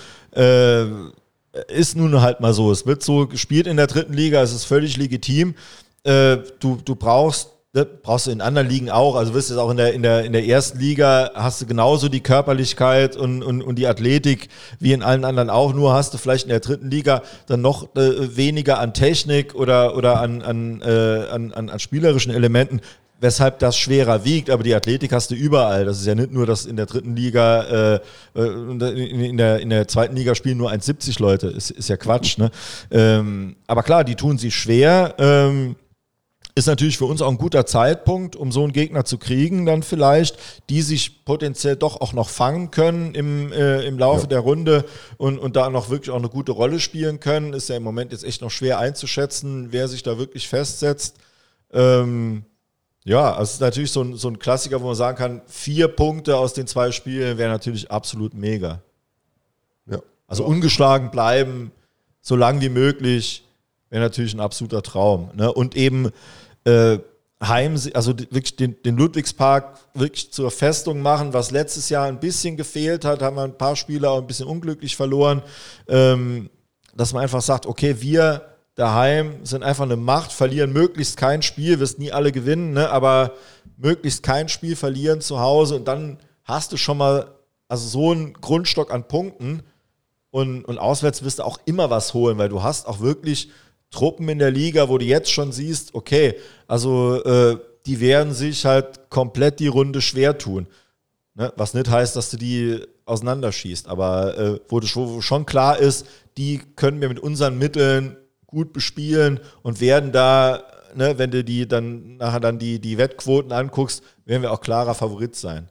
Ist nun halt mal so. Es wird so gespielt in der dritten Liga, es ist völlig legitim. Äh, du, du brauchst ne, brauchst du in anderen Ligen auch. Also wirst du auch in der, in der, in der ersten Liga hast du genauso die Körperlichkeit und, und, und die Athletik wie in allen anderen auch. Nur hast du vielleicht in der dritten Liga dann noch äh, weniger an Technik oder, oder an, an, äh, an, an, an spielerischen Elementen. Weshalb das schwerer wiegt, aber die Athletik hast du überall. Das ist ja nicht nur, dass in der dritten Liga, äh, äh in, der, in der zweiten Liga spielen nur 1,70 Leute. Ist, ist ja Quatsch. Ne? Ähm, aber klar, die tun sich schwer. Ähm, ist natürlich für uns auch ein guter Zeitpunkt, um so einen Gegner zu kriegen, dann vielleicht, die sich potenziell doch auch noch fangen können im, äh, im Laufe ja. der Runde und, und da noch wirklich auch eine gute Rolle spielen können. Ist ja im Moment jetzt echt noch schwer einzuschätzen, wer sich da wirklich festsetzt. Ähm, ja, also es ist natürlich so ein, so ein Klassiker, wo man sagen kann, vier Punkte aus den zwei Spielen wäre natürlich absolut mega. Ja. Also ja. ungeschlagen bleiben, so lang wie möglich, wäre natürlich ein absoluter Traum. Ne? Und eben äh, Heim, also wirklich den, den, Ludwigspark wirklich zur Festung machen, was letztes Jahr ein bisschen gefehlt hat, haben wir ein paar Spieler auch ein bisschen unglücklich verloren, ähm, dass man einfach sagt, okay, wir daheim sind einfach eine Macht, verlieren möglichst kein Spiel, wirst nie alle gewinnen, ne, aber möglichst kein Spiel verlieren zu Hause und dann hast du schon mal also so einen Grundstock an Punkten und, und auswärts wirst du auch immer was holen, weil du hast auch wirklich Truppen in der Liga, wo du jetzt schon siehst, okay, also äh, die werden sich halt komplett die Runde schwer tun. Ne? Was nicht heißt, dass du die auseinanderschießt, aber äh, wo, du, wo schon klar ist, die können wir mit unseren Mitteln gut bespielen und werden da, ne, wenn du die dann nachher dann die, die Wettquoten anguckst, werden wir auch klarer Favorit sein.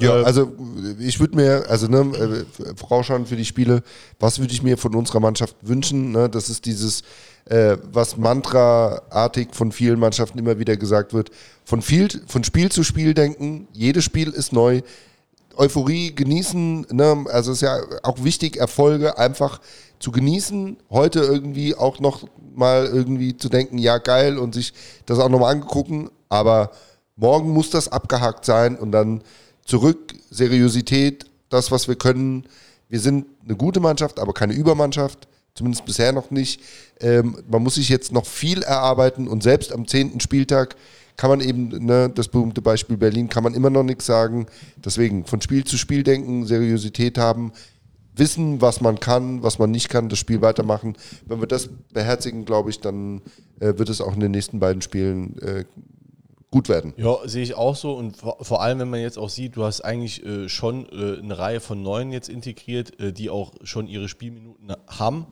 Ja, äh, also ich würde mir, also ne, äh, vorausschauen für die Spiele, was würde ich mir von unserer Mannschaft wünschen? Ne? Das ist dieses, äh, was mantraartig von vielen Mannschaften immer wieder gesagt wird, von, viel, von Spiel zu Spiel denken, jedes Spiel ist neu, Euphorie genießen, ne? also ist ja auch wichtig, Erfolge einfach zu genießen, heute irgendwie auch noch mal irgendwie zu denken, ja geil und sich das auch nochmal angucken, aber morgen muss das abgehakt sein und dann zurück, Seriosität, das, was wir können. Wir sind eine gute Mannschaft, aber keine Übermannschaft, zumindest bisher noch nicht. Ähm, man muss sich jetzt noch viel erarbeiten und selbst am zehnten Spieltag kann man eben, ne, das berühmte Beispiel Berlin, kann man immer noch nichts sagen. Deswegen von Spiel zu Spiel denken, Seriosität haben, wissen, was man kann, was man nicht kann, das Spiel weitermachen. Wenn wir das beherzigen, glaube ich, dann äh, wird es auch in den nächsten beiden Spielen äh, gut werden. Ja, sehe ich auch so. Und vor, vor, allem, wenn man jetzt auch sieht, du hast eigentlich äh, schon äh, eine Reihe von Neuen jetzt integriert, äh, die auch schon ihre Spielminuten haben.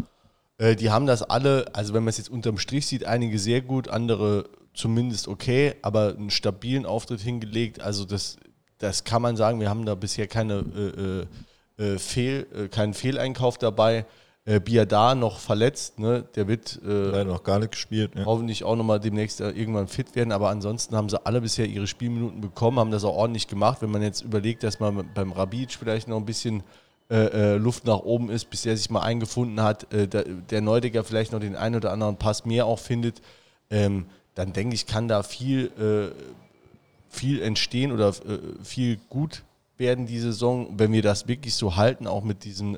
Äh, die haben das alle, also wenn man es jetzt unterm Strich sieht, einige sehr gut, andere zumindest okay, aber einen stabilen Auftritt hingelegt. Also das, das kann man sagen, wir haben da bisher keine äh, äh, Fehl, keinen Fehleinkauf dabei. Äh, Biada noch verletzt, ne? der wird äh, noch gar nicht gespielt. Ja. Hoffentlich auch nochmal demnächst äh, irgendwann fit werden, aber ansonsten haben sie alle bisher ihre Spielminuten bekommen, haben das auch ordentlich gemacht. Wenn man jetzt überlegt, dass man beim Rabic vielleicht noch ein bisschen äh, äh, Luft nach oben ist, bis er sich mal eingefunden hat, äh, der, der Neudecker vielleicht noch den einen oder anderen Pass mehr auch findet, ähm, dann denke ich, kann da viel, viel entstehen oder viel gut werden die Saison, wenn wir das wirklich so halten, auch mit diesen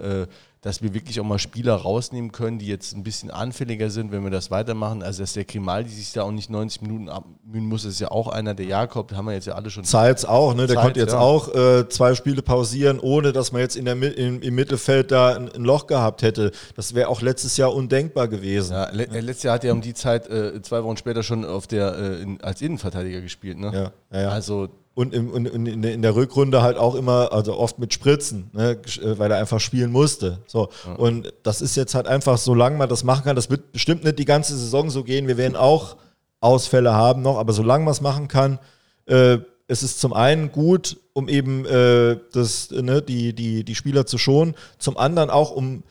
dass wir wirklich auch mal Spieler rausnehmen können, die jetzt ein bisschen anfälliger sind, wenn wir das weitermachen. Also, dass der Grimaldi sich da auch nicht 90 Minuten abmühen muss, ist ja auch einer, der Jakob, da haben wir jetzt ja alle schon. Zeitz auch, ne? Der Zeitz, konnte jetzt ja. auch äh, zwei Spiele pausieren, ohne dass man jetzt in der, in, im Mittelfeld da ein, ein Loch gehabt hätte. Das wäre auch letztes Jahr undenkbar gewesen. Ja, le ja. letztes Jahr hat er um die Zeit, äh, zwei Wochen später schon auf der, äh, in, als Innenverteidiger gespielt, ne? Ja, ja, ja. Also und, im, und in, der Rückrunde halt auch immer, also oft mit Spritzen, ne, äh, weil er einfach spielen musste. So. Ja. Und das ist jetzt halt einfach, solange man das machen kann, das wird bestimmt nicht die ganze Saison so gehen. Wir werden auch Ausfälle haben noch, aber solange man es machen kann, äh, es ist zum einen gut, um eben äh, das, ne, die, die, die Spieler zu schonen, zum anderen auch, um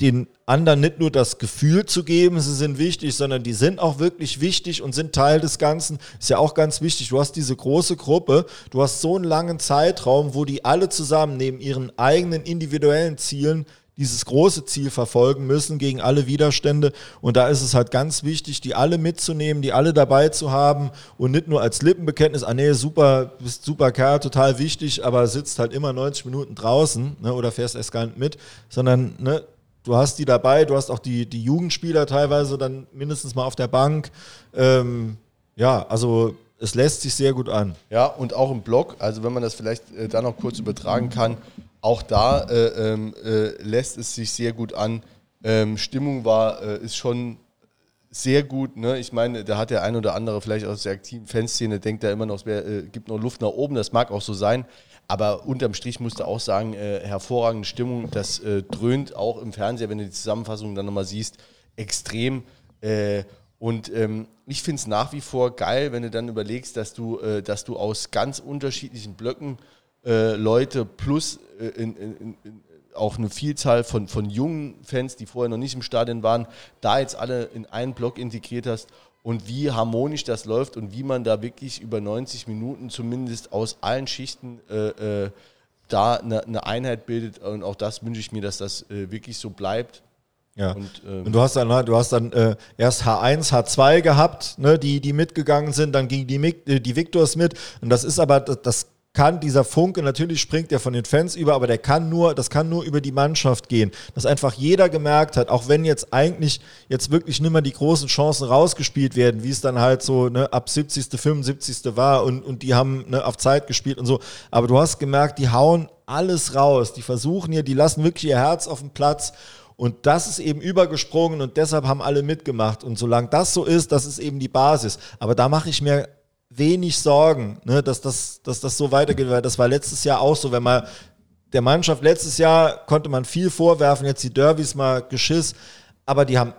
den anderen nicht nur das Gefühl zu geben, sie sind wichtig, sondern die sind auch wirklich wichtig und sind Teil des Ganzen. Ist ja auch ganz wichtig. Du hast diese große Gruppe, du hast so einen langen Zeitraum, wo die alle zusammen neben ihren eigenen individuellen Zielen dieses große Ziel verfolgen müssen gegen alle Widerstände. Und da ist es halt ganz wichtig, die alle mitzunehmen, die alle dabei zu haben und nicht nur als Lippenbekenntnis, ah nee, super, bist super Kerl, total wichtig, aber sitzt halt immer 90 Minuten draußen ne, oder fährst erst gar nicht mit, sondern ne, du hast die dabei, du hast auch die, die Jugendspieler teilweise dann mindestens mal auf der Bank. Ähm, ja, also es lässt sich sehr gut an. Ja, und auch im Blog, also wenn man das vielleicht äh, da noch kurz übertragen kann, auch da äh, ähm, äh, lässt es sich sehr gut an. Ähm, Stimmung war, äh, ist schon sehr gut. Ne? Ich meine, da hat der ein oder andere vielleicht aus der aktiven Fanszene, denkt da immer noch, es wär, äh, gibt noch Luft nach oben. Das mag auch so sein. Aber unterm Strich musst du auch sagen, äh, hervorragende Stimmung. Das äh, dröhnt auch im Fernseher, wenn du die Zusammenfassung dann nochmal siehst, extrem. Äh, und ähm, ich finde es nach wie vor geil, wenn du dann überlegst, dass du, äh, dass du aus ganz unterschiedlichen Blöcken äh, Leute plus äh, in, in, in, auch eine Vielzahl von, von jungen Fans, die vorher noch nicht im Stadion waren, da jetzt alle in einen Block integriert hast und wie harmonisch das läuft und wie man da wirklich über 90 Minuten zumindest aus allen Schichten äh, äh, da eine, eine, Einheit bildet. Und auch das wünsche ich mir, dass das äh, wirklich so bleibt. Ja. Und, ähm, und, du hast dann, ne, du hast dann äh, erst H1, H2 gehabt, ne, die, die mitgegangen sind, dann ging die, äh, die Victors mit. Und das ist aber, das, das kann dieser Funke, natürlich springt der von den Fans über, aber der kann nur, das kann nur über die Mannschaft gehen. Dass einfach jeder gemerkt hat, auch wenn jetzt eigentlich jetzt wirklich nicht mehr die großen Chancen rausgespielt werden, wie es dann halt so ne, ab 70., 75. war und, und die haben ne, auf Zeit gespielt und so. Aber du hast gemerkt, die hauen alles raus. Die versuchen hier, die lassen wirklich ihr Herz auf den Platz. Und das ist eben übergesprungen und deshalb haben alle mitgemacht. Und solange das so ist, das ist eben die Basis. Aber da mache ich mir wenig Sorgen, ne, dass, das, dass das so weitergeht, weil das war letztes Jahr auch so, wenn man der Mannschaft letztes Jahr konnte man viel vorwerfen, jetzt die Derbys mal Geschiss, aber die haben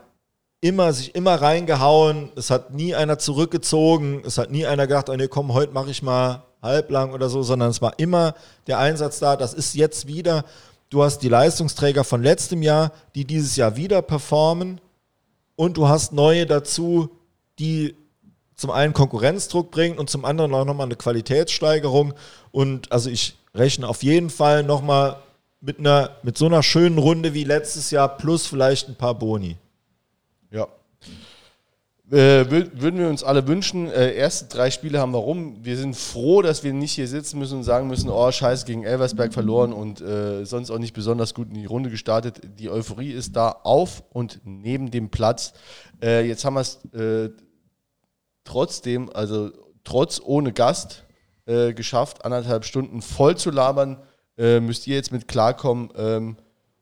immer sich immer reingehauen, es hat nie einer zurückgezogen, es hat nie einer gedacht, oh nee, komm, heute mache ich mal halblang oder so, sondern es war immer der Einsatz da, das ist jetzt wieder, du hast die Leistungsträger von letztem Jahr, die dieses Jahr wieder performen und du hast neue dazu, die zum einen Konkurrenzdruck bringt und zum anderen auch nochmal eine Qualitätssteigerung. Und also ich rechne auf jeden Fall nochmal mit mit so einer schönen Runde wie letztes Jahr plus vielleicht ein paar Boni. Ja. Äh, würden wir uns alle wünschen. Äh, erste drei Spiele haben wir rum. Wir sind froh, dass wir nicht hier sitzen müssen und sagen müssen, oh scheiße, gegen Elversberg verloren und äh, sonst auch nicht besonders gut in die Runde gestartet. Die Euphorie ist da auf und neben dem Platz. Äh, jetzt haben wir es äh, trotzdem, also trotz ohne Gast, äh, geschafft, anderthalb Stunden voll zu labern. Äh, müsst ihr jetzt mit klarkommen. Ähm,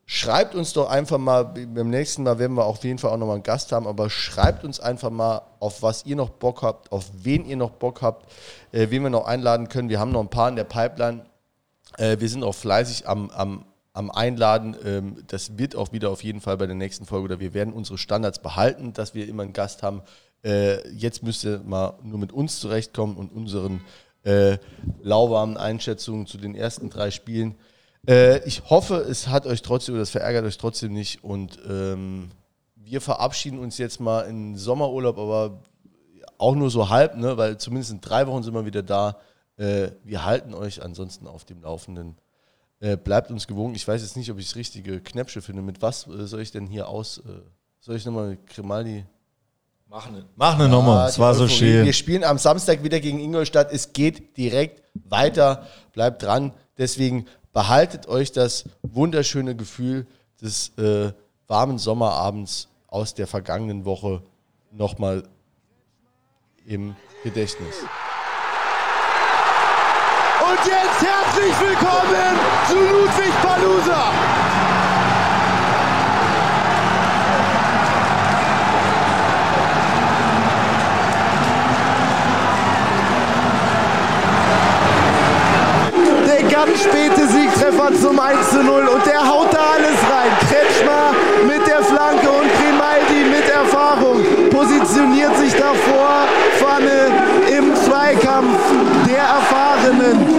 schreibt uns doch einfach mal, beim nächsten Mal werden wir auf jeden Fall auch nochmal einen Gast haben, aber schreibt uns einfach mal, auf was ihr noch Bock habt, auf wen ihr noch Bock habt, äh, wen wir noch einladen können. Wir haben noch ein paar in der Pipeline. Äh, wir sind auch fleißig am, am, am Einladen. Ähm, das wird auch wieder auf jeden Fall bei der nächsten Folge oder wir werden unsere Standards behalten, dass wir immer einen Gast haben. Äh, jetzt müsst ihr mal nur mit uns zurechtkommen und unseren äh, lauwarmen Einschätzungen zu den ersten drei Spielen. Äh, ich hoffe, es hat euch trotzdem, oder es verärgert euch trotzdem nicht. Und ähm, wir verabschieden uns jetzt mal in Sommerurlaub, aber auch nur so halb, ne? weil zumindest in drei Wochen sind wir wieder da. Äh, wir halten euch ansonsten auf dem Laufenden. Äh, bleibt uns gewogen. Ich weiß jetzt nicht, ob ich das richtige Knäpsche finde. Mit was äh, soll ich denn hier aus? soll ich nochmal Grimaldi Mach eine, Mach eine Nummer, es war so schön. Wir spielen am Samstag wieder gegen Ingolstadt. Es geht direkt weiter. Bleibt dran. Deswegen behaltet euch das wunderschöne Gefühl des äh, warmen Sommerabends aus der vergangenen Woche nochmal im Gedächtnis. Und jetzt herzlich willkommen zu Ludwig Palusa. Siegtreffer zum 1 zu 0 und der haut da alles rein. Kretschmer mit der Flanke und Grimaldi mit Erfahrung positioniert sich davor. Pfanne im Zweikampf der Erfahrenen